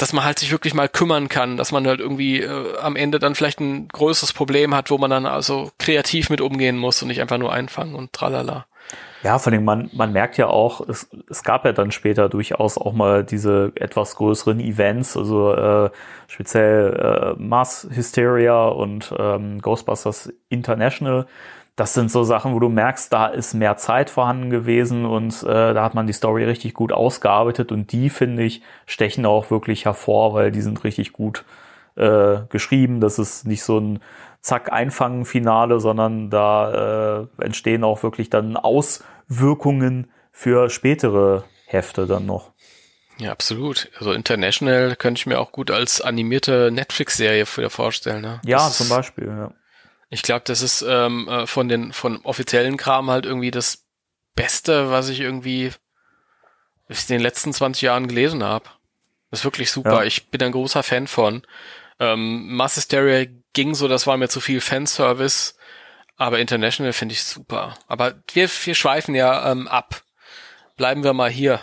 Dass man halt sich wirklich mal kümmern kann, dass man halt irgendwie äh, am Ende dann vielleicht ein größeres Problem hat, wo man dann also kreativ mit umgehen muss und nicht einfach nur einfangen und tralala. Ja, vor allem man, man merkt ja auch, es, es gab ja dann später durchaus auch mal diese etwas größeren Events, also äh, speziell äh, Mass Hysteria und ähm, Ghostbusters International. Das sind so Sachen, wo du merkst, da ist mehr Zeit vorhanden gewesen und äh, da hat man die Story richtig gut ausgearbeitet und die, finde ich, stechen auch wirklich hervor, weil die sind richtig gut äh, geschrieben. Das ist nicht so ein zack, einfangen Finale, sondern da äh, entstehen auch wirklich dann Auswirkungen für spätere Hefte dann noch. Ja, absolut. Also International könnte ich mir auch gut als animierte Netflix-Serie vorstellen. Ne? Ja, das zum Beispiel, ja. Ich glaube, das ist ähm, äh, von den von offiziellen Kram halt irgendwie das Beste, was ich irgendwie in den letzten 20 Jahren gelesen habe. Das ist wirklich super. Ja. Ich bin ein großer Fan von. Ähm, Mass Hysteria ging so, das war mir zu viel Fanservice, aber International finde ich super. Aber wir, wir schweifen ja ähm, ab. Bleiben wir mal hier.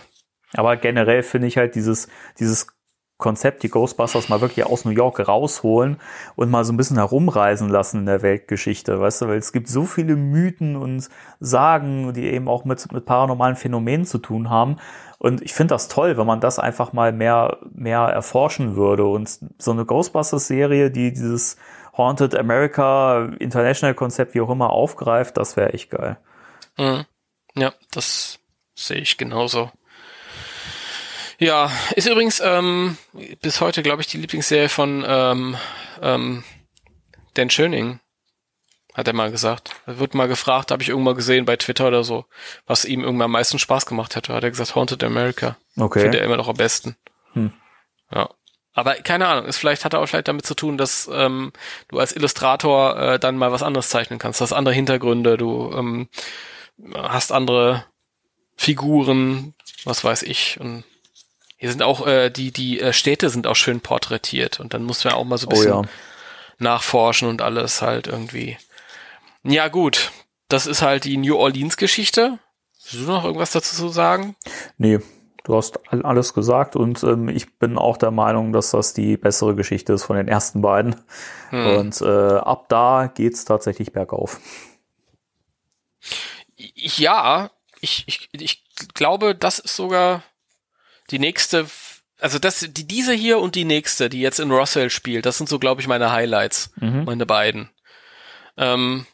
Aber generell finde ich halt dieses, dieses Konzept, die Ghostbusters mal wirklich aus New York rausholen und mal so ein bisschen herumreisen lassen in der Weltgeschichte, weißt du, weil es gibt so viele Mythen und Sagen, die eben auch mit, mit paranormalen Phänomenen zu tun haben. Und ich finde das toll, wenn man das einfach mal mehr, mehr erforschen würde. Und so eine Ghostbusters-Serie, die dieses Haunted America International Konzept wie auch immer aufgreift, das wäre echt geil. Mhm. Ja, das sehe ich genauso. Ja, ist übrigens ähm, bis heute, glaube ich, die Lieblingsserie von ähm, ähm, Dan Schöning. Hat er mal gesagt. Er wird mal gefragt, habe ich irgendwann gesehen bei Twitter oder so, was ihm irgendwann am meisten Spaß gemacht hätte. Hat er gesagt, Haunted America. Okay. Findet er immer noch am besten. Hm. Ja. Aber keine Ahnung, ist vielleicht hat er auch vielleicht damit zu tun, dass ähm, du als Illustrator äh, dann mal was anderes zeichnen kannst. Du hast andere Hintergründe, du ähm, hast andere Figuren, was weiß ich. Und hier sind auch äh, die die äh, Städte sind auch schön porträtiert und dann muss man auch mal so ein Oh bisschen ja. nachforschen und alles halt irgendwie. Ja gut, das ist halt die New Orleans Geschichte. Willst du noch irgendwas dazu zu sagen? Nee, du hast all- alles gesagt und ähm, ich bin auch der Meinung, dass das die bessere Geschichte ist von den ersten beiden. Und äh, ab da geht's tatsächlich bergauf. Ja, ich, ich, ich glaube, das ist sogar die nächste, also das, die, diese hier und die nächste, die jetzt in Roswell spielt, das sind so, glaube ich, meine Highlights, Mhm. meine beiden. Ähm,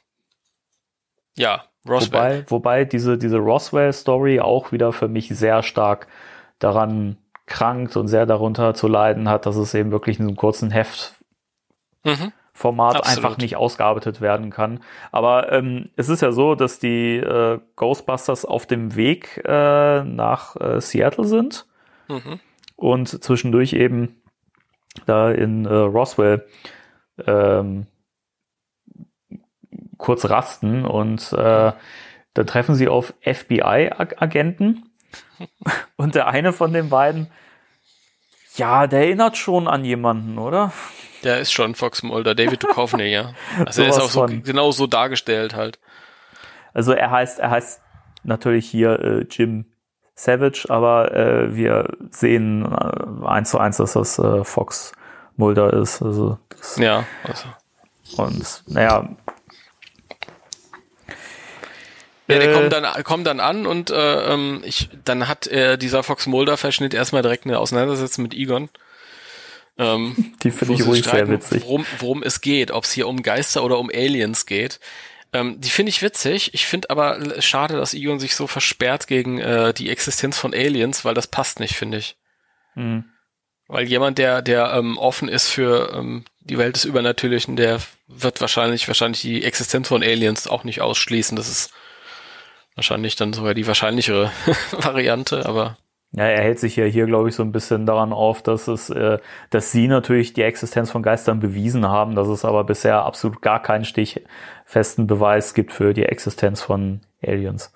ja, Roswell. Wobei, wobei diese, diese Roswell-Story auch wieder für mich sehr stark daran krankt und sehr darunter zu leiden hat, dass es eben wirklich in so einem kurzen Heftformat Mhm. Absolut. einfach nicht ausgearbeitet werden kann. Aber ähm, es ist ja so, dass die äh, Ghostbusters auf dem Weg äh, nach äh, Seattle sind Mhm. und zwischendurch eben da in äh, Roswell ähm, kurz rasten und äh, dann treffen sie auf FBI-Agenten und der eine von den beiden, ja, der erinnert schon an jemanden, oder? Der ist schon Fox Mulder, David Duchovny, ja. Also er ist auch so genau so dargestellt halt. Also er heißt, er heißt natürlich hier äh, Jim Savage, aber äh, wir sehen äh, eins zu eins, dass das äh, Fox Mulder ist. Also Ja, also. und naja, Ja, der Äh, kommt dann, kommt dann an und äh, ähm, ich, dann hat dieser Fox Mulder Verschnitt erstmal direkt eine Auseinandersetzung mit Egon. Ähm, die finde ich ruhig sehr streiten, witzig. Worum, worum es geht, ob es hier um Geister oder um Aliens geht. Ähm, die finde ich witzig. Ich finde aber schade, dass Egon sich so versperrt gegen äh, die Existenz von Aliens, weil das passt nicht, finde ich. Mhm. Weil jemand, der, der ähm, offen ist für ähm, die Welt des Übernatürlichen, der wird wahrscheinlich, wahrscheinlich die Existenz von Aliens auch nicht ausschließen. Das ist wahrscheinlich dann sogar die wahrscheinlichere Variante, aber Ja, er hält sich ja hier, glaube ich, so ein bisschen daran auf, dass es, äh, dass sie natürlich die Existenz von Geistern bewiesen haben, dass es aber bisher absolut gar keinen stichfesten Beweis gibt für die Existenz von Aliens.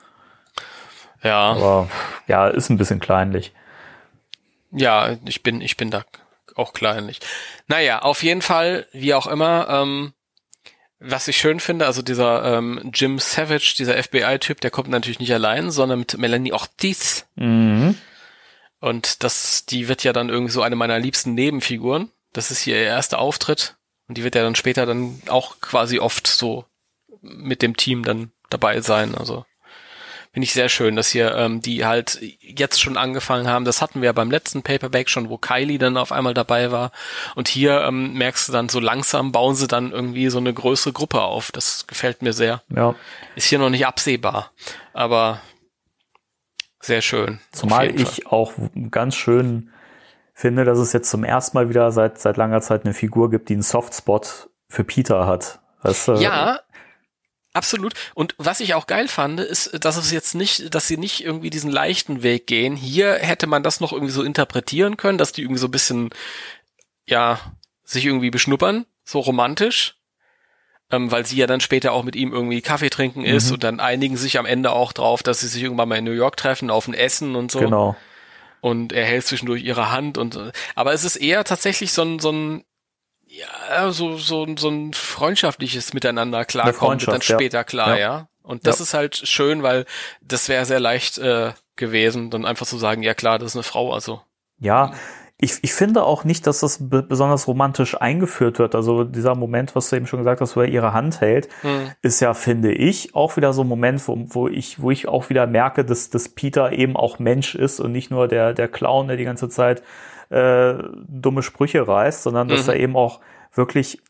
ja, Aber ja, ist ein bisschen kleinlich. ja, ich bin, ich bin da auch kleinlich. Naja, auf jeden Fall, wie auch immer, ähm, was ich schön finde, also dieser ähm, Jim Savage, dieser FBI-Typ, der kommt natürlich nicht allein, sondern mit Melanie Ortiz. Mhm. Und das, die wird ja dann irgendwie so eine meiner liebsten Nebenfiguren. Das ist hier ihr erster Auftritt. Und die wird ja dann später dann auch quasi oft so mit dem Team dann dabei sein. Also finde ich sehr schön, dass hier ähm, die halt jetzt schon angefangen haben. Das hatten wir ja beim letzten Paperback schon, wo Kylie dann auf einmal dabei war. Und hier ähm, merkst du dann so langsam bauen sie dann irgendwie so eine größere Gruppe auf. Das gefällt mir sehr. Ja. Ist hier noch nicht absehbar, aber sehr schön. Zumal jeden Fall. ich auch ganz schön finde, dass es jetzt zum ersten Mal wieder seit, seit langer Zeit eine Figur gibt, die einen Softspot für Peter hat. Weißt du? Ja, absolut. Und was ich auch geil fand, ist, dass es jetzt nicht, dass sie nicht irgendwie diesen leichten Weg gehen. Hier hätte man das noch irgendwie so interpretieren können, dass die irgendwie so ein bisschen, ja, sich irgendwie beschnuppern, so romantisch. Ähm, weil sie ja dann später auch mit ihm irgendwie Kaffee trinken ist Mhm. und dann einigen sich am Ende auch drauf, dass sie sich irgendwann mal in New York treffen, auf ein Essen und so. Genau. und er hält zwischendurch ihre Hand und äh, aber es ist eher tatsächlich so ein so ein ja so so ein- so ein freundschaftliches Miteinander klarkommen wird dann Freundschaft, ja. später klar ja, Ja. und das Ja. ist halt schön weil das wäre sehr leicht äh, gewesen dann einfach zu sagen ja klar das ist eine Frau also Ja, ich, ich finde auch nicht, dass das be besonders romantisch eingeführt wird. Also dieser Moment, was du eben schon gesagt hast, wo er ihre Hand hält, Hm. ist ja, finde ich, auch wieder so ein Moment, wo, wo ich, wo ich auch wieder merke, dass, dass Peter eben auch Mensch ist und nicht nur der, der Clown, der die ganze Zeit äh, dumme Sprüche reißt, sondern dass Mhm. er eben auch wirklich,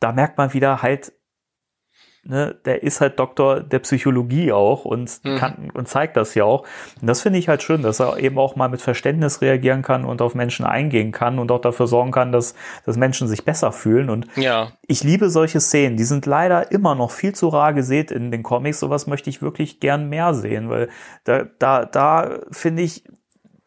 da merkt man wieder halt, ne, der ist halt Doktor der Psychologie auch und Mhm. kann und zeigt das ja auch. Und das finde ich halt schön, dass er eben auch mal mit Verständnis reagieren kann und auf Menschen eingehen kann und auch dafür sorgen kann, dass, dass Menschen sich besser fühlen. Und ja ich liebe solche Szenen. Die sind leider immer noch viel zu rar gesät in den Comics. Sowas möchte ich wirklich gern mehr sehen, weil da, da, da finde ich,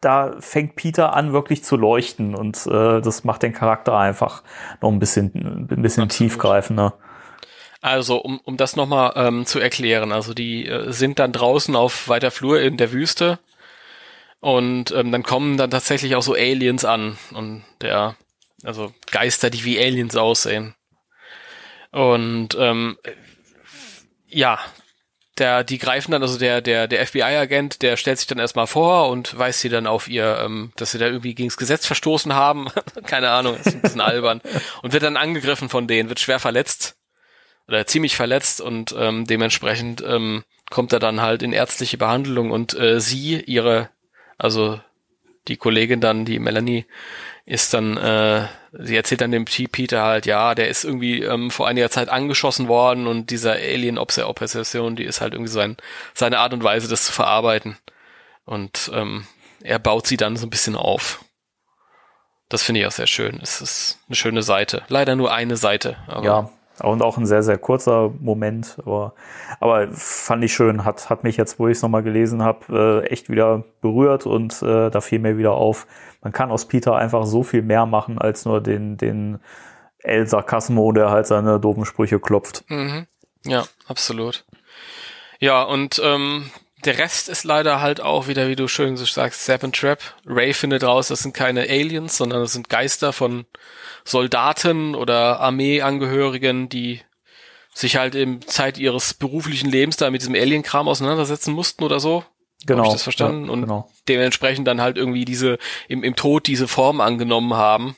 da fängt Peter an, wirklich zu leuchten und äh, das macht den Charakter einfach noch ein bisschen, ein bisschen Absolut. tiefgreifender. Also, um, um das nochmal ähm, zu erklären, also die äh, sind dann draußen auf weiter Flur in der Wüste und ähm, dann kommen dann tatsächlich auch so Aliens an und der, also Geister, die wie Aliens aussehen. Und ähm, ja, der, die greifen dann, also der, der, der FBI-Agent, der stellt sich dann erstmal vor und weist sie dann auf ihr, ähm, dass sie da irgendwie gegens Gesetz verstoßen haben. Keine Ahnung, ist ein bisschen albern. Und wird dann angegriffen von denen, wird schwer verletzt oder ziemlich verletzt und ähm, dementsprechend ähm, kommt er dann halt in ärztliche Behandlung und äh, sie, ihre, also die Kollegin dann, die Melanie, ist dann, äh, sie erzählt dann dem P- Peter halt, ja, der ist irgendwie ähm, vor einiger Zeit angeschossen worden und dieser Alien-Obsession, die ist halt irgendwie sein, seine Art und Weise, das zu verarbeiten. Und ähm, er baut sie dann so ein bisschen auf. Das finde ich auch sehr schön. Es ist eine schöne Seite. Leider nur eine Seite. Aber Ja, und auch ein sehr, sehr kurzer Moment, aber, aber fand ich schön, hat, hat mich jetzt, wo ich es nochmal gelesen habe, äh, echt wieder berührt und äh, da fiel mir wieder auf, man kann aus Peter einfach so viel mehr machen, als nur den, den El Sarcasmo, der halt seine doofen Sprüche klopft. Mhm. Ja, absolut. Ja, und ähm, der Rest ist leider halt auch wieder, wie du schön so sagst, and Trap. Ray findet raus, das sind keine Aliens, sondern das sind Geister von Soldaten oder Armeeangehörigen, die sich halt in Zeit ihres beruflichen Lebens da mit diesem Alien-Kram auseinandersetzen mussten oder so. Genau. Hab ich das verstanden? Ja, und genau. dementsprechend dann halt irgendwie diese im, im Tod diese Form angenommen haben.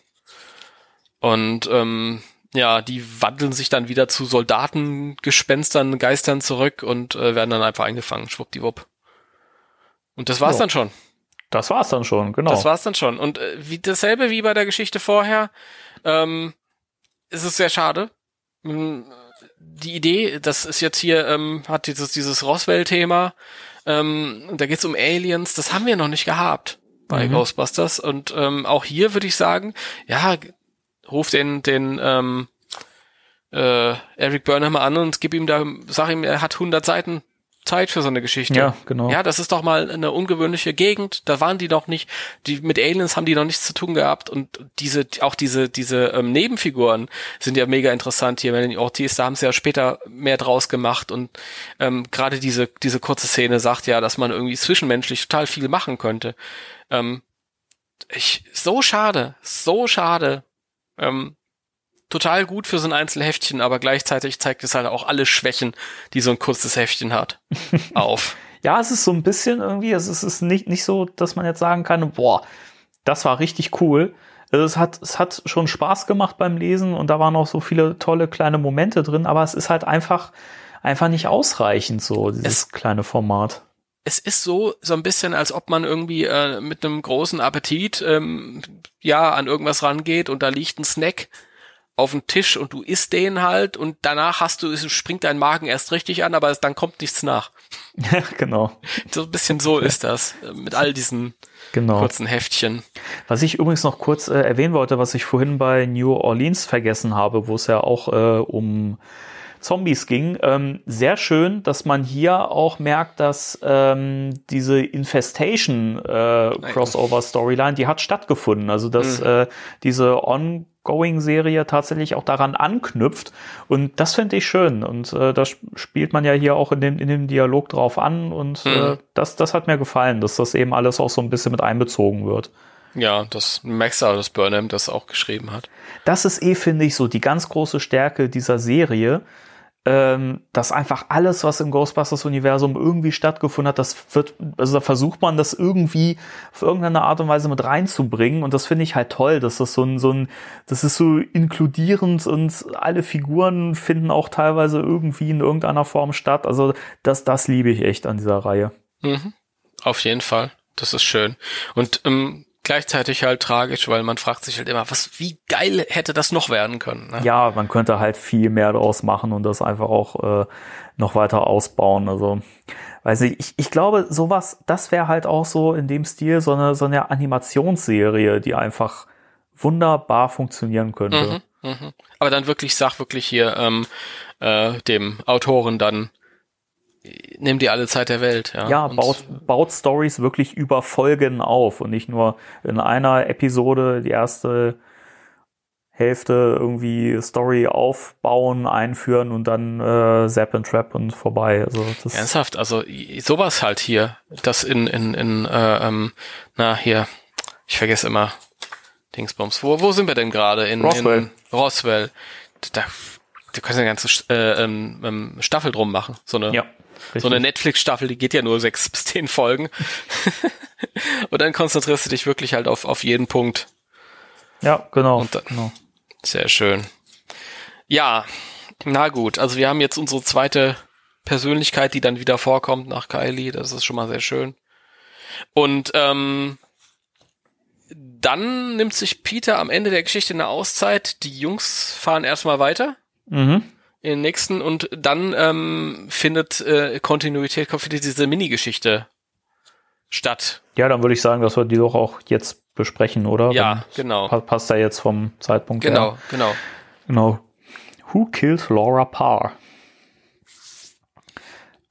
Und ähm, ja, die wandeln sich dann wieder zu Soldatengespenstern, Geistern zurück und äh, werden dann einfach eingefangen, schwuppdiwupp. Und das war's Ja. dann schon. Das war's dann schon, genau. Das war's dann schon. Und äh, wie dasselbe wie bei der Geschichte vorher, ähm, ist es sehr schade. Mm, Die Idee, das ist jetzt hier, ähm, hat dieses, dieses Roswell-Thema, ähm, da geht's um Aliens, das haben wir noch nicht gehabt bei Mhm. Ghostbusters. Und ähm, auch hier würde ich sagen, ja, ruf den, den ähm, äh, Eric Burnham an und gib ihm da, sag ihm, er hat 100 Seiten Zeit für so eine Geschichte. Ja, genau. Ja, das ist doch mal eine ungewöhnliche Gegend. Da waren die noch nicht, die mit Aliens haben die noch nichts zu tun gehabt und diese, auch diese, diese ähm, Nebenfiguren sind ja mega interessant hier. Melanie Ortiz, da haben sie ja später mehr draus gemacht und ähm, gerade diese, diese kurze Szene sagt ja, dass man irgendwie zwischenmenschlich total viel machen könnte. Ähm, ich, so schade, so schade. Ähm, total gut für so ein Einzelheftchen, aber gleichzeitig zeigt es halt auch alle Schwächen, die so ein kurzes Heftchen hat, auf. Ja, es ist so ein bisschen irgendwie, es ist, es ist nicht, nicht so, dass man jetzt sagen kann, boah, das war richtig cool. Also es hat, es hat schon Spaß gemacht beim Lesen und da waren auch so viele tolle kleine Momente drin, aber es ist halt einfach, einfach nicht ausreichend so, dieses Es- kleine Format. es ist so so ein bisschen, als ob man irgendwie äh, mit einem großen Appetit ähm, ja an irgendwas rangeht und da liegt ein Snack auf dem Tisch und du isst den halt und danach hast du, es springt dein Magen erst richtig an, aber dann kommt nichts nach. Ja, genau. So ein bisschen so ist das äh, mit all diesen Genau. kurzen Heftchen. Was ich übrigens noch kurz äh, erwähnen wollte, was ich vorhin bei New Orleans vergessen habe, wo es ja auch äh, um Zombies ging. Ähm, sehr schön, dass man hier auch merkt, dass ähm, diese Infestation äh, Crossover Storyline, die hat stattgefunden. Also dass äh, diese Ongoing-Serie tatsächlich auch daran anknüpft. Und das finde ich schön. Und äh, das spielt man ja hier auch in dem, in dem Dialog drauf an. Und äh, das, das hat mir gefallen, dass das eben alles auch so ein bisschen mit einbezogen wird. Ja, das Maxa, das Burnham, das auch geschrieben hat. das ist eh, finde ich, so die ganz große Stärke dieser Serie, ähm, dass einfach alles, was im Ghostbusters-Universum irgendwie stattgefunden hat, das wird, also da versucht man das irgendwie auf irgendeine Art und Weise mit reinzubringen und das finde ich halt toll, dass das so ein, so ein, das ist so inkludierend und alle Figuren finden auch teilweise irgendwie in irgendeiner Form statt, also das, das liebe ich echt an dieser Reihe. Mhm. Auf jeden Fall. Das ist schön. Und ähm, gleichzeitig halt tragisch, weil man fragt sich halt immer, was, wie geil hätte das noch werden können? Ne? ja, man könnte halt viel mehr daraus machen und das einfach auch äh, noch weiter ausbauen. Also, weiß ich, ich, ich glaube, sowas, das wäre halt auch so in dem Stil so eine, so eine Animationsserie, die einfach wunderbar funktionieren könnte. Mhm, mhm. Aber dann wirklich, sag wirklich hier ähm, äh, dem Autoren dann, nimm dir alle Zeit der Welt. Ja, Ja, baut, baut Stories wirklich über Folgen auf und nicht nur in einer Episode die erste Hälfte irgendwie Story aufbauen, einführen und dann äh, Zap and Trap und vorbei. Also das Ernsthaft, also sowas halt hier, das in, in, in äh, ähm, na hier, ich vergesse immer Dingsbums. Wo, wo sind wir denn gerade? In Roswell. In Roswell. Da, du kannst eine ganze äh, ähm, ähm, Staffel drum machen. So eine, ja, so eine richtig. Netflix-Staffel, die geht ja nur sechs bis zehn Folgen. Und dann konzentrierst du dich wirklich halt auf, auf jeden Punkt. Ja, genau. Und dann- genau. Sehr schön. Ja, na gut. Also wir haben jetzt unsere zweite Persönlichkeit, die dann wieder vorkommt nach Kylie. Das ist schon mal sehr schön. Und ähm, dann nimmt sich Peter am Ende der Geschichte eine Auszeit. Die Jungs fahren erstmal weiter Mhm. In den nächsten und dann ähm, findet äh, Kontinuität, findet diese Mini-Geschichte statt. Ja, dann würde ich sagen, dass wir die doch auch jetzt besprechen, oder? Ja, Wenn- genau. pa- Passt ja jetzt vom Zeitpunkt Genau, her. genau. Genau. Who killed Laura Parr?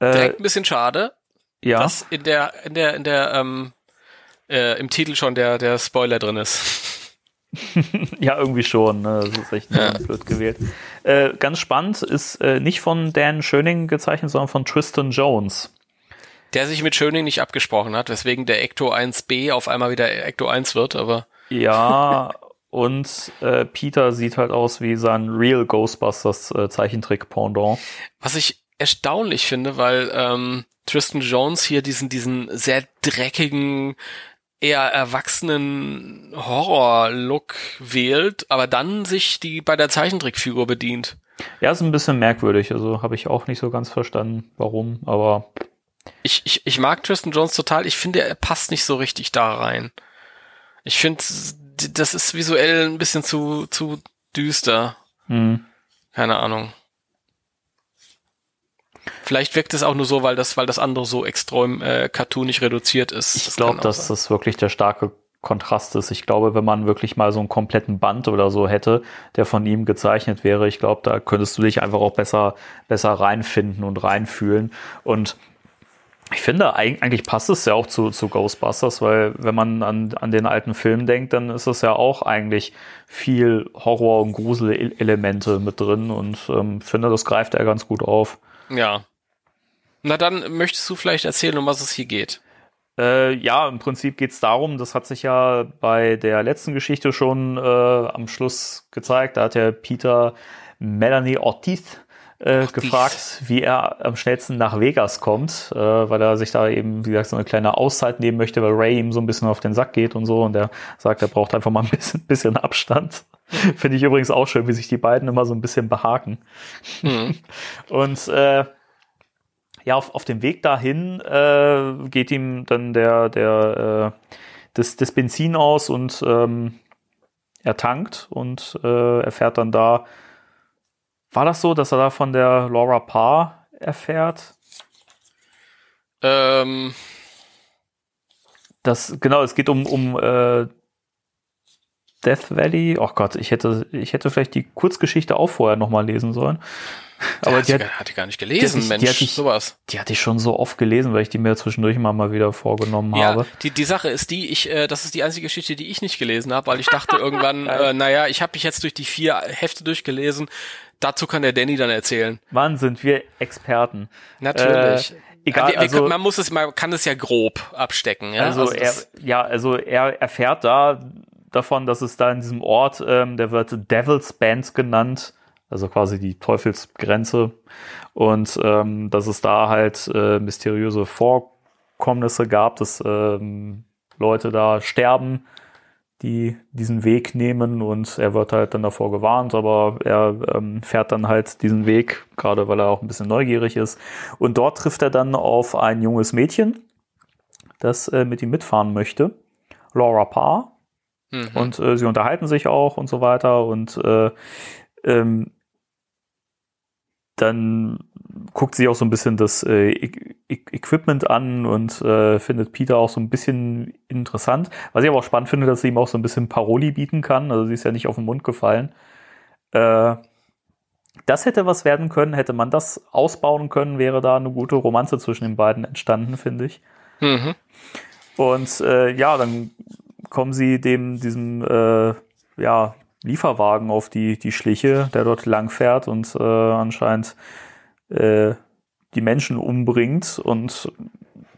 Äh, Direkt ein bisschen schade, ja, dass in der, in der, in der, ähm, äh, im Titel schon der, der Spoiler drin ist. ja, irgendwie schon. Ne? Das ist echt Ja. blöd gewählt. Äh, ganz spannend ist äh, nicht von Dan Schöning gezeichnet, sondern von Tristan Jones. Der sich mit Schöning nicht abgesprochen hat, weswegen der Ecto 1b auf einmal wieder Ecto 1 wird, aber Ja, und äh, Peter sieht halt aus wie sein Real Ghostbusters äh, Zeichentrick-Pendant. was ich erstaunlich finde, weil ähm, Tristan Jones hier diesen, diesen sehr dreckigen, eher erwachsenen Horror-Look wählt, aber dann sich die bei der Zeichentrickfigur bedient. Ja, ist ein bisschen merkwürdig. Also habe ich auch nicht so ganz verstanden, warum. Aber Ich, ich, ich mag Tristan Jones total. Ich finde, er passt nicht so richtig da rein. Ich finde, das ist visuell ein bisschen zu, zu düster. hm, Keine Ahnung. Vielleicht wirkt es auch nur so, weil das, weil das andere so extrem äh, cartoonig reduziert ist. ich Das glaube, dass sein. das wirklich der starke Kontrast ist. Ich glaube, wenn man wirklich mal so einen kompletten Band oder so hätte, der von ihm gezeichnet wäre, ich glaube, da könntest du dich einfach auch besser, besser reinfinden und reinfühlen. Und ich finde, eig- eigentlich passt es ja auch zu, zu Ghostbusters, weil wenn man an, an den alten Film denkt, dann ist es ja auch eigentlich viel Horror- und Grusel-Elemente mit drin und ähm, finde, das greift er ganz gut auf. Ja. Na dann möchtest du vielleicht erzählen, um was es hier geht. Äh, ja, im Prinzip geht's darum, das hat sich ja bei der letzten Geschichte schon äh, am Schluss gezeigt. Da hat ja Peter Melanie Ortiz äh, gefragt, wie er am schnellsten nach Vegas kommt, äh, weil er sich da eben, wie gesagt, so eine kleine Auszeit nehmen möchte, weil Ray ihm so ein bisschen auf den Sack geht und so. Und er sagt, er braucht einfach mal ein bisschen, bisschen Abstand. Finde ich übrigens auch schön, wie sich die beiden immer so ein bisschen behaken. Mhm. Und äh, ja, auf, auf dem Weg dahin äh, geht ihm dann der, der äh, das, das Benzin aus und ähm, er tankt und äh, er fährt dann da. War das so, dass er da von der Laura Parr erfährt? Ähm. Das, genau, es geht um, um äh, Death Valley. Oh Gott, ich hätte, ich hätte vielleicht die Kurzgeschichte auch vorher nochmal lesen sollen. Aber die hat, hat die gar nicht gelesen, die, Mensch, die hatte ich, sowas. Die hatte ich schon so oft gelesen, weil ich die mir zwischendurch mal, mal wieder vorgenommen ja, habe. Die, die Sache ist die, ich, äh, das ist die einzige Geschichte, die ich nicht gelesen habe, weil ich dachte irgendwann, äh, naja, ich habe mich jetzt durch die vier Hefte durchgelesen. Dazu kann der Danny dann erzählen. Wann sind wir Experten? Natürlich. Äh, egal, wir, wir, also, man muss es, man kann es ja grob abstecken. Ja? Also, er, ja, also er erfährt da davon, dass es da in diesem Ort, ähm, der wird Devil's Band genannt, also quasi die Teufelsgrenze. Und ähm, dass es da halt äh, mysteriöse Vorkommnisse gab, dass ähm, Leute da sterben, die diesen Weg nehmen und er wird halt dann davor gewarnt, aber er ähm, fährt dann halt diesen Weg, gerade weil er auch ein bisschen neugierig ist. Und dort trifft er dann auf ein junges Mädchen, das äh, mit ihm mitfahren möchte, Laura Parr. Mhm. Und äh, sie unterhalten sich auch und so weiter und äh, ähm, dann guckt sie auch so ein bisschen das äh, e Equipment an und äh, findet Peter auch so ein bisschen interessant. Was ich aber auch spannend finde, dass sie ihm auch so ein bisschen Paroli bieten kann. Also sie ist ja nicht auf den Mund gefallen. Äh, das hätte was werden können, hätte man das ausbauen können, wäre da eine gute Romanze zwischen den beiden entstanden, finde ich. Mhm. Und äh, ja, dann kommen sie dem, diesem äh, ja, Lieferwagen auf die, die Schliche, der dort lang fährt und äh, anscheinend äh, die Menschen umbringt. Und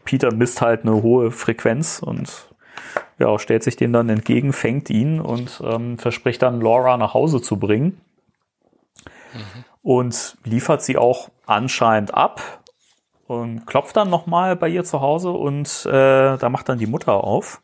Peter misst halt eine hohe Frequenz und ja, stellt sich den dann entgegen, fängt ihn und ähm, verspricht dann Laura nach Hause zu bringen. Mhm. und liefert sie auch anscheinend ab und klopft dann nochmal bei ihr zu Hause und äh, da macht dann die Mutter auf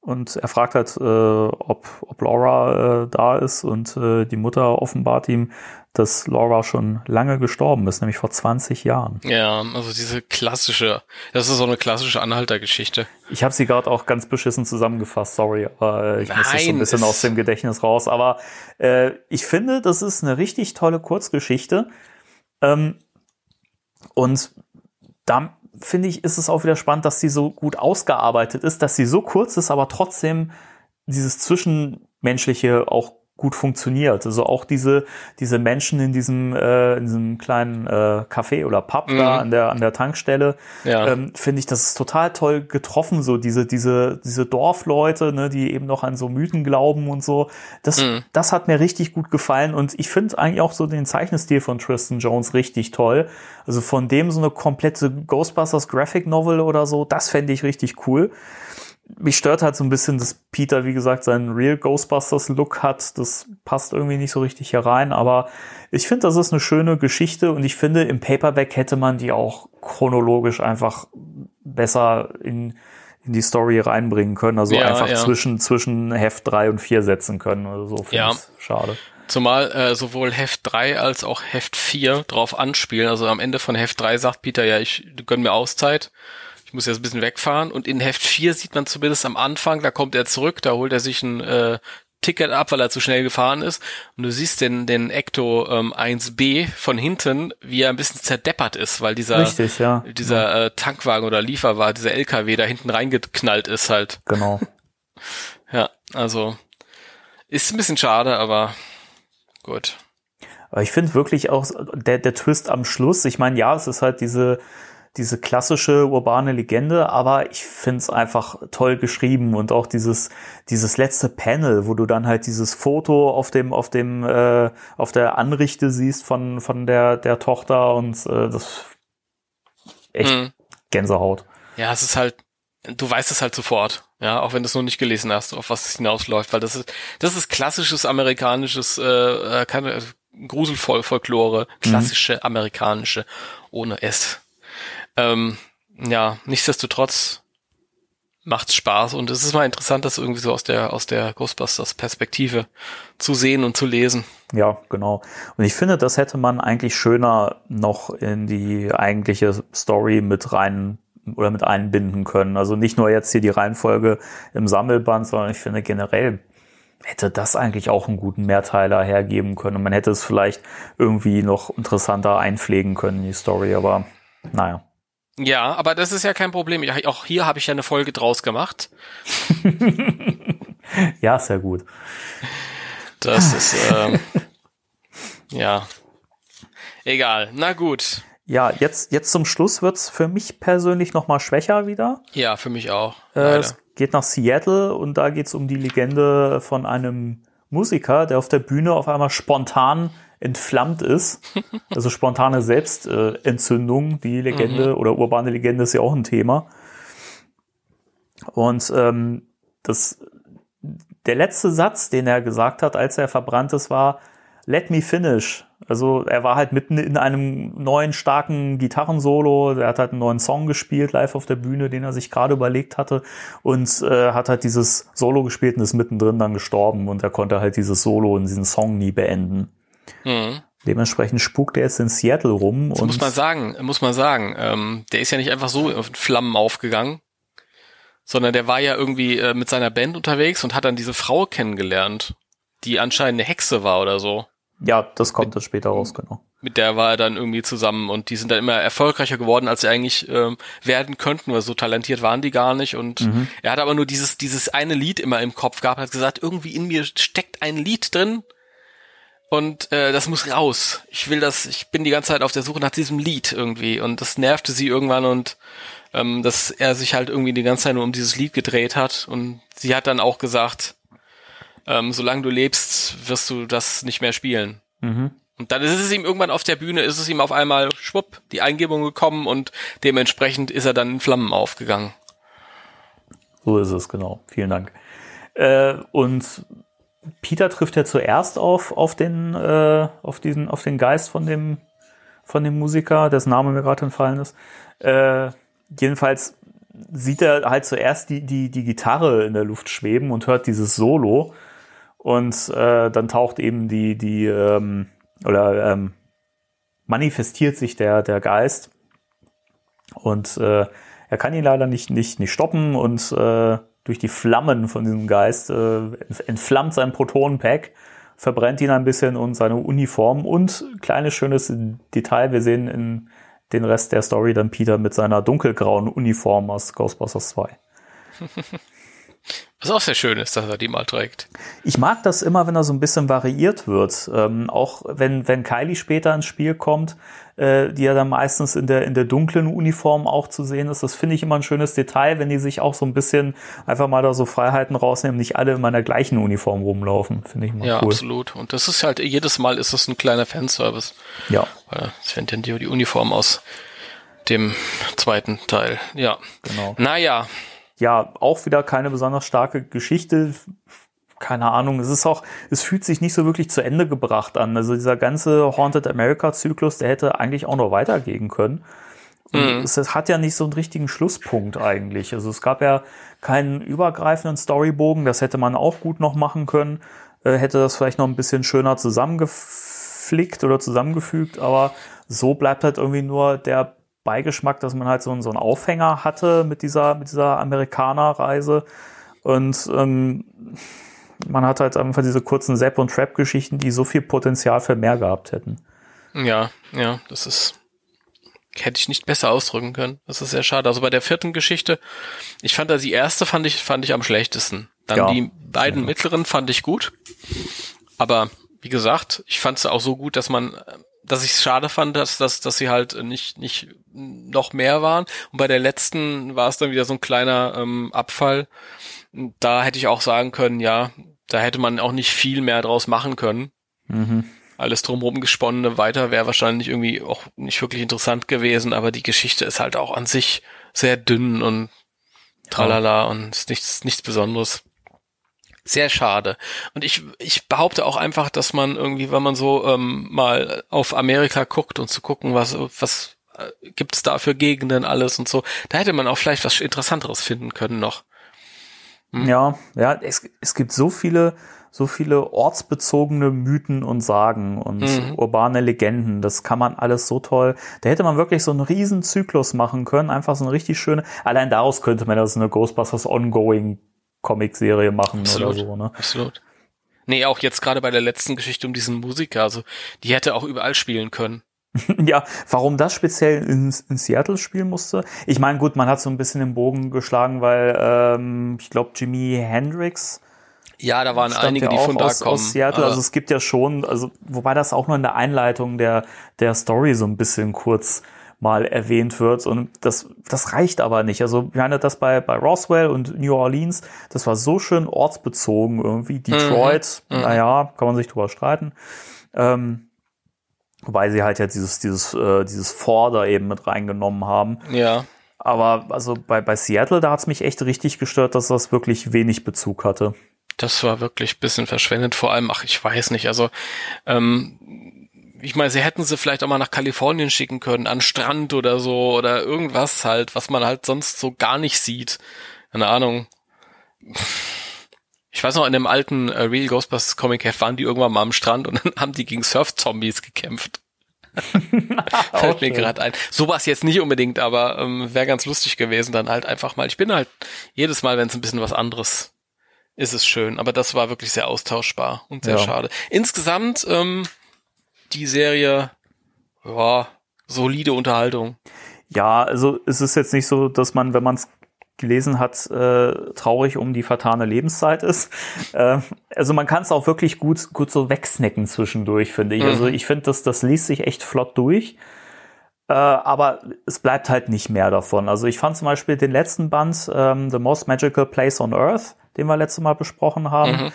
und er fragt halt, äh, ob, ob Laura äh, da ist und äh, die Mutter offenbart ihm, dass Laura schon lange gestorben ist, nämlich vor 20 Jahren. Ja, also diese klassische, das ist so eine klassische Anhaltergeschichte. Ich habe sie gerade auch ganz beschissen zusammengefasst, sorry, aber äh, ich muss das so ein bisschen aus dem Gedächtnis raus. Aber äh, ich finde, das ist eine richtig tolle Kurzgeschichte. Ähm, und da finde ich, ist es auch wieder spannend, dass sie so gut ausgearbeitet ist, dass sie so kurz ist, aber trotzdem dieses Zwischenmenschliche auch gut funktioniert. Also auch diese, diese Menschen in diesem, äh, in diesem kleinen äh, Café oder Pub mhm. da an der, an der Tankstelle, ja. ähm, finde ich, das ist total toll getroffen, so diese, diese, diese Dorfleute, ne, die eben noch an so Mythen glauben und so. Das, mhm. das hat mir richtig gut gefallen und ich finde eigentlich auch so den Zeichenstil von Tristan Jones richtig toll. Also von dem so eine komplette Ghostbusters Graphic Novel oder so, das fände ich richtig cool mich stört halt so ein bisschen, dass Peter, wie gesagt, seinen Real Ghostbusters Look hat. Das passt irgendwie nicht so richtig hier rein, aber ich finde, das ist eine schöne Geschichte und ich finde, im Paperback hätte man die auch chronologisch einfach besser in, in die Story reinbringen können. Also ja, einfach ja. zwischen, zwischen Heft 3 und 4 setzen können oder so. Finde ja. schade. Zumal äh, sowohl Heft 3 als auch Heft 4 drauf anspielen. Also am Ende von Heft 3 sagt Peter, ja, ich gönn mir Auszeit ich muss jetzt ein bisschen wegfahren. Und in Heft 4 sieht man zumindest am Anfang, da kommt er zurück, da holt er sich ein äh, Ticket ab, weil er zu schnell gefahren ist. Und du siehst den, den Ecto ähm, 1B von hinten, wie er ein bisschen zerdeppert ist, weil dieser, Richtig, ja. dieser äh, Tankwagen oder Lieferwagen, dieser LKW da hinten reingeknallt ist halt. Genau. ja, also ist ein bisschen schade, aber gut. Aber ich finde wirklich auch der, der Twist am Schluss, ich meine, ja, es ist halt diese diese klassische urbane Legende, aber ich find's einfach toll geschrieben und auch dieses dieses letzte Panel, wo du dann halt dieses Foto auf dem auf dem äh, auf der Anrichte siehst von von der der Tochter und äh, das echt mhm. Gänsehaut. Ja, es ist halt du weißt es halt sofort, ja, auch wenn du es noch nicht gelesen hast, auf was es hinausläuft, weil das ist, das ist klassisches amerikanisches, äh, äh keine Gruselfolklore, klassische mhm. amerikanische ohne S. Ähm, ja, nichtsdestotrotz macht's Spaß und es ist mal interessant, das irgendwie so aus der aus der Ghostbusters Perspektive zu sehen und zu lesen. Ja, genau. Und ich finde, das hätte man eigentlich schöner noch in die eigentliche Story mit rein oder mit einbinden können. Also nicht nur jetzt hier die Reihenfolge im Sammelband, sondern ich finde generell hätte das eigentlich auch einen guten Mehrteiler hergeben können. Und man hätte es vielleicht irgendwie noch interessanter einpflegen können in die Story, aber naja. Ja, aber das ist ja kein Problem. Auch hier habe ich ja eine Folge draus gemacht. ja, sehr gut. Das ist, ähm, ja. Egal. Na gut. Ja, jetzt, jetzt zum Schluss wird's für mich persönlich nochmal schwächer wieder. Ja, für mich auch. Äh, es geht nach Seattle und da geht's um die Legende von einem Musiker, der auf der Bühne auf einmal spontan entflammt ist. Also spontane Selbstentzündung, die Legende mhm. oder urbane Legende ist ja auch ein Thema. Und ähm, das, der letzte Satz, den er gesagt hat, als er verbrannt ist, war, Let me finish. Also er war halt mitten in einem neuen starken Gitarrensolo. Er hat halt einen neuen Song gespielt live auf der Bühne, den er sich gerade überlegt hatte und äh, hat halt dieses Solo gespielt und ist mittendrin dann gestorben und er konnte halt dieses Solo und diesen Song nie beenden. Mhm. Dementsprechend spukt er jetzt in Seattle rum. Das und muss man sagen, muss man sagen. Ähm, der ist ja nicht einfach so in Flammen aufgegangen, sondern der war ja irgendwie äh, mit seiner Band unterwegs und hat dann diese Frau kennengelernt, die anscheinend eine Hexe war oder so. Ja, das kommt dann später raus, genau. Mit der war er dann irgendwie zusammen und die sind dann immer erfolgreicher geworden, als sie eigentlich ähm, werden könnten, weil so talentiert waren die gar nicht. Und mhm. er hat aber nur dieses, dieses eine Lied immer im Kopf gehabt, hat gesagt, irgendwie in mir steckt ein Lied drin, und äh, das muss raus. Ich will das, ich bin die ganze Zeit auf der Suche nach diesem Lied irgendwie und das nervte sie irgendwann und ähm, dass er sich halt irgendwie die ganze Zeit nur um dieses Lied gedreht hat und sie hat dann auch gesagt, ähm, solange du lebst, wirst du das nicht mehr spielen. Mhm. Und dann ist es ihm irgendwann auf der Bühne, ist es ihm auf einmal schwupp die Eingebung gekommen und dementsprechend ist er dann in Flammen aufgegangen. So ist es, genau. Vielen Dank. Äh, und Peter trifft ja zuerst auf, auf den, äh, auf diesen, auf den Geist von dem, von dem Musiker, dessen Name mir gerade entfallen ist. Äh, jedenfalls sieht er halt zuerst die, die, die Gitarre in der Luft schweben und hört dieses Solo. Und äh, dann taucht eben die, die, ähm, oder ähm, manifestiert sich der, der Geist. Und äh, er kann ihn leider nicht, nicht, nicht stoppen und äh, durch die Flammen von diesem Geist äh, entflammt sein Protonenpack, verbrennt ihn ein bisschen und seine Uniform und kleines schönes Detail, wir sehen in den Rest der Story dann Peter mit seiner dunkelgrauen Uniform aus Ghostbusters 2. Was auch sehr schön ist, dass er die mal trägt. Ich mag das immer, wenn er so ein bisschen variiert wird. Ähm, auch wenn, wenn Kylie später ins Spiel kommt, äh, die ja dann meistens in der, in der dunklen Uniform auch zu sehen ist. Das finde ich immer ein schönes Detail, wenn die sich auch so ein bisschen einfach mal da so Freiheiten rausnehmen, nicht alle in meiner gleichen Uniform rumlaufen. Finde ich immer ja, cool. Ja, absolut. Und das ist halt, jedes Mal ist das ein kleiner Fanservice. Ja. Weil es fängt ja die Uniform aus dem zweiten Teil. Ja. Genau. Naja ja, auch wieder keine besonders starke Geschichte. Keine Ahnung, es ist auch, es fühlt sich nicht so wirklich zu Ende gebracht an. Also dieser ganze Haunted America Zyklus, der hätte eigentlich auch noch weitergehen können. Mhm. Es, es, hat ja nicht so einen richtigen Schlusspunkt eigentlich. Also es gab ja keinen übergreifenden Storybogen, das hätte man auch gut noch machen können. Äh, hätte das vielleicht noch ein bisschen schöner zusammengeflickt oder zusammengefügt, aber so bleibt halt irgendwie nur der Beigeschmack, dass man halt so, so einen Aufhänger hatte mit dieser, mit dieser Amerikaner-Reise. Und ähm, man hat halt einfach diese kurzen Zap- und Trap-Geschichten, die so viel Potenzial für mehr gehabt hätten. Ja, ja, das ist hätte ich nicht besser ausdrücken können. Das ist sehr schade. Also bei der vierten Geschichte, ich fand da die erste fand ich fand ich am schlechtesten. Dann ja. die beiden ja. mittleren fand ich gut. Aber wie gesagt, ich fand es auch so gut, dass man dass ich es schade fand, dass, dass, dass sie halt nicht, nicht noch mehr waren. Und bei der letzten war es dann wieder so ein kleiner ähm, Abfall. Da hätte ich auch sagen können, ja, da hätte man auch nicht viel mehr draus machen können. Mhm. Alles drumherum gesponnene weiter wäre wahrscheinlich irgendwie auch nicht wirklich interessant gewesen, aber die Geschichte ist halt auch an sich sehr dünn und tralala und ist nichts, nichts Besonderes. Sehr schade. Und ich, ich behaupte auch einfach, dass man irgendwie, wenn man so ähm, mal auf Amerika guckt und zu gucken, was, was äh, gibt es da für Gegenden alles und so, da hätte man auch vielleicht was Interessanteres finden können noch. Hm. Ja, ja, es, es gibt so viele, so viele ortsbezogene Mythen und Sagen und mhm. urbane Legenden. Das kann man alles so toll. Da hätte man wirklich so einen riesen Zyklus machen können. Einfach so eine richtig schöne. Allein daraus könnte man das eine Ghostbusters Ongoing Comic-Serie machen Absolut. oder so, ne? Absolut. Nee, auch jetzt gerade bei der letzten Geschichte um diesen Musiker, also die hätte auch überall spielen können. ja, warum das speziell in, in, Seattle spielen musste? Ich meine, gut, man hat so ein bisschen den Bogen geschlagen, weil ähm, ich glaube, Jimi Hendrix. Ja, da waren einige, ja die von da aus, kommen. Aus Seattle, also es gibt ja schon, also wobei das auch nur in der Einleitung der der Story so ein bisschen kurz mal erwähnt wird und das das reicht aber nicht. Also wir hatten das bei bei Roswell und New Orleans, das war so schön ortsbezogen irgendwie. Mhm. Detroit, mhm. naja, kann man sich drüber streiten. Ähm, Wobei sie halt jetzt dieses, dieses, äh, dieses Vorder eben mit reingenommen haben. Ja. Aber also bei, bei Seattle, da hat's mich echt richtig gestört, dass das wirklich wenig Bezug hatte. Das war wirklich bisschen verschwendet, vor allem, ach, ich weiß nicht, also ähm, ich meine, sie hätten sie vielleicht auch mal nach Kalifornien schicken können, an Strand oder so, oder irgendwas halt, was man halt sonst so gar nicht sieht. Keine Ahnung. Ich weiß noch, in dem alten äh, Real Ghostbusters Comic Heft waren die irgendwann mal am Strand und dann haben die gegen Surf-Zombies gekämpft. Fällt mir gerade ein. So war es jetzt nicht unbedingt, aber ähm, wäre ganz lustig gewesen, dann halt einfach mal. Ich bin halt jedes Mal, wenn es ein bisschen was anderes ist, es schön. Aber das war wirklich sehr austauschbar und sehr ja. schade. Insgesamt ähm, die Serie, ja, solide Unterhaltung. Ja, also es ist jetzt nicht so, dass man, wenn man es gelesen hat, äh, traurig um die vertane Lebenszeit ist. Äh, also man kann es auch wirklich gut, gut so wegsnacken zwischendurch, finde ich. Also mhm. Also ich finde, das, das liest sich echt flott durch. Äh, aber es bleibt halt nicht mehr davon. Also ich fand zum Beispiel den letzten Band, ähm, The Most Magical Place on Earth, den wir letztes Mal besprochen haben, mhm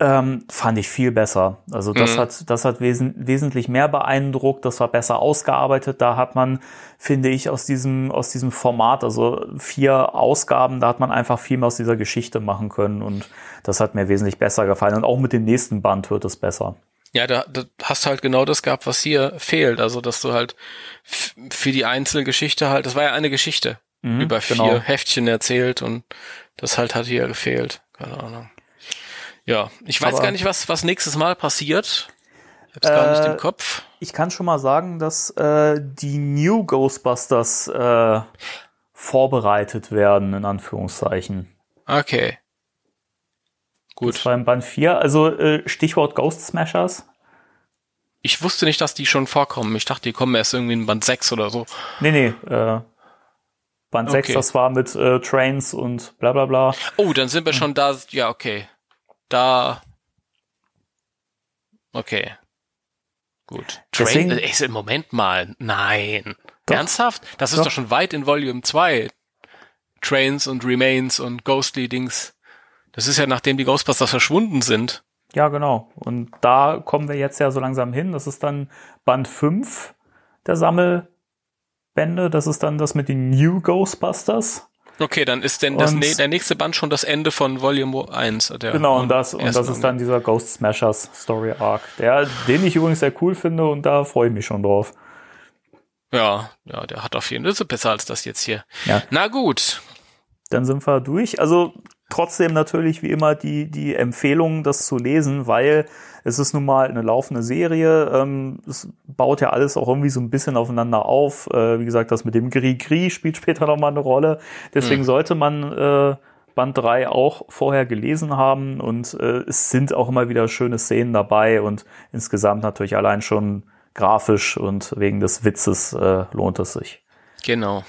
ähm, fand ich viel besser. Also das mhm. hat, das hat wes wesentlich mehr beeindruckt, das war besser ausgearbeitet. Da hat man, finde ich, aus diesem, aus diesem Format, also vier Ausgaben, da hat man einfach viel mehr aus dieser Geschichte machen können und das hat mir wesentlich besser gefallen. Und auch mit dem nächsten Band wird es besser. Ja, da, da hast du halt genau das gehabt, was hier fehlt. Also, dass du halt für die einzelne Geschichte halt, das war ja eine Geschichte mhm, über vier genau. Heftchen erzählt und das halt hat hier gefehlt. Keine Ahnung. Ja, ich weiß Aber, gar nicht, was, was nächstes Mal passiert. Ich hab's äh, gar nicht im äh, Kopf. Ich kann schon mal sagen, dass äh, die New Ghostbusters äh, vorbereitet werden, in Anführungszeichen. Okay. Gut. Das war im Band 4, also äh, Stichwort Ghost Smashers. Ich wusste nicht, dass die schon vorkommen. Ich dachte, die kommen erst irgendwie in Band 6 oder so. Nee, nee, äh, Band okay. 6, das war mit äh, Trains und bla bla bla. Oh, dann sind wir schon da. Ja, okay da. Okay. Gut. Train, Deswegen, äh, Moment mal. Nein. Doch, Ernsthaft? Das ist doch. doch schon weit in Volume 2. Trains und Remains und Ghostly Dings. Das ist ja nachdem die Ghostbusters verschwunden sind. Ja, genau. Und da kommen wir jetzt ja so langsam hin. Das ist dann Band 5 der Sammelbände. Das ist dann das mit den New Ghostbusters. Okay, dann ist denn das, und, der nächste Band schon das Ende von Volume 1. Der genau, und das, und das ist dann dieser Ghost Smashers Story Arc, der, den ich übrigens sehr cool finde und da freue ich mich schon drauf. Ja, ja, der hat auf jeden Fall besser als das jetzt hier. Ja. Na gut. Dann sind wir durch. Also trotzdem natürlich wie immer die, die Empfehlung, das zu lesen, weil es ist nun mal eine laufende Serie. Ähm, es baut ja alles auch irgendwie so ein bisschen aufeinander auf. Äh, wie gesagt, das mit dem Gris-Gris spielt später nochmal eine Rolle. Deswegen mhm. sollte man äh, Band 3 auch vorher gelesen haben und äh, es sind auch immer wieder schöne Szenen dabei und insgesamt natürlich allein schon grafisch und wegen des Witzes äh, lohnt es sich. Genau.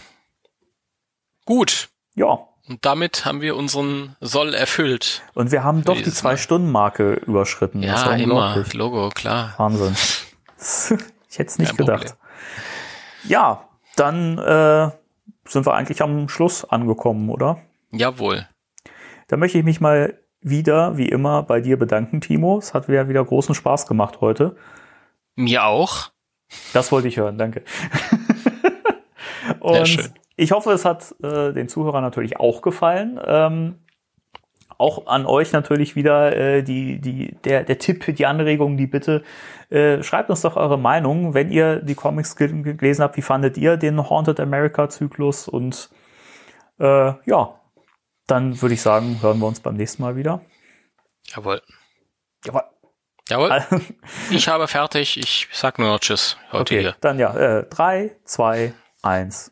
Gut. Ja. Und damit haben wir unseren Soll erfüllt. Und wir haben doch die Zwei-Stunden-Marke überschritten. Ja, immer. Logo, klar. Wahnsinn. ich hätte es nicht Kein gedacht. Problem. Ja, dann äh, sind wir eigentlich am Schluss angekommen, oder? Jawohl. Da möchte ich mich mal wieder, wie immer, bei dir bedanken, Timo. Es hat wieder, wieder großen Spaß gemacht heute. Mir auch. Das wollte ich hören, danke. Und ich hoffe, es hat äh, den Zuhörern natürlich auch gefallen. Ähm, auch an euch natürlich wieder äh, die, die, der, der Tipp, die Anregung, die Bitte, äh, schreibt uns doch eure Meinung, wenn ihr die Comics gel gelesen habt, wie fandet ihr den Haunted America Zyklus und äh, ja, dann würde ich sagen, hören wir uns beim nächsten Mal wieder. Jawohl. Jawohl. Jawohl. ich habe fertig. Ich sag nur noch Tschüss heute okay, hier. Dann ja, äh, drei, zwei, eins.